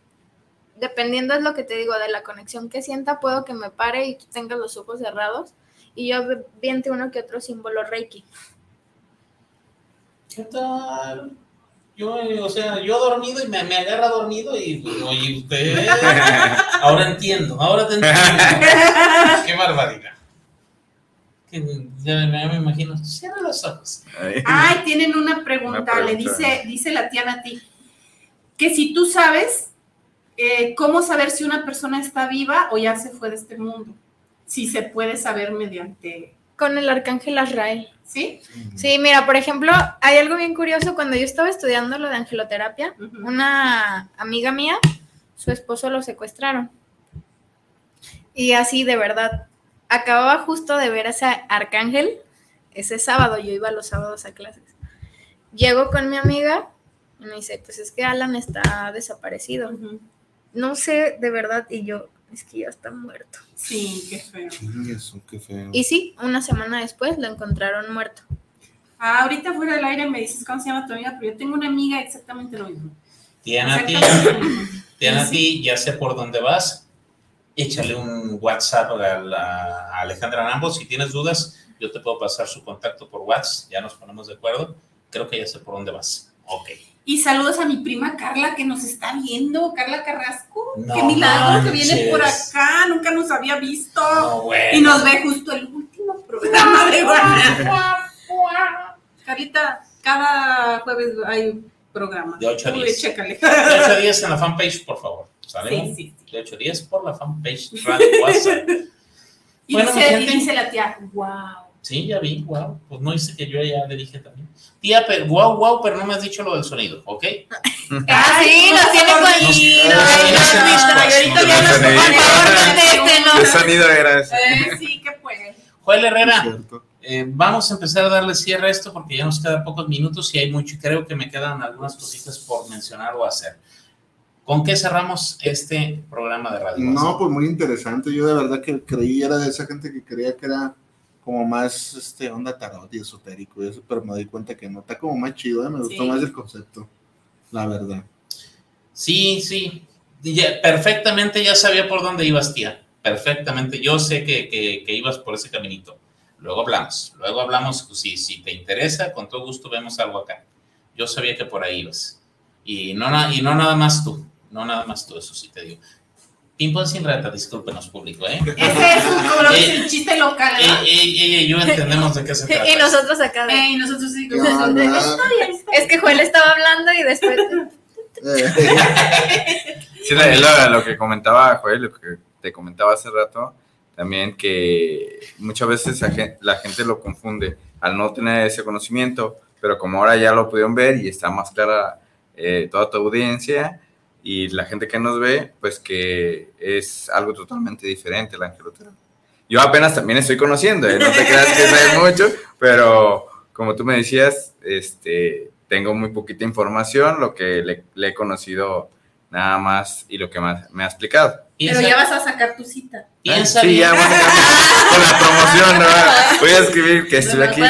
dependiendo es lo que te digo, de la conexión que sienta, puedo que me pare y tú tengas los ojos cerrados y yo viente uno que otro símbolo Reiki. ¿Qué tal? Yo, eh, o sea, yo dormido y me, me agarra dormido y, pues, oye, usted. Ahora entiendo, ahora te entiendo. Qué barbaridad. Que ya, me- ya me imagino. Cierra los ojos. Ay, tienen una pregunta. Una pregunta. Le dice, dice la tía Nati que si tú sabes eh, cómo saber si una persona está viva o ya se fue de este mundo. Si se puede saber mediante. con el arcángel Azrael. ¿Sí? Sí, mira, por ejemplo, hay algo bien curioso. Cuando yo estaba estudiando lo de angeloterapia, una amiga mía, su esposo lo secuestraron. Y así, de verdad, acababa justo de ver a ese arcángel ese sábado. Yo iba los sábados a clases. Llego con mi amiga y me dice, pues es que Alan está desaparecido. No sé, de verdad, y yo, es que ya está muerto. Sí, qué feo. Eso, qué feo. Y sí, una semana después lo encontraron muerto. Ah, ahorita fuera del aire me dices cómo se llama tu amiga, pero yo tengo una amiga exactamente lo mismo. Diana, ti, Diana, ti, ya sé por dónde vas. Échale un WhatsApp a, la- a Alejandra Rambo. Si tienes dudas, yo te puedo pasar su contacto por WhatsApp. Ya nos ponemos de acuerdo. Creo que ya sé por dónde vas. Ok. Y saludos a mi prima Carla que nos está viendo, Carla Carrasco. No Qué milagro que viene por manches. acá, nunca nos había visto. bueno. Y nos ve justo el último programa de Guanajuato. Carlita, cada jueves hay programa. De 8 a Uy, 10. chécale. De 8 a 10 en la fanpage, por favor. ¿Sale? Sí, sí, De 8 a 10 por la fanpage Radio WhatsApp. Y, Bueno, dice, y dice la tía, wow. Sí, ya vi, wow. Pues no hice que yo ya le dije también. Tía, pero, wow, wow, pero no me has dicho lo del sonido, ¿ok? ah, sí, nos tiene cohibido. Ahorita ya ¿Qué sonido era ese? Eh, sí, que puede. Joel Herrera, eh, vamos a empezar a darle cierre a esto porque ya nos quedan pocos minutos y hay mucho, creo que me quedan algunas cositas por mencionar o hacer. ¿Con qué cerramos este programa de radio? No, pues muy interesante. Yo de verdad que creí, era de esa gente que creía que era como más este, onda tarot y esotérico y eso, pero me di cuenta que no, está como más chido, ¿eh? me gustó Sí. más el concepto, la verdad. Sí, sí. Ya- perfectamente ya sabía por dónde ibas, tía. Perfectamente. Yo sé que, que- que ibas por ese caminito. Luego hablamos. Luego hablamos. pues, Si, si te interesa, con todo gusto vemos algo acá. Yo sabía que por ahí ibas. Y no, y no nada más tú. No nada más tú, eso sí te digo. Ping-pong sin rata, discúlpenos, público, ¿eh? Ese es un, como Eh, el chiste local, eh, ¿verdad? eh, y yo entendemos de qué se trata. Y nosotros acá. de- Eh, y nosotros sí. ¿Qué onda? Es que Joel estaba hablando y después. Sí, lo, lo que comentaba Joel, lo que te comentaba hace rato, también que muchas veces la gen- la gente lo confunde al no tener ese conocimiento, pero como ahora ya lo pudieron ver y está más clara eh, toda tu audiencia y la gente que nos ve, pues que es algo totalmente diferente la angeloterapia. Yo apenas también estoy conociendo, ¿eh? no te creas que sé mucho, pero como tú me decías, este, tengo muy poquita información, lo que le, le he conocido nada más y lo que más me ha explicado. Pero ya vas a sacar tu cita. Piensa sí, bien. ya voy a sacar con la promoción, ¿no? Voy a escribir que estoy aquí. que la-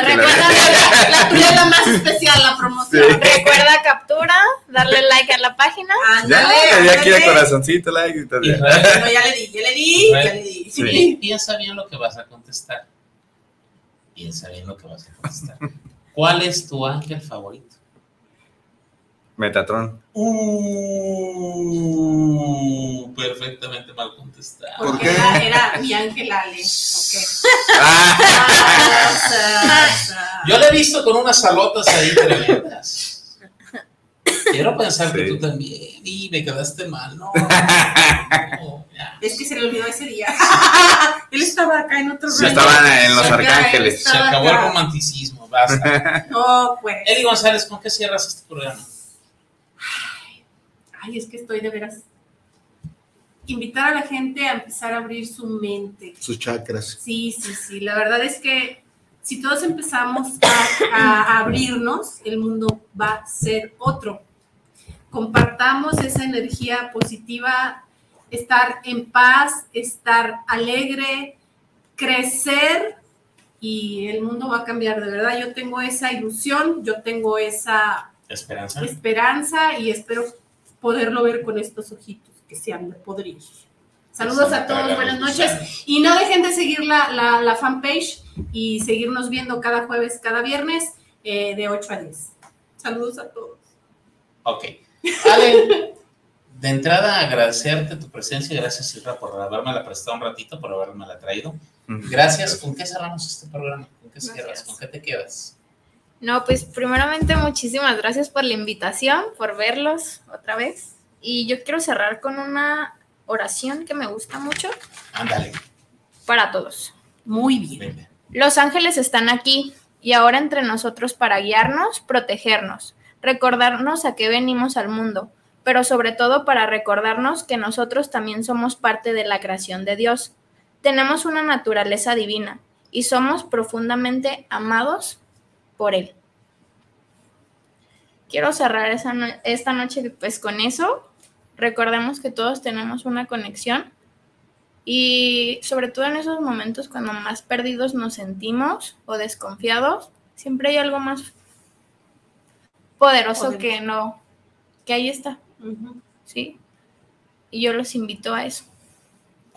La tuya es la más especial, la promoción. Sí. Recuerda captura, darle like a la página. Ya, le di aquí el corazoncito, like y todo. Bueno, ya le di, ya le di, ya le di. Sí. Pi- Piensa bien lo que vas a contestar. Piensa bien lo que vas a contestar. ¿Cuál es tu ángel favorito? Metatron. Uh, perfectamente mal contestado. Porque era, era mi ángel Ale. Yo le he visto con unas salotas ahí tremendas. Quiero pensar que tú también. Y me quedaste mal, ¿no? Es que se le olvidó ese día. Él estaba acá en otro Sí, estaban en Los Arcángeles. Se acabó el romanticismo, basta. No, pues. Eli González, ¿con qué cierras este programa? Ay, es que estoy de veras. Invitar a la gente a empezar a abrir su mente. Sus chakras. Sí, sí, sí. La verdad es que si todos empezamos a, a abrirnos, el mundo va a ser otro. Compartamos esa energía positiva, estar en paz, estar alegre, crecer y el mundo va a cambiar. De verdad, yo tengo esa ilusión, yo tengo esa Esperanza. esperanza y espero poderlo ver con estos ojitos que se han de podrir. Saludos a todos, buenas noches. Y no dejen de seguir la, la, la fanpage y seguirnos viendo cada jueves, cada viernes, eh, de 8 a 10. Saludos a todos. Ok. Ale, de entrada agradecerte tu presencia. Gracias, Silvia, por haberme la prestado un ratito, por haberme la traído. Gracias. ¿Con qué cerramos este programa? ¿Con qué cierras? ¿Con qué te quedas? No, pues primeramente muchísimas gracias por la invitación, por verlos otra vez. Y yo quiero cerrar con una oración que me gusta mucho Ándale. para todos. Muy bien. Los ángeles están aquí y ahora entre nosotros para guiarnos, protegernos, recordarnos a qué venimos al mundo, pero sobre todo para recordarnos que nosotros también somos parte de la creación de Dios. Tenemos una naturaleza divina y somos profundamente amados por Él. Quiero cerrar esa no- esta noche pues con eso. Recordemos que todos tenemos una conexión y sobre todo en esos momentos cuando más perdidos nos sentimos o desconfiados, siempre hay algo más poderoso Poderoso. que no, que ahí está, ¿sí? Y yo los invito a eso,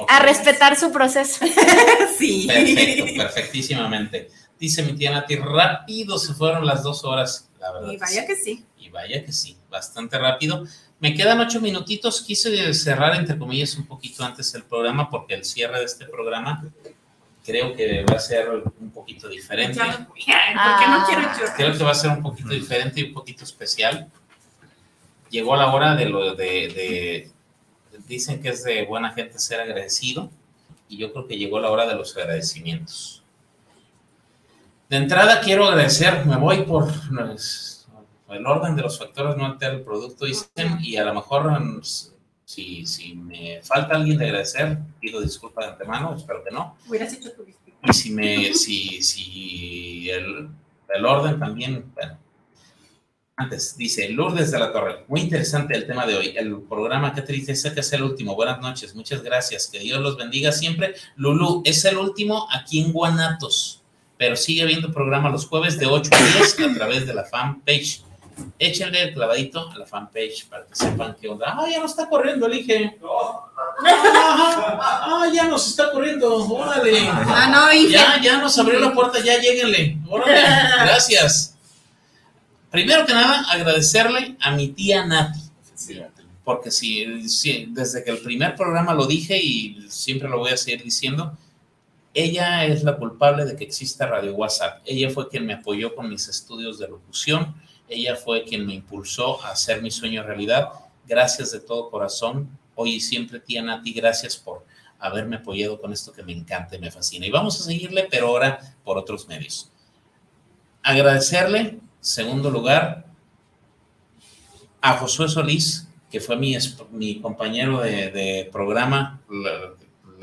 a respetar su proceso. sí. Perfecto, perfectísimamente. Dice mi tía Nati, rápido se fueron las dos horas, la verdad. Y vaya que sí. Y vaya que sí, bastante rápido. Me quedan ocho minutitos. Quise cerrar, entre comillas, un poquito antes el programa porque el cierre de este programa creo que va a ser un poquito diferente. Porque no quiero Ah. Creo que va a ser un poquito diferente y un poquito especial. Llegó la hora de lo de, de- dicen que es de buena gente ser agradecido y yo creo que llegó la hora de los agradecimientos. De entrada quiero agradecer, me voy por pues, el orden de los factores no altera el producto, dicen, y a lo mejor mm, si, si me falta alguien de agradecer, pido disculpas de antemano, espero que no. Hubieras hecho tu. Y si me, si, si el, el orden también, bueno. Antes, dice Lourdes de la Torre, muy interesante el tema de hoy. El programa, qué tristeza que es el último. Buenas noches, muchas gracias. Que Dios los bendiga siempre. Lulu, es el último aquí en Guanatos, pero sigue habiendo programa los jueves de 8 a 10 a través de la fanpage. Échenle el clavadito a la fanpage para que sepan qué onda. Ah, ya no está corriendo, elige. Ah, ya nos está corriendo. Órale. Ah, no. Ya, ya nos abrió la puerta, ya lléguenle. Órale. Gracias. Primero que nada, agradecerle a mi tía Nati. Porque si, si- desde que el primer programa lo dije y siempre lo voy a seguir diciendo, ella es la culpable de que exista Radio WhatsApp. Ella fue quien me apoyó con mis estudios de locución. Ella fue quien me impulsó a hacer mi sueño realidad. Gracias de todo corazón. Hoy y siempre, tía Nati, gracias por haberme apoyado con esto que me encanta y me fascina. Y vamos a seguirle, pero ahora por otros medios. Agradecerle, segundo lugar, a Josué Solís, que fue mi, mi compañero de, programa,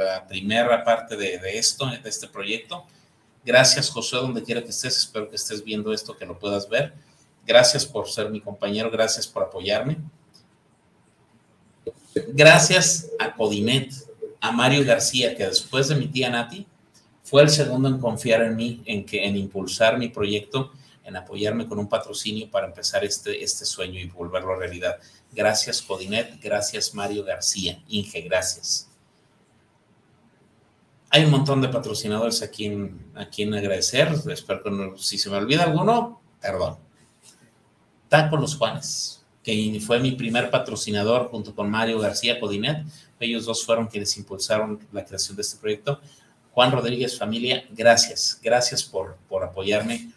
la primera parte de, de esto, de este proyecto. Gracias, Josué, donde quiera que estés. Espero que estés viendo esto, que lo puedas ver. Gracias por ser mi compañero, gracias por apoyarme. Gracias a Codinet, a Mario García, que después de mi tía Nati, fue el segundo en confiar en mí, en, que, en impulsar mi proyecto, en apoyarme con un patrocinio para empezar este, este sueño y volverlo realidad. Gracias, Codinet. Gracias, Mario García. Inge, gracias. Hay un montón de patrocinadores a quien, a quien agradecer. Espero que no- si se me olvida alguno, perdón. Taco Los Juanes, que fue mi primer patrocinador junto con Mario García Codinet. Ellos dos fueron quienes impulsaron la creación de este proyecto. Juan Rodríguez, familia, gracias. Gracias por, por apoyarme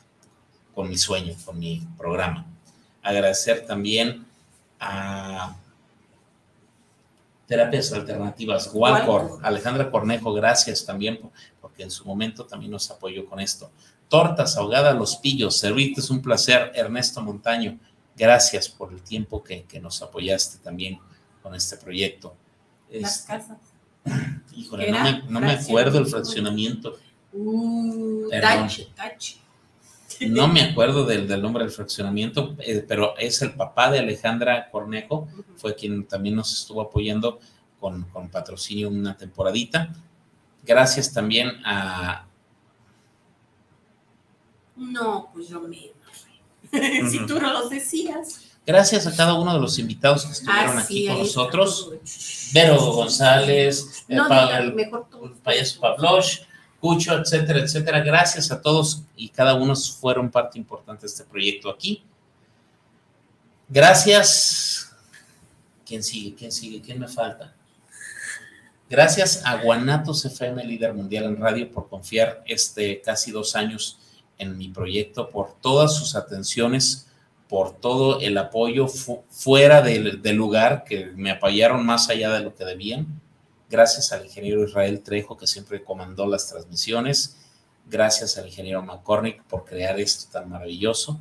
con mi sueño, con mi programa. Agradecer también a Terapias Alternativas, Walcor, Alejandra Cornejo, gracias también, por- porque en su momento también nos apoyó con esto. Tortas ahogadas Los Pillos, servirte es un placer. Ernesto Montaño, gracias por el tiempo que, que nos apoyaste también con este proyecto. Las Este, casas. híjole, ¿Qué no me, no me acuerdo el fraccionamiento. Uh, Perdón. tache, tache. No me acuerdo del, del nombre del fraccionamiento, eh, pero es el papá de Alejandra Cornejo, fue quien también nos estuvo apoyando con, con patrocinio una temporadita. Gracias también a... No, pues yo menos. si tú no los decías. Gracias a cada uno de los invitados que estuvieron Ah, aquí con nosotros. Vero González, el, No, pa- diga, el- mejor tú. el payaso Pavlosh, Cucho, etcétera, etcétera. Gracias a todos y cada uno fueron parte importante de este proyecto aquí. Gracias. ¿Quién sigue? ¿Quién sigue? ¿Quién me falta? Gracias a Guanatos FM, líder mundial en radio, por confiar este casi dos años en mi proyecto, por todas sus atenciones, por todo el apoyo fu- fuera del lugar, que me apoyaron más allá de lo que debían. Gracias al ingeniero Israel Trejo, que siempre comandó las transmisiones. Gracias al ingeniero McCormick por crear esto tan maravilloso.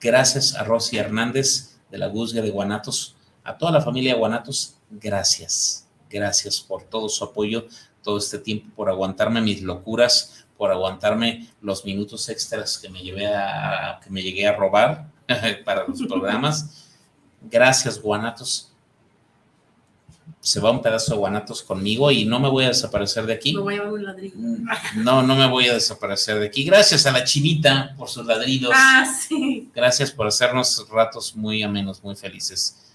Gracias a Rosy Hernández de la Guzga de Guanatos. A toda la familia de Guanatos, gracias. Gracias por todo su apoyo, todo este tiempo, por aguantarme mis locuras, por aguantarme los minutos extras que me, llevé a, que me llegué a robar para los programas. Gracias, Guanatos. Se va un pedazo de Guanatos conmigo y no me voy a desaparecer de aquí. Me voy a llevar un ladrillo. No, no me voy a desaparecer de aquí. Gracias a la chinita por sus ladridos. Ah, sí. Gracias por hacernos ratos muy amenos, muy felices.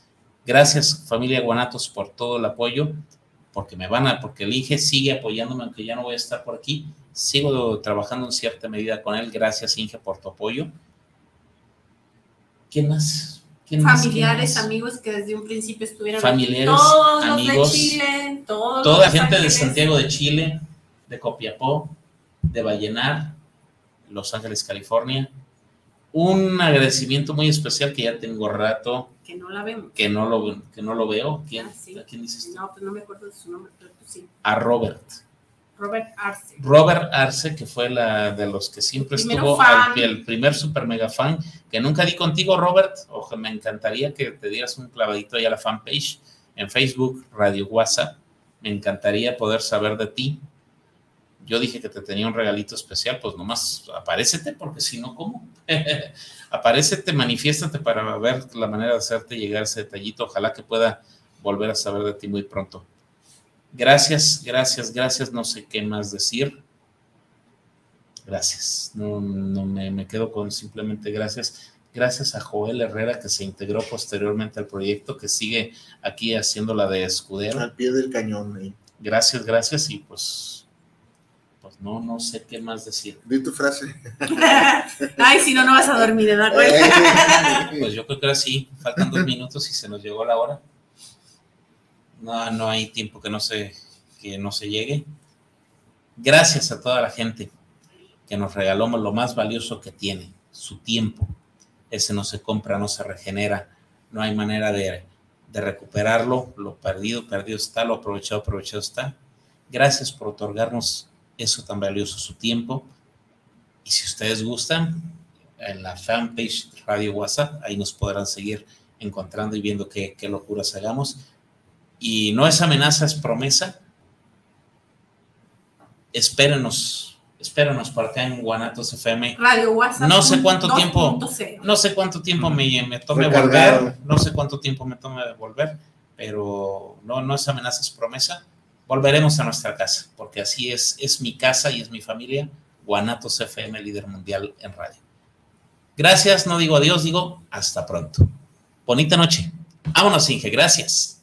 Gracias, familia Guanatos, por todo el apoyo, porque me van a, porque el Inge sigue apoyándome, aunque ya no voy a estar por aquí. Sigo trabajando en cierta medida con él. Gracias, Inge, por tu apoyo. ¿Quién más? ¿Quién más? ¿Quién Familiares, amigos que desde un principio estuvieron Familiares, aquí. Todos amigos, los de Chile, todos Toda los gente de. Santiago de Chile, de Copiapó, de Vallenar, Los Ángeles, California. Un agradecimiento muy especial que ya tengo rato Que no la vemos. que no lo, que no lo veo. ¿Quién, Ah, sí. ¿A quién dices? No, pues no me acuerdo de su nombre, pero tú sí. A Robert. Robert Arce. Robert Arce, que fue la de los que siempre Primero estuvo al el primer super mega fan, que nunca di contigo, Robert. Ojo, me encantaría que te dieras un clavadito ahí a la fanpage en Facebook, Radio WhatsApp. Me encantaría poder saber de ti. Yo dije que te tenía un regalito especial, pues nomás aparécete, porque si no, ¿cómo? aparécete, manifiéstate para ver la manera de hacerte llegar ese detallito. Ojalá que pueda volver a saber de ti muy pronto. Gracias, gracias, gracias. No sé qué más decir. Gracias. No, no me, me quedo con simplemente gracias. Gracias a Joel Herrera que se integró posteriormente al proyecto, que sigue aquí haciendo la de escudero. Al pie del cañón. Gracias, gracias y pues, pues no, no sé qué más decir. Di tu frase. Ay, si no, no vas a dormir, ¿verdad, güey? Pues yo creo que ahora sí, faltan dos minutos y se nos llegó la hora. No, no hay tiempo que no se, que no se llegue. Gracias a toda la gente que nos regaló lo más valioso que tiene, su tiempo. Ese no se compra, no se regenera, no hay manera de, de recuperarlo. Lo perdido, perdido está, lo aprovechado, aprovechado está. Gracias por otorgarnos eso tan valioso, su tiempo. Y si ustedes gustan, en la fanpage Radio WhatsApp, ahí nos podrán seguir encontrando y viendo qué, qué locuras hagamos. Y no es amenaza, es promesa. Espérenos, espérenos por acá en Guanatos FM. Radio WhatsApp. No sé cuánto tiempo, 2.0. no sé cuánto tiempo me, me tome Recargado. volver, no sé cuánto tiempo me tome volver, pero no, no es amenaza, es promesa. Volveremos a nuestra casa, porque así es, es mi casa y es mi familia, Guanatos FM, líder mundial en radio. Gracias, no digo adiós, digo hasta pronto. Bonita noche. Vámonos, Inge, gracias.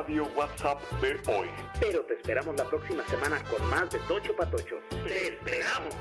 Radio WhatsApp de hoy. Pero te esperamos la próxima semana con más de Tocho Patochos. ¡Te esperamos!